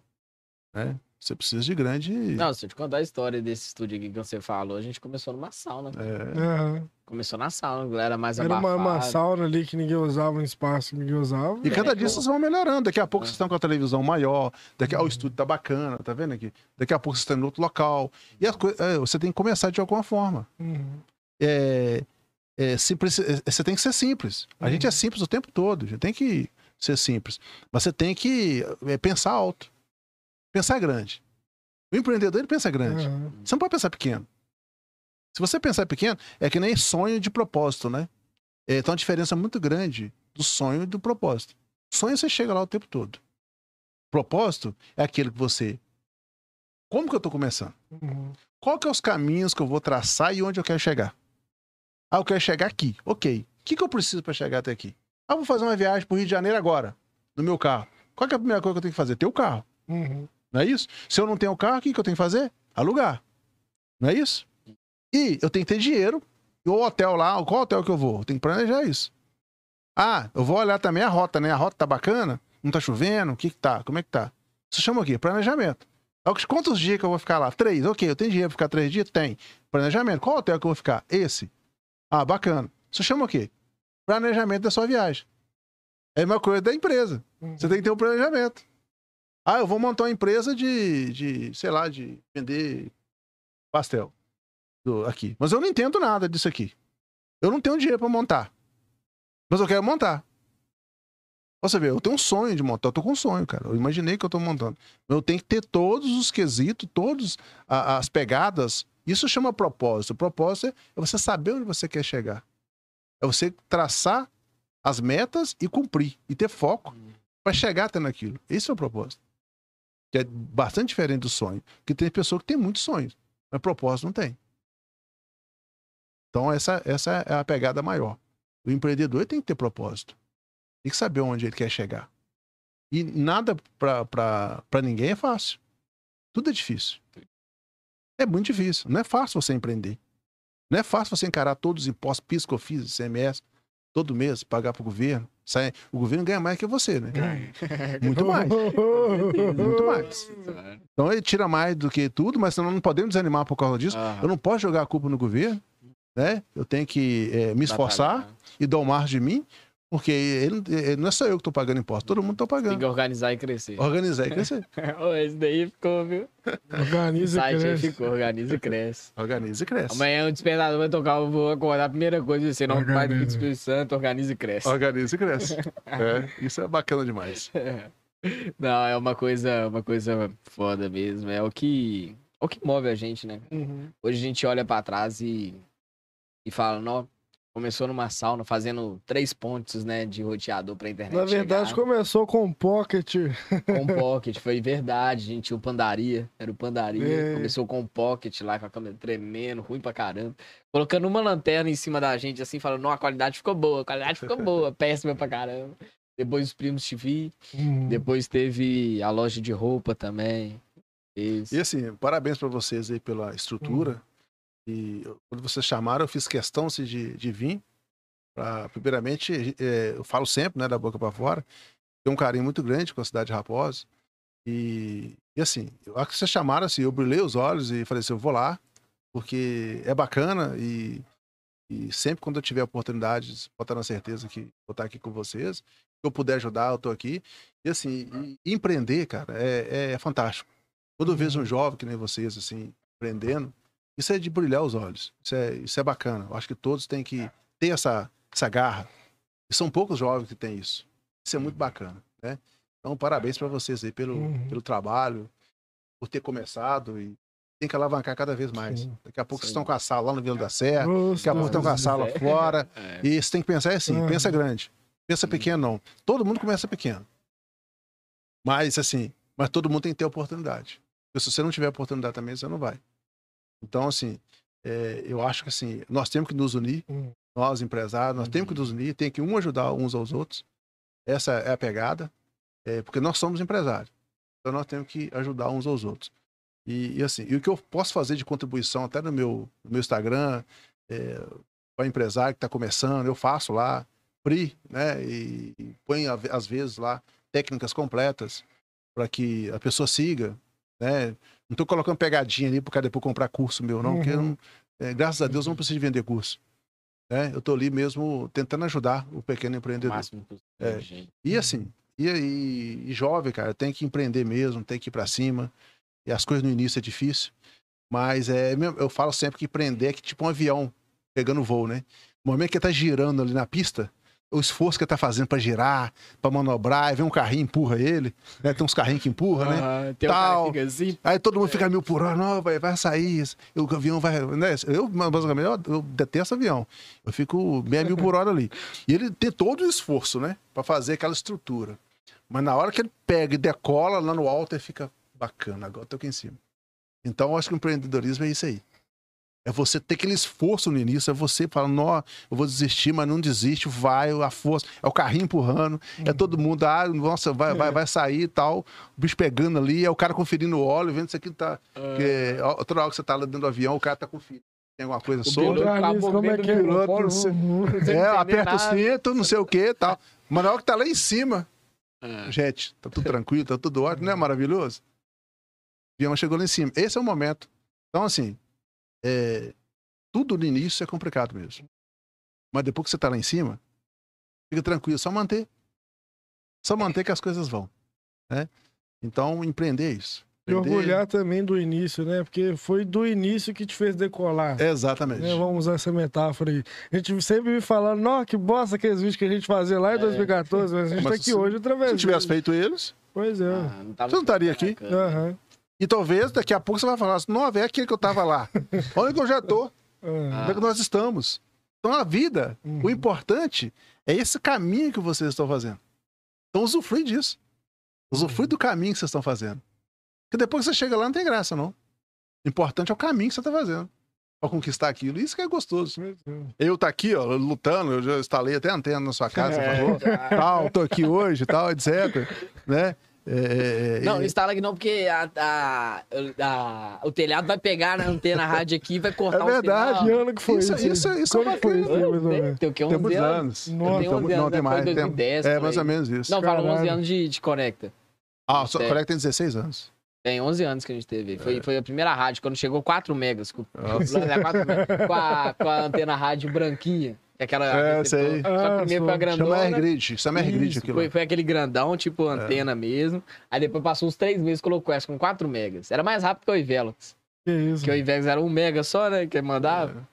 Né? Você precisa de grande. Não, se eu te contar a história desse estúdio aqui que você falou, a gente começou numa sauna. É, Aham. Começou na sauna, era mais Era uma, uma sauna ali que ninguém usava, um espaço que ninguém usava. E cada dia É. vocês vão melhorando. Daqui a pouco É. vocês estão com a televisão maior. Daqui a... Uhum. o estúdio tá bacana, tá vendo aqui? Daqui a pouco vocês estão em outro local. E as coi- é, você tem que começar de alguma forma. Uhum. é, é, simples, é, você tem que ser simples. A Uhum. gente é simples o tempo todo. A gente tem que ser simples. Mas você tem que é, pensar alto. Pensar grande. O empreendedor, ele pensa grande. Aham. Você não pode pensar pequeno. Se você pensar pequeno, é que nem sonho de propósito, né? É, então, a diferença muito grande do sonho e do propósito. Sonho você chega lá o tempo todo. Propósito é aquele que você. Como que eu tô começando? Uhum. Qual que é os caminhos que eu vou traçar e onde eu quero chegar? Ah, eu quero chegar aqui. Ok. O que, que eu preciso para chegar até aqui? Ah, eu vou fazer uma viagem para o Rio de Janeiro agora, no meu carro. Qual é a primeira coisa que eu tenho que fazer? Ter o carro. Uhum. Não é isso? Se eu não tenho o carro, o que, que eu tenho que fazer? Alugar. Não é isso? E eu tenho que ter dinheiro. E o hotel lá, qual hotel que eu vou? Eu tenho que planejar isso. Ah, eu vou olhar também a rota, né? A rota tá bacana? Não tá chovendo? O que que tá? Como é que tá? Isso chama o quê? Planejamento. É Quantos dias que eu vou ficar lá? Três. Ok, eu tenho dinheiro pra ficar três dias? Tem. Planejamento. Qual hotel que eu vou ficar? Esse. Ah, bacana. Isso chama o quê? Planejamento da sua viagem. É a mesma coisa da empresa. Uhum. Você tem que ter um planejamento. Ah, eu vou montar uma empresa de, de sei lá, de vender pastel do- aqui. Mas eu não entendo nada disso aqui. Eu não tenho dinheiro para montar. Mas eu quero montar. Você vê, eu tenho um sonho de montar. Eu tô com um sonho, cara. Eu imaginei que eu tô montando. Eu tenho que ter todos os quesitos, todas as pegadas. Isso chama propósito. O propósito é você saber onde você quer chegar. É você traçar as metas e cumprir. E ter foco para chegar até naquilo. Esse é o propósito. Que é bastante diferente do sonho. Porque tem pessoa que tem muitos sonhos, mas propósito não tem. Então essa, essa é a pegada maior. O empreendedor tem que ter propósito. Tem que saber onde ele quer chegar. E nada para ninguém é fácil. Tudo é difícil. É muito difícil. Não é fácil você empreender. Não é fácil você encarar todos os impostos, PIS, COFINS, ICMS, todo mês, pagar para o governo. Sai- O governo ganha mais que você, né? Muito mais. Muito mais. Então ele tira mais do que tudo, mas nós não podemos desanimar por causa disso. Aham. Eu não posso jogar a culpa no governo, né? Eu tenho que eh, me esforçar Batalhar. e dar o margem de mim, porque ele, ele- não é só eu que estou pagando imposto, todo mundo está Tem pagando. que organizar e crescer. Organizar e crescer. Esse daí ficou, viu? Organiza e site aí cresce. ficou, organiza e cresce. Organiza e cresce. Amanhã o despertador vai tocar, eu vou acordar a primeira coisa, você não vai do. Espírito Santo, organiza e cresce. Organiza e cresce. É, isso é bacana demais. Não, é uma coisa, uma coisa foda mesmo. É o que, é o que move a gente, né? Uhum. Hoje a gente olha pra trás e, e fala, não, Começou numa sauna fazendo três pontos, né, de roteador pra internet. Na verdade, chegar. começou com um pocket. com o pocket, foi verdade, gente. Tinha o Pandaria, era o Pandaria. É. Começou com o pocket lá, com a câmera tremendo, ruim pra caramba. Colocando uma lanterna em cima da gente, assim, falando, não, a qualidade ficou boa, a qualidade ficou boa, péssima pra caramba. Depois os primos TV, Hum. depois teve a loja de roupa também. E assim, parabéns para vocês aí pela estrutura. E quando vocês chamaram, eu fiz questão assim, de, de vir. Pra, primeiramente, é, eu falo sempre, né, da boca para fora, tenho um carinho muito grande com a cidade de Raposa. E, e assim, eu acho que vocês chamaram, assim, eu brilhei os olhos e falei assim, eu vou lá, porque é bacana e, e sempre quando eu tiver oportunidade, estar na certeza que vou estar aqui com vocês. Se eu puder ajudar, eu tô aqui. E assim, e- empreender, cara, é, é fantástico. Quando eu vejo um jovem que nem vocês, assim, empreendendo, isso é de brilhar os olhos. Isso é, isso é bacana. Eu acho que todos têm que ter essa, essa garra. E são poucos jovens que têm isso. Isso é muito bacana, né? Então, parabéns para vocês aí pelo, Uhum. pelo trabalho, por ter começado e tem que alavancar cada vez mais. Sim. Daqui a pouco vocês Sim. estão com a sala lá no Vila da Serra, daqui a pouco estão com a sala É. fora. É. E você tem que pensar assim, Uhum. pensa grande. Pensa Uhum. pequeno, não. Todo mundo começa pequeno. Mas, assim, mas todo mundo tem que ter oportunidade. Porque se você não tiver oportunidade também, você não vai. Então, assim, é, eu acho que assim, nós temos que nos unir, Uhum. nós empresários, nós temos que nos unir, tem que um ajudar uns aos outros. Essa é a pegada, é, porque nós somos empresários. Então nós temos que ajudar uns aos outros. E, e, assim, e o que eu posso fazer de contribuição até no meu, no meu Instagram, é, para empresário que está começando, eu faço lá, free, né? E, e a- às vezes lá técnicas completas para que a pessoa siga, né? Não estou colocando pegadinha ali para o cara depois comprar curso meu, não, porque eu Uhum. não- é, graças a Deus eu não preciso de vender curso. Né? Eu estou ali mesmo tentando ajudar o pequeno O empreendedor. máximo possível, É. E assim, e, e, e jovem, cara, tem que empreender mesmo, tem que ir para cima. E as coisas no início é difícil, mas é, eu falo sempre que empreender é que tipo um avião pegando voo, né? No momento que ele tá girando ali na pista, o esforço que ele tá fazendo para girar, para manobrar, aí vem um carrinho empurra ele, né? Tem uns carrinhos que empurra, né? Um Tal. fica assim, Aí todo mundo fica mil por hora, não, vai, vai sair, o avião vai. Né? Eu, basicamente, eu, eu detesto avião. Eu fico meia mil por hora ali. E ele tem todo o esforço, né? Pra fazer aquela estrutura. Mas na hora que ele pega e decola lá no alto, ele fica bacana, agora eu tô aqui em cima. Então eu acho que o empreendedorismo é isso aí. É você ter aquele esforço no início, é você falar, não, eu vou desistir, mas não desiste, vai, a força, é o carrinho empurrando, é todo mundo, ah, nossa, vai, vai, vai sair e tal, o bicho pegando ali, é o cara conferindo o óleo, vendo se aqui tá. Ó, toda hora que você tá lá dentro do avião, o cara tá conferindo. Tem alguma coisa solta. como é que é? o piloto, não sei. Uhum. É, aperta o nada. cinto, não sei o que e tal. Mas na hora que tá lá em cima, É. gente, tá tudo tranquilo, tá tudo ótimo, não é maravilhoso? O avião chegou lá em cima. Esse é o momento. Então, assim, é, tudo no início é complicado mesmo. Mas depois que você tá lá em cima, fica tranquilo, só manter. Só manter que as coisas vão. Né? Então, empreender é isso. E orgulhar também do início, né? Porque foi do início que te fez decolar. Exatamente. né? Vamos usar essa metáfora aí. A gente sempre me falando, não, que bosta aqueles vídeos que a gente fazia lá em É. 2014, mas a gente Mas tá aqui se- hoje outra Se tivesse feito eles, Pois é. Ah, não tava Você não estaria aqui? bacana. E talvez daqui a pouco você vai falar assim, não, é aquele que eu tava lá. Olha que eu já tô. aham. Como é que nós estamos? Então, a vida, Uhum. o importante é esse caminho que vocês estão fazendo. Então, usufrui disso. Usufrui do caminho que vocês estão fazendo. Porque depois que você chega lá, não tem graça, não. O importante é o caminho que você está fazendo. Para conquistar aquilo. Isso que é gostoso. Eu tá aqui, ó, lutando, eu já instalei até antena na sua casa, É. Tal, tô aqui hoje, tal, etc. Né? É, é, Não, não é, instala aqui não, porque a, a- a- o telhado vai pegar na antena rádio aqui e vai cortar É o verdade, Que sinal. ano que foi Isso- isso? isso- isso é Quando que foi isso, menos? Tem o quê? 11 tem muitos anos? anos. Nossa. Não, 11 tem- não tem né? mais. Foi tem- 2010, é mais ou menos isso. Não, fala 11 Caralho. anos de, de Conecta. Ah, só, Tem. o colega tem 16 anos. Tem 11 anos que a gente teve. Foi, foi a primeira rádio, quando chegou 4 megas. Com, Nossa. é, 4 megas, com, a, com a antena rádio branquinha. Que é Aquela É, sei. Só Ah, que primeiro foi a grandona. Chama R-Grid. Chama R-Grid Isso, aquilo. foi, foi aquele grandão, tipo antena mesmo. Aí depois passou uns 3 meses colocou essa com 4 megas. Era mais rápido que o Ivelox. Que isso? Porque o Ivelox era 1 mega só, né? Que mandava.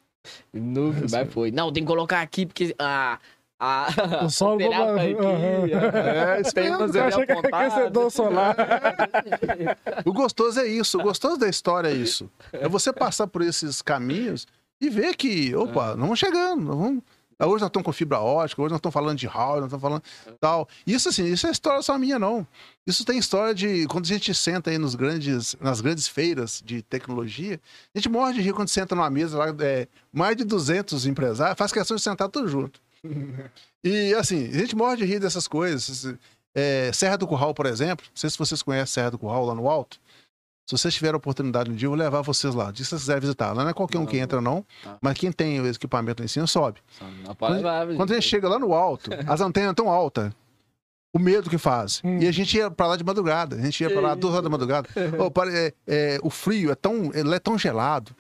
No, É, mas foi. Não, tem que colocar aqui, porque a. a O sol não tá vai- aqui. É, isso Tem mesmo, umas Eu ali achei que era aquecedor solar. O gostoso é isso. O gostoso da história é isso. É você passar por esses caminhos e ver que, opa, nós vamos chegando. Nós vamos... Hoje nós estamos com fibra ótica, hoje nós estamos falando de hall, nós estamos falando tal. Isso assim, isso é história só minha, não. Isso tem história de quando a gente senta aí nos grandes, nas grandes feiras de tecnologia, a gente morre de rir quando senta numa mesa lá, é, mais de 200 empresários, faz questão de sentar tudo junto. E assim, a gente morre de rir dessas coisas. É, Serra do Curral, por exemplo, não sei se vocês conhecem Serra do Curral lá no alto. Se vocês tiverem a oportunidade um dia, eu vou levar vocês lá. Se vocês quiserem visitar. Lá não é qualquer um que entra, não. Tá. Mas quem tem o equipamento lá em cima, sobe. Não pode levar, Quando a gente chega lá no alto, as antenas tão altas. O medo que faz. Hum. E a gente ia pra lá de madrugada. A gente ia pra lá duas horas da madrugada. Pare- é- é, o frio é tão, ele é tão gelado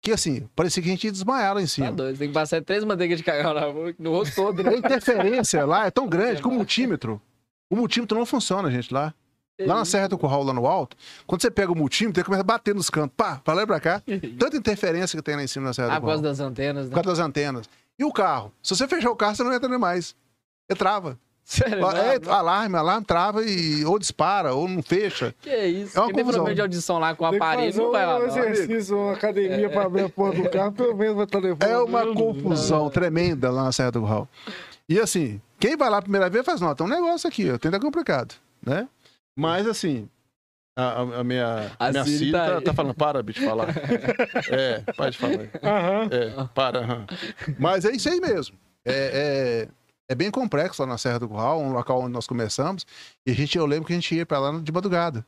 que, assim, parecia que a gente ia desmaiar lá em Tá cima. doido, tem que passar três manteigas de cacau na boca, no rosto todo, A né? interferência lá é tão grande que o multímetro. O multímetro não funciona, gente, lá. Lá na Serra do Curral, lá no alto, quando você pega o multímetro, ele começa a bater nos cantos. Pá, pra lá e pra cá. Tanta interferência que tem lá em cima na Serra Ah, do por causa Curral. das antenas, Por né? causa das antenas. E o carro? Se você fechar o carro, você não entra nem mais. Ele trava. Sério, não, É, não. alarme, alarme, trava e ou dispara, ou não fecha. Que isso? É uma Quem confusão. problema de audição lá com o aparelho, não vai lá, um não. exercício, uma academia pra abrir a porta do carro, pelo menos vai estar levando. É uma confusão tremenda lá na Serra do Curral. E assim, quem vai lá a primeira vez faz, não, tem um negócio aqui, ó, tem que complicado, né? Mas assim, a, a- minha, A minha Siri Siri tá tá, tá falando, para, bicho, falar. é, pode falar. Aham. É, para. aham. Mas é isso aí mesmo. É, é, é bem complexo lá na Serra do Curral, um local onde nós começamos. E a gente, eu lembro que a gente ia para lá de madrugada.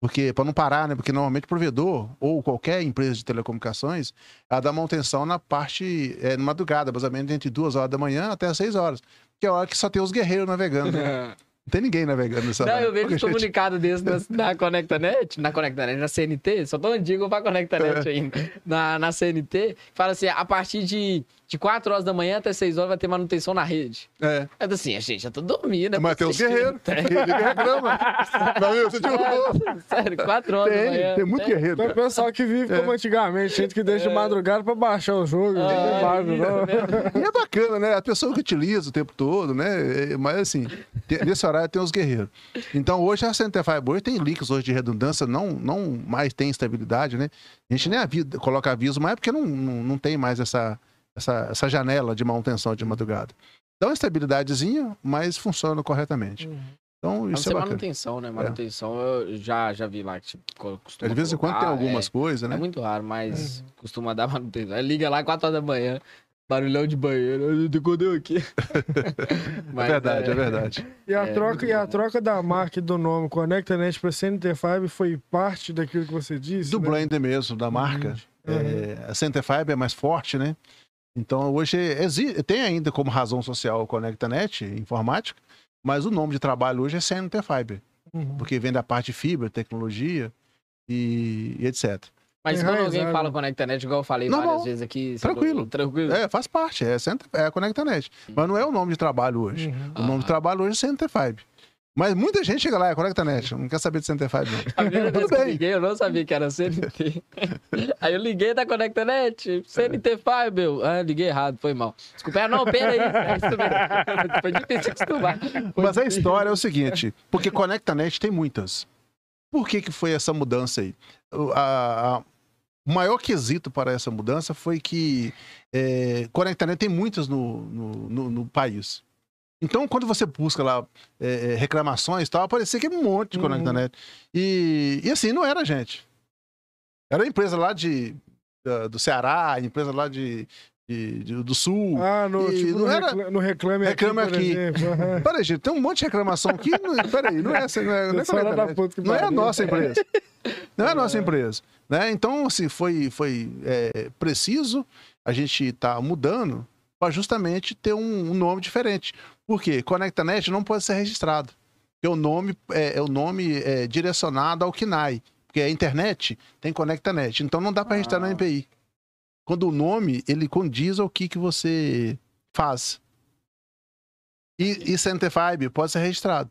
Porque, para não parar, né? Porque normalmente o provedor ou qualquer empresa de telecomunicações, ela dá manutenção na parte, é, na madrugada, menos entre duas horas da manhã até as seis horas. Que é a hora que só tem os guerreiros navegando. né? Não tem ninguém navegando nessa Não, eu vejo um gente, comunicado desse na, na ConectaNet, na ConectaNet, na CNT, só tô antigo pra ConectaNet É. ainda, na, na CNT, fala assim, a partir de, de 4 horas da manhã até 6 horas vai ter manutenção na rede. É. É assim, a gente já tô dormindo. é Mas tem os possível. guerreiros. Ninguém reclama. Não, viu? Você derrubou. Sério, 4 horas da manhã. Tem, tem muito Tem. guerreiro. Tem o pessoal que vive como antigamente, gente que deixa de É. madrugada pra baixar o jogo. Ah, isso não. mesmo. E é bacana, né? A pessoa que utiliza o tempo todo, né? É, Mas assim, tem- nesse horário tem os guerreiros. Então hoje a Centerfire hoje tem links hoje de redundância, não, não mais tem estabilidade, né? A gente nem avisa, coloca aviso, mas é porque não, não, não tem mais essa, essa, essa janela de manutenção de madrugada. Dá uma estabilidadezinha, mas funciona corretamente. Então Não isso é bacana. manutenção, né? Manutenção eu já, já vi lá que tipo, co- costuma De vez em quando tem algumas é. coisas, É né? muito raro, mas costuma dar manutenção. Aí liga lá 4 horas da manhã, barulhão de banheiro, decodeu aqui. É Mas, verdade, é verdade. E a, É, troca, e a troca da marca e do nome ConnectNet para CNT5 foi parte daquilo que você disse? Do né? blend mesmo, da marca. Uhum. É, a Centerfiber é mais forte, né? Então hoje exi- tem ainda como razão social o ConnectaNet, informática, mas o nome de trabalho hoje é Centerfiber, Uhum. porque vem da parte de fibra, tecnologia e, e etc. Mas quando alguém fala ConnectNet, igual eu falei Não, várias não. vezes aqui... Tranquilo. Tranquilo. É, faz parte, é, Center, é a ConnectaNet, mas não é o nome de trabalho hoje. Uhum. O nome de Ah. trabalho hoje é Centerfiber. Mas muita gente chega lá, é ConnectaNet, não quer saber de Centerfiber não. A primeira vez Tudo que eu bem. liguei, eu não sabia que era CNT. Aí eu liguei da ConnectaNet, CNT Fiber. Ah, liguei errado, foi mal. Desculpa, ah, não, pera aí. É. Foi difícil acostumar. Foi Mas a história é o seguinte, porque ConnectaNet tem muitas. Por que, que foi essa mudança aí? A- a- o maior quesito para essa mudança foi que é, ConnectaNet tem muitas no, no, no- no país. Então, quando você busca lá é, é, reclamações e tal, aparecia que é um monte de Uhum. ConnectaNet. E, e assim, não era gente. Era empresa lá de, da- do Ceará, empresa lá de, de- de- do Sul. Ah, no, E tipo, não no, era- recla- no Reclame Reclame Aqui, por Aqui. Peraí, gente, tem um monte de reclamação aqui. Não, peraí, não é essa, não é, não é Não é a nossa empresa. Não é a nossa empresa. Né? Então, assim, foi, foi é, preciso a gente estar mudando para justamente ter um, um nome diferente. Por quê? ConnectaNet não pode ser registrado. Porque o nome é, é o nome é, direcionado ao KNAI. Porque a internet tem ConnectaNet. Então não dá para registrar na Ah. NPI. Quando o nome, ele condiz ao que, que você faz. E, e Centerfiber pode ser registrado.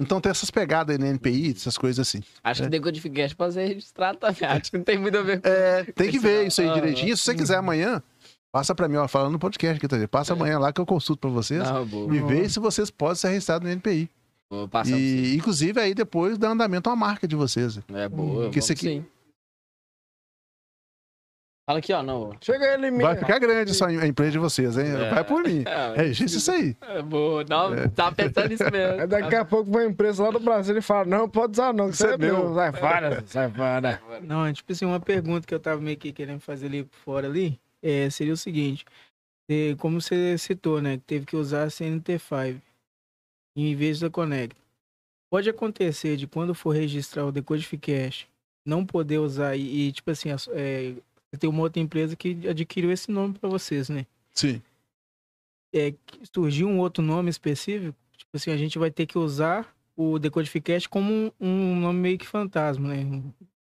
Então tem essas pegadas aí na NPI, essas coisas assim. Acho que É. Decodificast pode ser registrado também. Acho que não tem muito a ver com É, tem que ver isso aí Ah, direitinho. Se você quiser amanhã, passa para mim, ó, falando no podcast aqui, tá? vendo? Passa amanhã lá que eu consulto para vocês boa. e ver se vocês podem ser registrados no NPI. Vou passar E, inclusive, aí depois dá andamento à marca de vocês. você. É boa. Porque esse aqui- sim. Fala aqui, ó. Não. Chega aí, Liminha. Vai ficar grande essa a empresa de vocês, hein? É. Vai por mim. É, Registra isso aí. é boa. Não, tava pensando nisso mesmo. Daqui a pouco vai uma empresa lá do Brasil e fala: Não, pode usar não, que você é é meu. meu. Sai fora, sai fora. Não, é tipo assim, uma pergunta que eu tava meio que querendo fazer ali por fora ali, é, seria o seguinte, é, como você citou, né, que teve que usar a CNT5 em vez da Connect. Pode acontecer de quando for registrar o Decodificast, não poder usar e, e, tipo assim, a- é, tem uma outra empresa que adquiriu esse nome para vocês, né? Sim. É, surgiu um outro nome específico, tipo assim, a gente vai ter que usar o Decodificast como um, um nome meio que fantasma, né?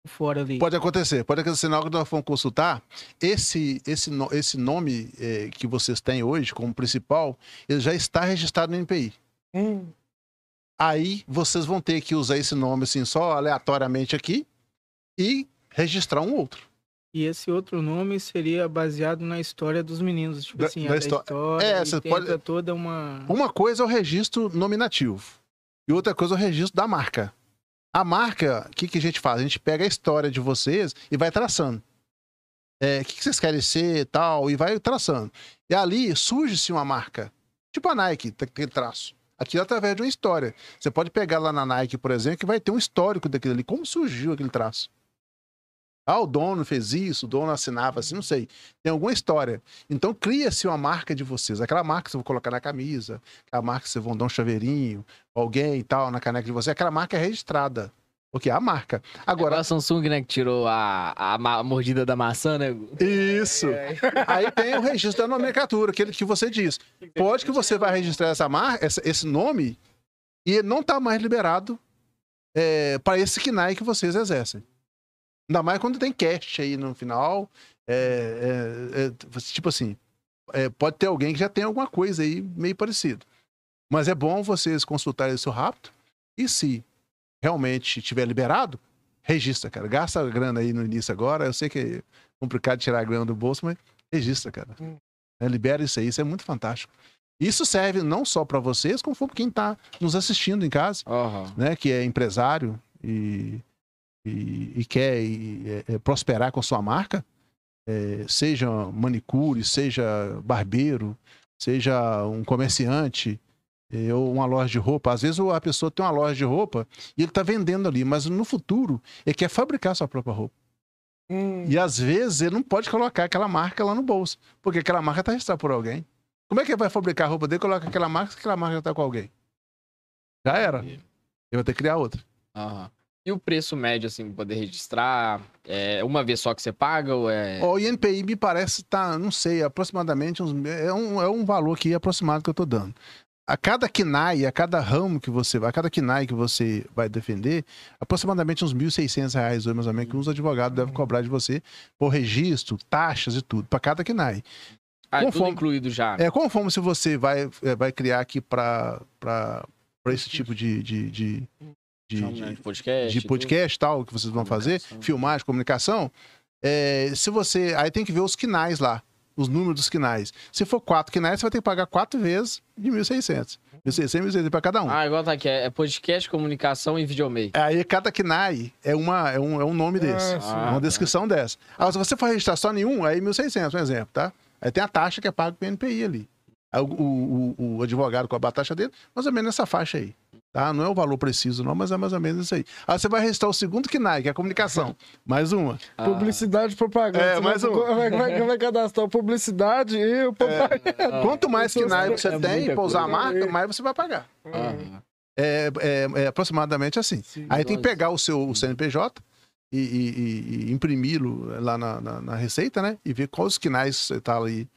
Fora ali. Pode acontecer. Pode acontecer na hora que nós vamos consultar. Esse, esse, esse nome eh, que vocês têm hoje como principal, ele já está registrado no NPI. Hum, Aí vocês vão ter que usar esse nome assim só aleatoriamente aqui e registrar um outro. E esse outro nome seria baseado na história dos meninos, tipo Da- assim, da a histó- história, É, e você tenta pode- toda uma... Uma coisa é o registro nominativo e outra coisa é o registro da marca. A marca, o que, que a gente faz? A gente pega a história de vocês e vai traçando. É, O que, que vocês querem ser e tal, e vai traçando. E ali surge-se uma marca. Tipo a Nike, tem aquele traço. Aquilo é através de uma história. Você pode pegar lá na Nike, por exemplo, que vai ter um histórico daquilo ali. Como surgiu aquele traço? Ah, o dono fez isso, o dono assinava assim, não sei. Tem alguma história. Então cria-se uma marca de vocês. Aquela marca que você vai colocar na camisa, aquela marca que vocês vão dar um chaveirinho, alguém e tal, na caneca de você, aquela marca é registrada. Porque é a marca. Agora a Samsung, né, que tirou a, a, a mordida da maçã, né? isso. Aí tem o registro da nomenclatura, aquele que você diz. Pode que você vai registrar essa marca, essa- esse nome, e não está mais liberado para esse KNAI que vocês exercem. Ainda mais quando tem cache aí no final. é, é, é, tipo assim, é, pode ter alguém que já tem alguma coisa aí meio parecido. Mas é bom vocês consultarem isso rápido. E se realmente tiver liberado, registra, cara. Gasta a grana aí no início agora. Eu sei que é complicado tirar a grana do bolso, mas registra, cara. Hum. É, libera isso aí, isso é muito fantástico. Isso serve não só para vocês, como para quem está nos assistindo em casa, Aham. né? Que é empresário e, e, e quer e, é, é, prosperar com sua marca, é, seja manicure, seja barbeiro, seja um comerciante é, ou uma loja de roupa. Às vezes a pessoa tem uma loja de roupa e ele está vendendo ali, mas no futuro ele quer fabricar sua própria roupa. hum. E às vezes ele não pode colocar aquela marca lá no bolso, porque aquela marca está registrada por alguém. Como é que ele vai fabricar a roupa dele e coloca aquela marca se aquela marca já está com alguém? Já era. Ele vai ter que criar outra. Aham. E o preço médio, assim, poder registrar? É uma vez só que você paga ou é. O INPI me parece tá, não sei, aproximadamente uns, é, um, é um valor aqui aproximado que eu estou dando. A cada KNAI, a cada ramo que você vai, a cada KNAI que você vai defender, aproximadamente uns 1.600 reais, ou mais ou menos, que os advogados devem cobrar de você por registro, taxas e tudo, para cada KNAI. Ah, é tudo conforme- incluído já. É conforme se você vai, é, vai criar aqui para esse tipo de, de, de, de, Chama, né, de podcast. de podcast tal que vocês vão fazer, filmagem, comunicação. é, se você. Aí tem que ver os quinais lá, os números dos quinais. Se for quatro quinais, você vai ter que pagar quatro vezes de 1.600. 1.600, 1.600 para cada um. Ah, igual tá aqui. É é podcast, comunicação e videomaker. Aí cada KNAI é, uma, é, um, é um nome desse. Ah, sim. Ah, uma tá. descrição dessa. Agora, se você for registrar só nenhum, aí 1.600, um exemplo, tá? Aí tem a taxa que é paga pelo NPI ali. Aí o, o, o- o advogado cobra a taxa dele, mais ou menos nessa faixa aí. Tá? Não é o valor preciso, não, mas é mais ou menos isso aí. Aí você vai registrar o segundo KNAI, que é a comunicação. mais uma. Ah, Publicidade e propaganda. É, mais vai, um. vai, vai, vai cadastrar publicidade e o propaganda. ah, Quanto mais KNAI você é tem para usar a marca, mais você vai pagar. ah, É, é- é aproximadamente assim. Sim. Aí tem que pegar o seu o CNPJ e, e- e- imprimi-lo lá na, na- na Receita, né? E ver quais quinais você está ali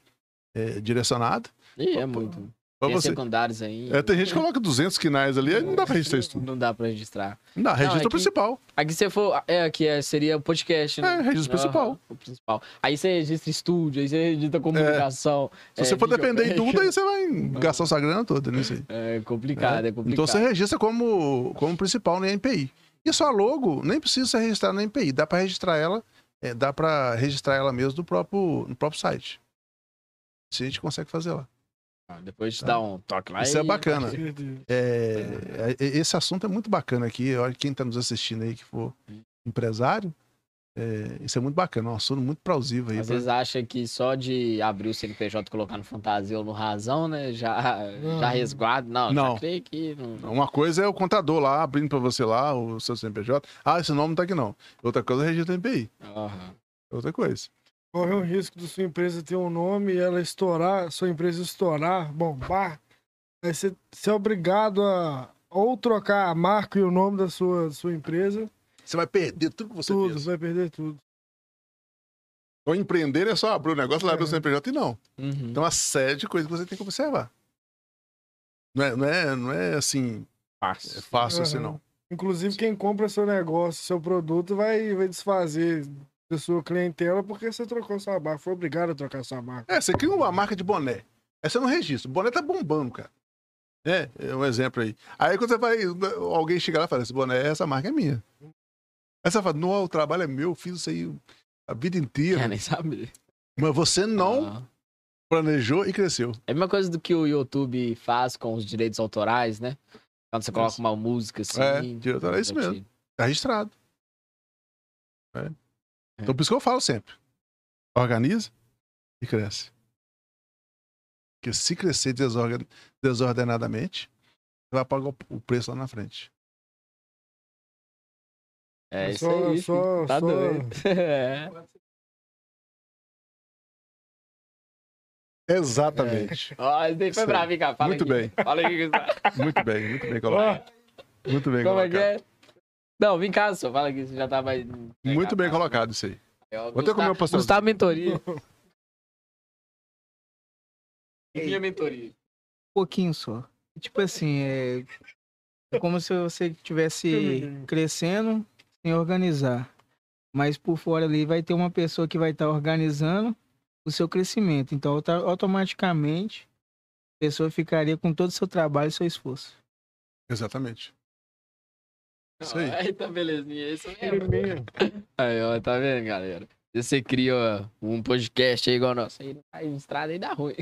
é, direcionado. E é muito. Pra Tem você. secundários aí. É, tem gente que coloca 200 quinais ali, aí não dá pra registrar isso tudo. Não dá pra registrar. Não dá, registro é que- principal. Aqui você for. É, aqui é, seria o podcast, né? É, registro principal. Aham, o principal. Aí você registra estúdio, aí você registra comunicação. Se é, você for depender em tudo, aí você vai gastar sua grana toda nisso aí. É complicado, é, complicado. Então você registra como, como principal no INPI. E sua logo nem precisa ser registrada no INPI, dá para registrar ela, é, dá para registrar ela mesmo do próprio, no próprio site. Isso a gente consegue fazer lá. Ah, Depois te dá um toque lá. Isso é e- bacana. É, é, esse assunto é muito bacana aqui. Que quem está nos assistindo aí que for empresário, É, isso é muito bacana, um assunto muito plausível aí. Às pra- vezes acha que só de abrir o CNPJ e colocar no fantasia ou no razão, né? Já, já resguarda. Não, Não. que. Não... Uma coisa é o contador lá, abrindo pra você lá o seu CNPJ. Ah, esse nome não tá aqui não. Outra coisa é o registro do MPI. Aham. Outra coisa. Corre o risco de sua empresa ter um nome e ela estourar, sua empresa estourar, bombar. Aí você, você é obrigado a ou trocar a marca e o nome da sua, sua empresa, Você vai perder tudo que você tudo, fez. você vai perder tudo. Ou empreender é só abrir o negócio, lá abrir o É. CNPJ e não. Uhum. Então, uma série de coisas que você tem que observar. Não é, não é, não é assim, é Fácil. fácil assim, não. Inclusive, quem compra seu negócio, seu produto, vai, vai desfazer da sua clientela porque você trocou sua marca. Foi obrigado a trocar sua marca. É, você cria uma marca de boné. Aí você não registra. O boné tá bombando, cara. É, é um exemplo aí. Aí quando você vai, alguém chega lá e fala, esse boné, essa marca é minha. Aí você fala, não, o trabalho é meu, eu fiz isso aí a vida inteira. Quer nem saber. Mas você não Ah. planejou e cresceu. É a mesma coisa do que o YouTube faz com os direitos autorais, né? Quando você coloca Isso. uma música assim. É, direito autoral, é isso mesmo. Tá registrado. É. Então por isso que eu falo sempre. Organiza e cresce. Porque se crescer desorgan- desordenadamente, você vai pagar o- preço lá na frente. É É isso só- aí. só- tá só- doido. É. Exatamente. Ó, esse daí foi aí. mim, cara. Fala Muito aqui. bem. Fala aqui. Muito bem, muito bem colocado. Muito bem Como é que colocado. é? Não, vem cá, só. Fala aqui, você já tava aí. Muito bem colocado isso aí. É, o Vou até comer uma Gustavo, pastel. Gustavo Mentoria. Minha mentoria. Um pouquinho só. Tipo assim, é, é como se você estivesse crescendo sem organizar. Mas por fora ali vai ter uma pessoa que vai estar organizando o seu crescimento. Então, auto- automaticamente, a pessoa ficaria com todo o seu trabalho e seu esforço. Exatamente. Isso aí. Aí tá belezinha, é isso mesmo. Aí, ó, tá vendo, galera? Se você cria ó, um podcast aí igual o nosso, aí a estrada aí dá ruim.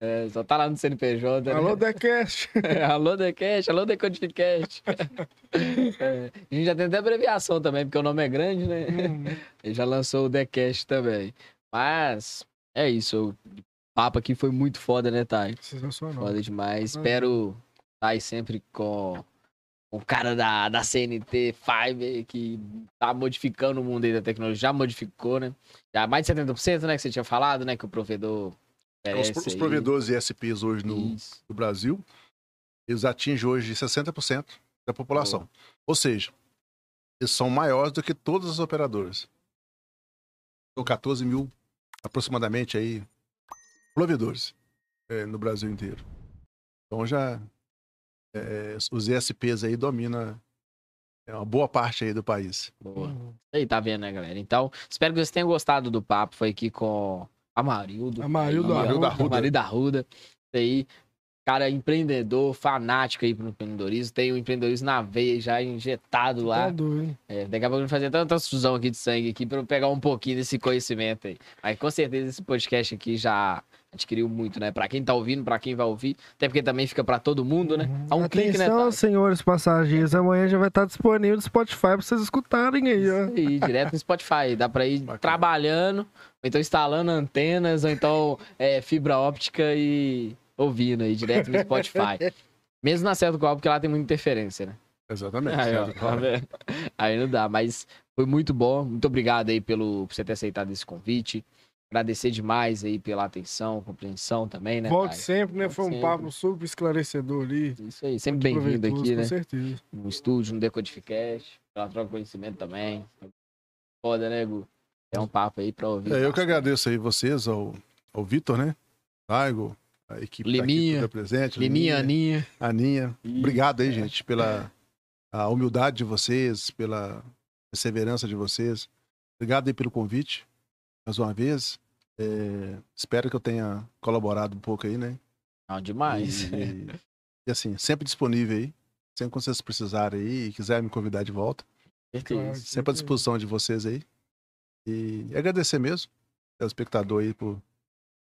É, só tá lá no CNPJ. né? Alô, Decast. alô, Decast, alô, Decodificast. É, a gente já tem até abreviação também, porque o nome é grande, né? Ele já lançou o Decast também. Mas é isso. O papo aqui foi muito foda, né, Thay? Sensacional. Foda demais. Uhum. Espero estar aí sempre com o cara da, da CNT 5 aí, que tá modificando o mundo aí da tecnologia. Já modificou, né? Já mais de 70%, né? Que você tinha falado, né? Que o provedor. Os, oferece os aí. provedores ISPs hoje no, no Brasil, eles atingem hoje 60% da população. Ou seja, eles são maiores do que todas as operadoras. São 14 mil, aproximadamente, aí, provedores eh, no Brasil inteiro. Então já eh, os ISPs aí dominam é, uma boa parte aí do país. Boa. Uhum. Aí, tá vendo, né, galera? Então, espero que vocês tenham gostado do papo. Foi aqui com Amarildo. Amarildo Aí, Amarildo Arruda. Amarildo Arruda. Isso aí. Cara, empreendedor, fanático aí pro empreendedorismo. Tem o empreendedorismo na veia já injetado lá. Tá doido. É, daqui a pouco a gente vai fazer tanta transfusão aqui de sangue aqui pra eu pegar um pouquinho desse conhecimento aí. Mas com certeza esse podcast aqui já adquiriu muito, né? Pra quem tá ouvindo, pra quem vai ouvir. Até porque também fica pra todo mundo, né? É um clique, né? Atenção, Thay? senhores passageiros. Amanhã já vai estar disponível no Spotify pra vocês escutarem aí, ó. Isso aí, direto no Spotify. Dá pra ir Bacana. trabalhando, ou então instalando antenas, ou então é, fibra óptica e ouvindo aí, direto no Spotify. Mesmo na Certo Coal, porque lá tem muita interferência, né? Exatamente. Aí, ó, tá? Aí não dá, mas foi muito bom. Muito obrigado aí pelo, por você ter aceitado esse convite. Agradecer demais aí pela atenção, compreensão também, né? Volte sempre, né? Volte Foi um sempre. papo super esclarecedor ali. Isso aí, sempre bem-vindo aqui, com né? certeza. No estúdio, no Decodificast, pela troca de conhecimento também. Foda, né, Gu? É um papo aí pra ouvir. É, eu que agradeço aí vocês, ao, ao Vitor, né? Taigo, a equipe tá aqui Liminha. toda presente. Liminha, Aninha. Aninha. Isso. Obrigado aí, gente, pela a humildade de vocês, pela perseverança de vocês. Obrigado aí pelo convite, mais uma vez. É, espero que eu tenha colaborado um pouco aí, né? Não, demais. E, e- assim, sempre disponível aí. Sempre que vocês precisarem aí e quiserem me convidar de volta. Certeza. Sempre à disposição de vocês aí. E agradecer mesmo ao espectador aí por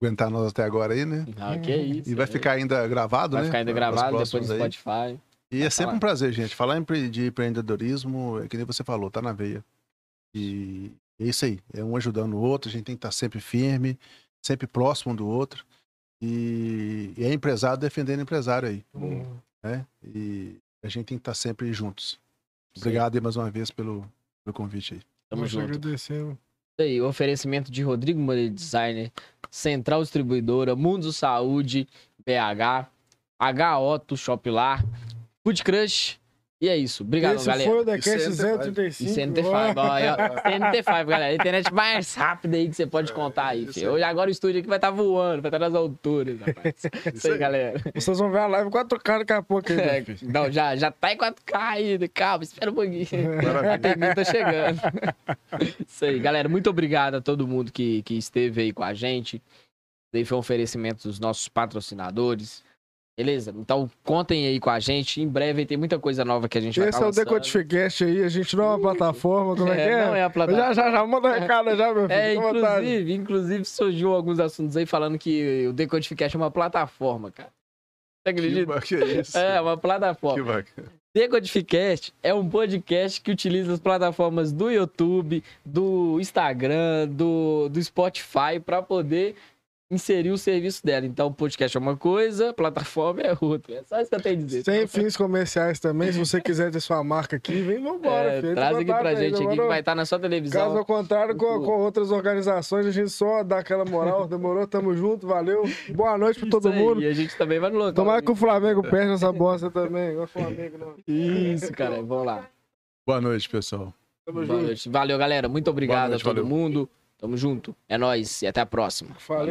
aguentar nós até agora aí, né? Não, que isso. E vai é. ficar ainda gravado, Vai né? ficar ainda gravado depois próximos no aí. Spotify. E é sempre falar. um prazer, gente. Falar de empreendedorismo, é que nem você falou, tá na veia. E é isso aí, é um ajudando o outro, a gente tem que estar sempre firme, sempre próximo um do outro. E, e é empresário defendendo empresário aí, né? E a gente tem que estar sempre juntos. Obrigado aí mais uma vez pelo, pelo convite aí. Tamo Nós junto. agradecemos. Isso aí, o oferecimento de Rodrigo Moreira Designer, Central Distribuidora, Mundo Saúde, BH, H Otto Shoplar, Food Crush. E é isso. Obrigado, Esse galera. foi o TheCast E CNT5. 035. E CNT5, ó, aí, ó. CNT5, galera. A internet mais rápida aí que você pode contar aí, filho. Hoje agora o estúdio aqui vai estar voando, vai estar nas alturas, rapaz. Isso aí, galera. Vocês vão ver a live 4K daqui a pouco aí, É, meu filho. não, já, já tá em 4K ainda. Calma, espera um pouquinho. Maravilha. A termina tá chegando. Isso aí, galera. Muito obrigado a todo mundo que, que esteve aí com a gente. Isso aí foi um oferecimento dos nossos patrocinadores. Beleza? Então contem aí com a gente. Em breve tem muita coisa nova que a gente vai Esse tá é o. Decodificast aí, a gente não é uma plataforma, como é, que é? Não é a plataforma. Já, já, já, manda recado já, meu filho. É, vontade. inclusive, inclusive surgiu alguns assuntos aí falando que o Decodificast é uma plataforma, cara. Você acredita? que isso? É, uma plataforma. Que bacana. Decodificast é um podcast que utiliza as plataformas do YouTube, do Instagram, do, do Spotify para poder inserir o serviço dela. Então, o podcast é uma coisa, plataforma é outra. É só isso que eu tenho a dizer. Sem fins comerciais também, se você quiser ter sua marca aqui, vem, vambora, É, filho. traz aqui pra gente aqui que vai estar na sua televisão. Caso ao contrário, com, Muito. com outras organizações, a gente só dá aquela moral. Demorou? Tamo junto, valeu. Boa noite pra todo mundo. E a gente também vai no local. Tomara que o Flamengo perde essa bosta também. É Flamengo, não. Isso, cara. Vamos lá. Boa noite, pessoal. Tamo Boa junto. noite. Valeu, galera. Muito obrigado noite, a todo valeu. mundo. Tamo junto. É nóis e até a próxima. Falei.